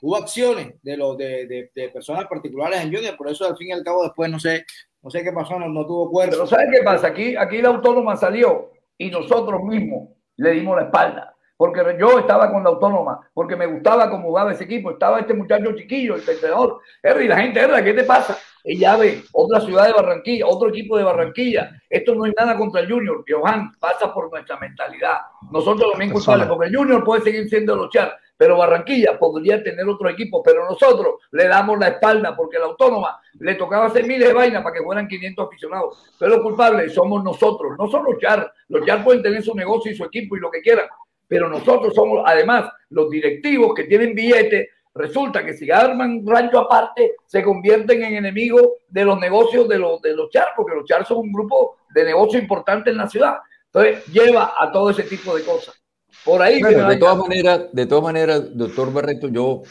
hubo acciones de, los de, de, personas particulares en Junior. Por eso al fin y al cabo después no sé, no sé qué pasó, no, no tuvo cuerpo. Pero ¿sabes qué pasa? Aquí, aquí la autónoma salió y nosotros mismos le dimos la espalda porque yo estaba con la autónoma, porque me gustaba cómo jugaba ese equipo. Estaba este muchacho chiquillo, el entrenador. Henry, la gente, Henry, ¿qué te pasa? Ella ve otra ciudad de Barranquilla, otro equipo de Barranquilla. Esto no es nada contra el Junior. Johan pasa por nuestra mentalidad. Nosotros también culpables, porque el Junior puede seguir siendo luchar, pero Barranquilla podría tener otro equipo. Pero nosotros le damos la espalda porque la autónoma le tocaba hacer miles de vainas para que fueran 500 aficionados. Pero los culpables somos nosotros, no son los Char. Los Char pueden tener su negocio y su equipo y lo que quieran, pero nosotros somos además los directivos que tienen billetes. Resulta que si arman rancho aparte, se convierten en enemigos de los negocios de los, de los char, porque los char son un grupo de negocio importante en la ciudad. Entonces, lleva a todo ese tipo de cosas. Por ahí. de, todas maneras, de todas maneras, doctor Barreto, yo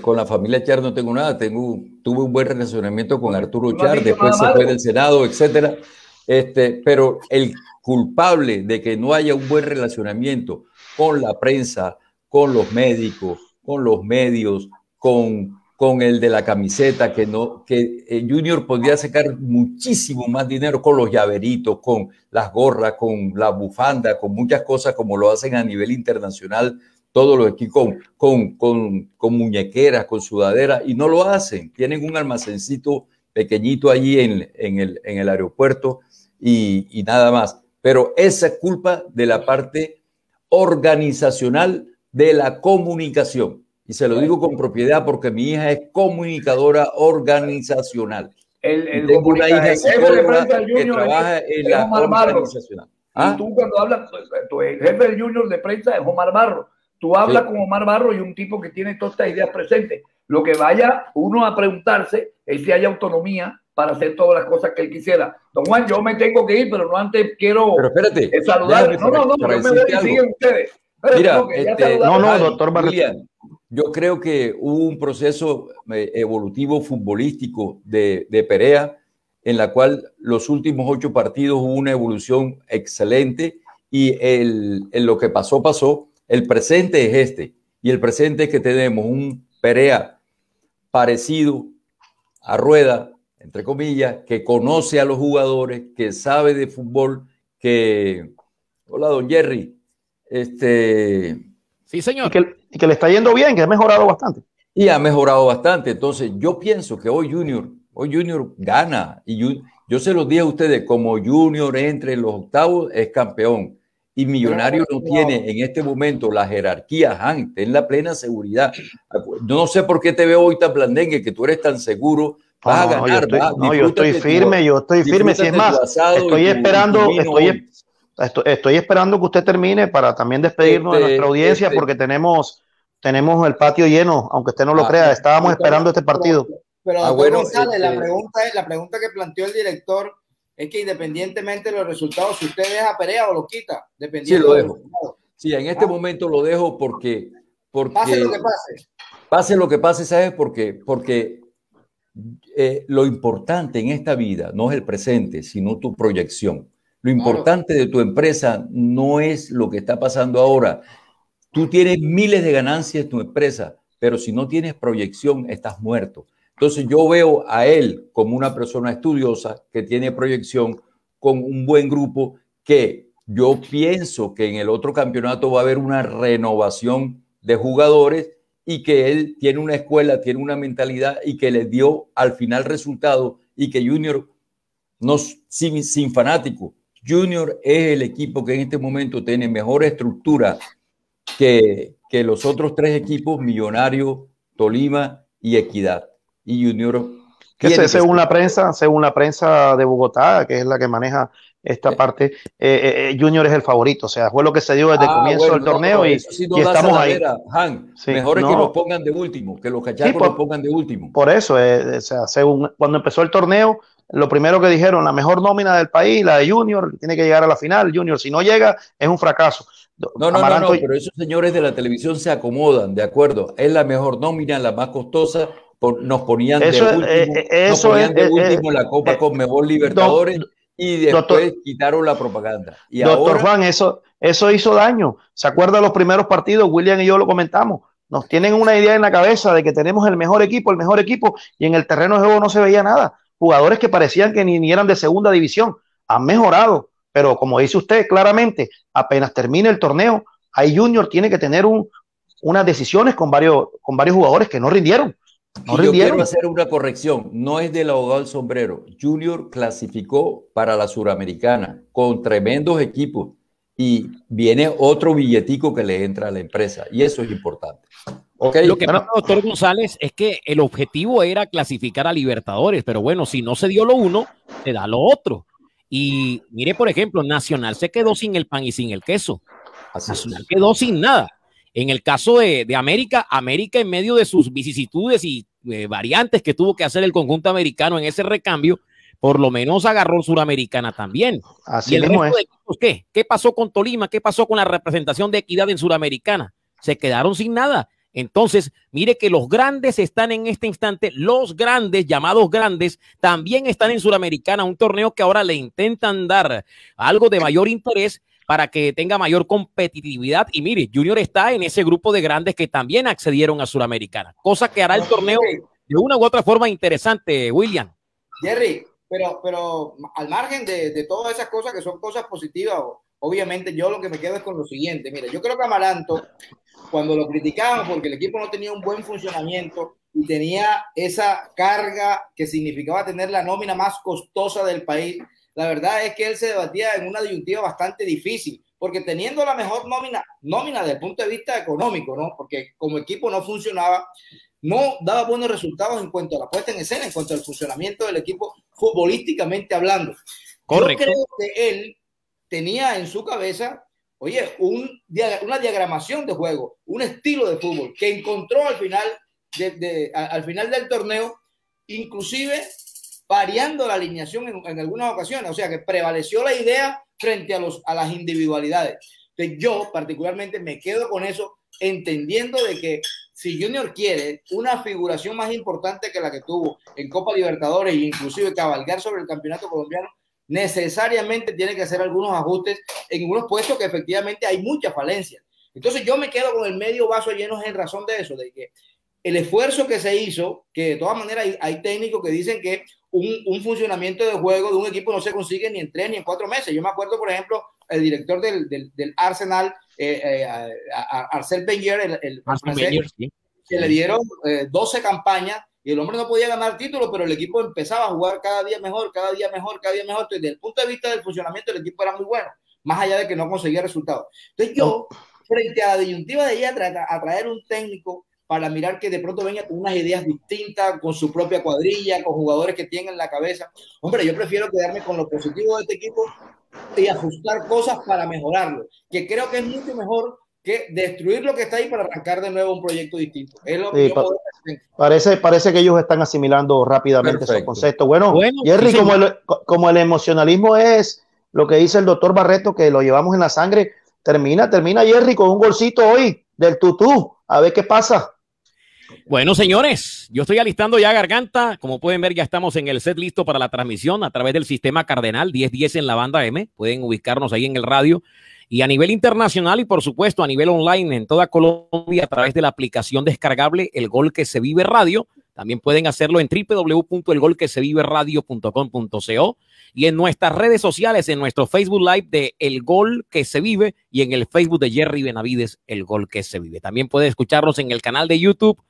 con la familia Char no tengo nada. Tengo, tuve un buen relacionamiento con Arturo Char, después se fue del Senado, etcétera. Este, pero el culpable de que no haya un buen relacionamiento con la prensa, con los médicos, con los medios, con, con el de la camiseta, que, no, que eh, Junior podría sacar muchísimo más dinero con los llaveritos, con las gorras, con la bufanda, con muchas cosas como lo hacen a nivel internacional todos los equipos con, con, con, muñequeras, con sudaderas, y no lo hacen. Tienen un almacencito pequeñito allí en, en, el, en el aeropuerto y, y, nada más. Pero esa es culpa de la parte organizacional de la comunicación. Y se lo digo con propiedad porque mi hija es comunicadora organizacional. El, el tengo una hija psicóloga que trabaja en la organizacional. ¿Ah? tú cuando hablas, tu jefe del junior de prensa es Omar Barro. Tú hablas con Omar Barro y un tipo que tiene todas estas ideas presentes. Lo que vaya uno a preguntarse es si hay autonomía para hacer todas las cosas que él quisiera. Don Juan, yo me tengo que ir, pero no antes quiero pero espérate, saludar. No, no, no, yo me voy y siguen ustedes. Mira, este, no, no, doctor William, yo creo que hubo un proceso eh, evolutivo futbolístico de, de Perea, en la cual los últimos ocho partidos hubo una evolución excelente y el, en lo que pasó, pasó. El presente es este. Y el presente es que tenemos un Perea parecido a Rueda, entre comillas, que conoce a los jugadores, que sabe de fútbol, que... Hola, don Jerry. Este... Sí, señor. Y que, le está yendo bien, que ha mejorado bastante. Y ha mejorado bastante. Entonces, yo pienso que hoy Junior, hoy Junior gana. Y yo, se los dije a ustedes, como Junior entre los octavos, es campeón. Y Millonario no tiene en este momento la jerarquía, Han, ten la plena seguridad. no sé por qué te veo hoy tan blandengue, que tú eres tan seguro Vas a ganar, no, yo estoy, firme, yo estoy firme. Si es más, estoy esperando, estoy, estoy, esperando que usted termine para también despedirnos de este, nuestra audiencia este porque tenemos, tenemos el patio lleno, aunque usted no lo ah, crea. Estábamos esperando este partido. Pero, ah, bueno, este la, pregunta la pregunta que planteó el director es que independientemente de los resultados, si usted deja Perea o lo quita, dependiendo sí, lo dejo. Sí, en este ah. momento lo dejo porque, porque pase lo que pase. Pase lo que pase, ¿sabes por qué? Porque eh, lo importante en esta vida no es el presente, sino tu proyección. Lo importante de tu empresa no es lo que está pasando ahora. Tú tienes miles de ganancias en tu empresa, pero si no tienes proyección, estás muerto. Entonces yo veo a él como una persona estudiosa que tiene proyección con un buen grupo que yo pienso que en el otro campeonato va a haber una renovación de jugadores y que él tiene una escuela, tiene una mentalidad y que le dio al final resultado y que Junior, no, sin, sin fanático, Junior es el equipo que en este momento tiene mejor estructura que, que los otros tres equipos, Millonario, Tolima y Equidad. Y Junior... Que según la prensa, según la prensa de Bogotá, que es la que maneja esta parte, eh, eh, eh, Junior es el favorito, o sea, fue lo que se dio desde el ah, comienzo del torneo y, estamos ahí. mejor es que los pongan de último, que los cachacos los pongan de último. Por eso, o sea, según cuando empezó el torneo, lo primero que dijeron, la mejor nómina del país, la de Junior, tiene que llegar a la final. Junior, si no llega, es un fracaso. No, no, no, no, pero esos señores de la televisión se acomodan, de acuerdo. Es la mejor nómina, la más costosa. nos ponían de último, eh, eh, nos ponían de último la Copa con mejor Libertadores y después quitaron la propaganda. Y doctor Juan, eso, eso hizo daño. ¿Se acuerda de los primeros partidos? William y yo lo comentamos. Nos tienen una idea en la cabeza de que tenemos el mejor equipo, el mejor equipo, y en el terreno de juego no se veía nada. Jugadores que parecían que ni, ni eran de segunda división. Han mejorado, pero como dice usted claramente, apenas termine el torneo, ahí Junior tiene que tener un, unas decisiones con varios, con varios jugadores que no rindieron. No Yo quiero hacer una corrección, no es del abogado del sombrero. Junior clasificó para la Suramericana con tremendos equipos y viene otro billetico que le entra a la empresa y eso es importante. Okay. Lo que pasa, doctor González, es que el objetivo era clasificar a Libertadores, pero bueno, si no se dio lo uno, se da lo otro. Y mire, por ejemplo, Nacional se quedó sin el pan y sin el queso. Nacional quedó sin nada. En el caso de, América, América en medio de sus vicisitudes y eh, variantes que tuvo que hacer el conjunto americano en ese recambio, por lo menos agarró Suramericana también. Así el resto de ¿qué? ¿Qué pasó con Tolima? ¿Qué pasó con la representación de equidad en Suramericana? Se quedaron sin nada. Entonces, mire que los grandes están en este instante, los grandes, llamados grandes, también están en Suramericana, un torneo que ahora le intentan dar algo de mayor interés para que tenga mayor competitividad. Y mire, Junior está en ese grupo de grandes que también accedieron a Suramericana, cosa que hará el torneo de una u otra forma interesante, William. Jerry, pero, pero al margen de, de todas esas cosas que son cosas positivas, obviamente yo lo que me quedo es con lo siguiente. Mire, yo creo que Amaranto cuando lo criticaban porque el equipo no tenía un buen funcionamiento y tenía esa carga que significaba tener la nómina más costosa del país, la verdad es que él se debatía en una disyuntiva bastante difícil, porque teniendo la mejor nómina, nómina desde el punto de vista económico, ¿no? Porque como equipo no funcionaba, no daba buenos resultados en cuanto a la puesta en escena, en cuanto al funcionamiento del equipo futbolísticamente hablando. Correcto. Yo creo que él tenía en su cabeza oye, un, una diagramación de juego, un estilo de fútbol que encontró al final, de, al final del torneo, inclusive variando la alineación en, algunas ocasiones, o sea que prevaleció la idea frente a, los, a las individualidades. Entonces yo particularmente me quedo con eso, entendiendo de que si Junior quiere una figuración más importante que la que tuvo en Copa Libertadores e inclusive cabalgar sobre el campeonato colombiano, necesariamente tiene que hacer algunos ajustes en unos puestos que efectivamente hay muchas falencias. Entonces yo me quedo con el medio vaso lleno en razón de eso, de que el esfuerzo que se hizo, que de todas maneras hay, técnicos que dicen que un, funcionamiento de juego de un equipo no se consigue ni en tres ni en cuatro meses. Yo me acuerdo, por ejemplo, el director del, del, Arsenal, eh, eh, Arcel Wenger, el, el que le dieron 12 eh, campañas y el hombre no podía ganar títulos, pero el equipo empezaba a jugar cada día mejor, cada día mejor, cada día mejor. Entonces, desde el punto de vista del funcionamiento, el equipo era muy bueno, más allá de que no conseguía resultados. Entonces, yo, frente a la disyuntiva de ella, a traer un técnico para mirar que de pronto venga con unas ideas distintas, con su propia cuadrilla, con jugadores que tienen en la cabeza. Hombre, yo prefiero quedarme con lo positivo de este equipo y ajustar cosas para mejorarlo, que creo que es mucho mejor que destruir lo que está ahí para arrancar de nuevo un proyecto distinto. parece, parece que ellos están asimilando rápidamente esos conceptos. Bueno, Jerry, como, el, como el emocionalismo es lo que dice el doctor Barreto, que lo llevamos en la sangre, termina, termina Jerry con un golcito hoy del tutú. A ver qué pasa. Bueno, señores, yo estoy alistando ya garganta. Como pueden ver, ya estamos en el set listo para la transmisión a través del sistema Cardenal 1010 en la banda M. Pueden ubicarnos ahí en el radio y a nivel internacional y por supuesto a nivel online en toda Colombia a través de la aplicación descargable El Gol que se vive radio. También pueden hacerlo en www.elgolqueseviveradio.com.co y en nuestras redes sociales, en nuestro Facebook Live de El Gol que se vive y en el Facebook de Jerry Benavides, El Gol que se vive. También puede escucharnos en el canal de YouTube,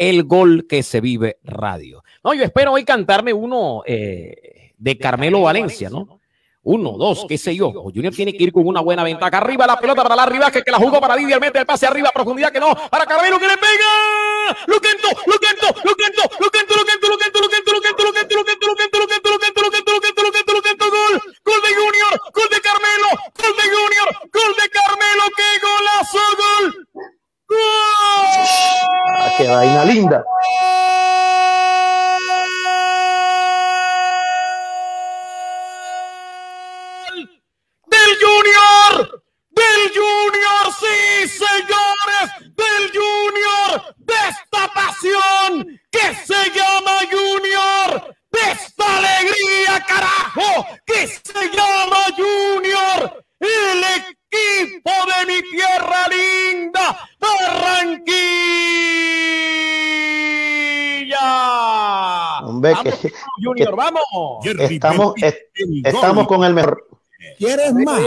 El Gol que se vive radio. No, yo espero hoy cantarme uno eh, de Carmelo Valencia, ¿no? Uno, dos, qué sé yo. Junior tiene que ir con una buena ventaja. Arriba la pelota para la arriba, que, que la jugó para Didier, mete el pase arriba, profundidad que no. Para Carmelo que le pega. Lo quento, lo quento, lo quento, lo quento, lo quento, lo quento, lo quento, lo quento, lo quento, lo quento, lo quento, lo quento, lo quento, lo quento, lo quento, lo quento, lo quento, gol. Gol de Junior, gol de Carmelo, gol de Junior, gol de Carmelo, qué golazo, gol. Ah, ¡Qué vaina linda! ¡Del Junior! ¡Del Junior! ¡Sí, señores! ¡Del Junior! ¡De esta pasión que se llama Junior! ¡De esta alegría, carajo! ¡Que se llama Junior! ¡El equipo de mi tierra linda, Barranquilla. Hombre, vamos, que- Junior, que- vamos. Estamos, es- estamos con el mejor. ¿Quieres más?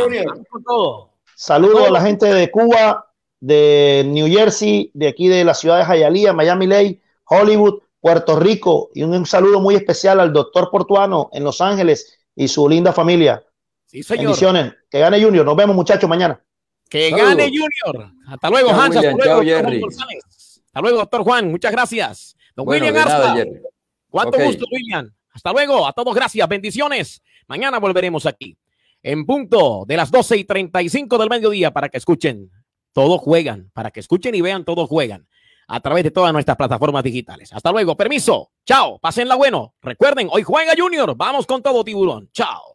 Saludos a la gente de Cuba, de New Jersey, de aquí de la ciudad de Hialeah, Miami Lake, Hollywood, Puerto Rico y un, un saludo muy especial al doctor Portuano en Los Ángeles y su linda familia. Sí, señor. Bendiciones. Que gane Junior. Nos vemos muchachos mañana. Que Saludos. gane Junior. Hasta luego, Chao, Hans. William. Hasta luego, Chao, doctor Jerry. Hasta luego, doctor Juan. Muchas gracias. Don Bueno, William nada, Arza. Jerry. Cuánto gusto, William. Hasta luego. A todos, gracias. Bendiciones. Mañana volveremos aquí. En punto de las 12 y 35 del mediodía para que escuchen. Todos juegan. Para que escuchen y vean, todos juegan. A través de todas nuestras plataformas digitales. Hasta luego. Permiso. Chao. Pásenla bueno. Recuerden, hoy juega Junior. Vamos con todo, tiburón. Chao.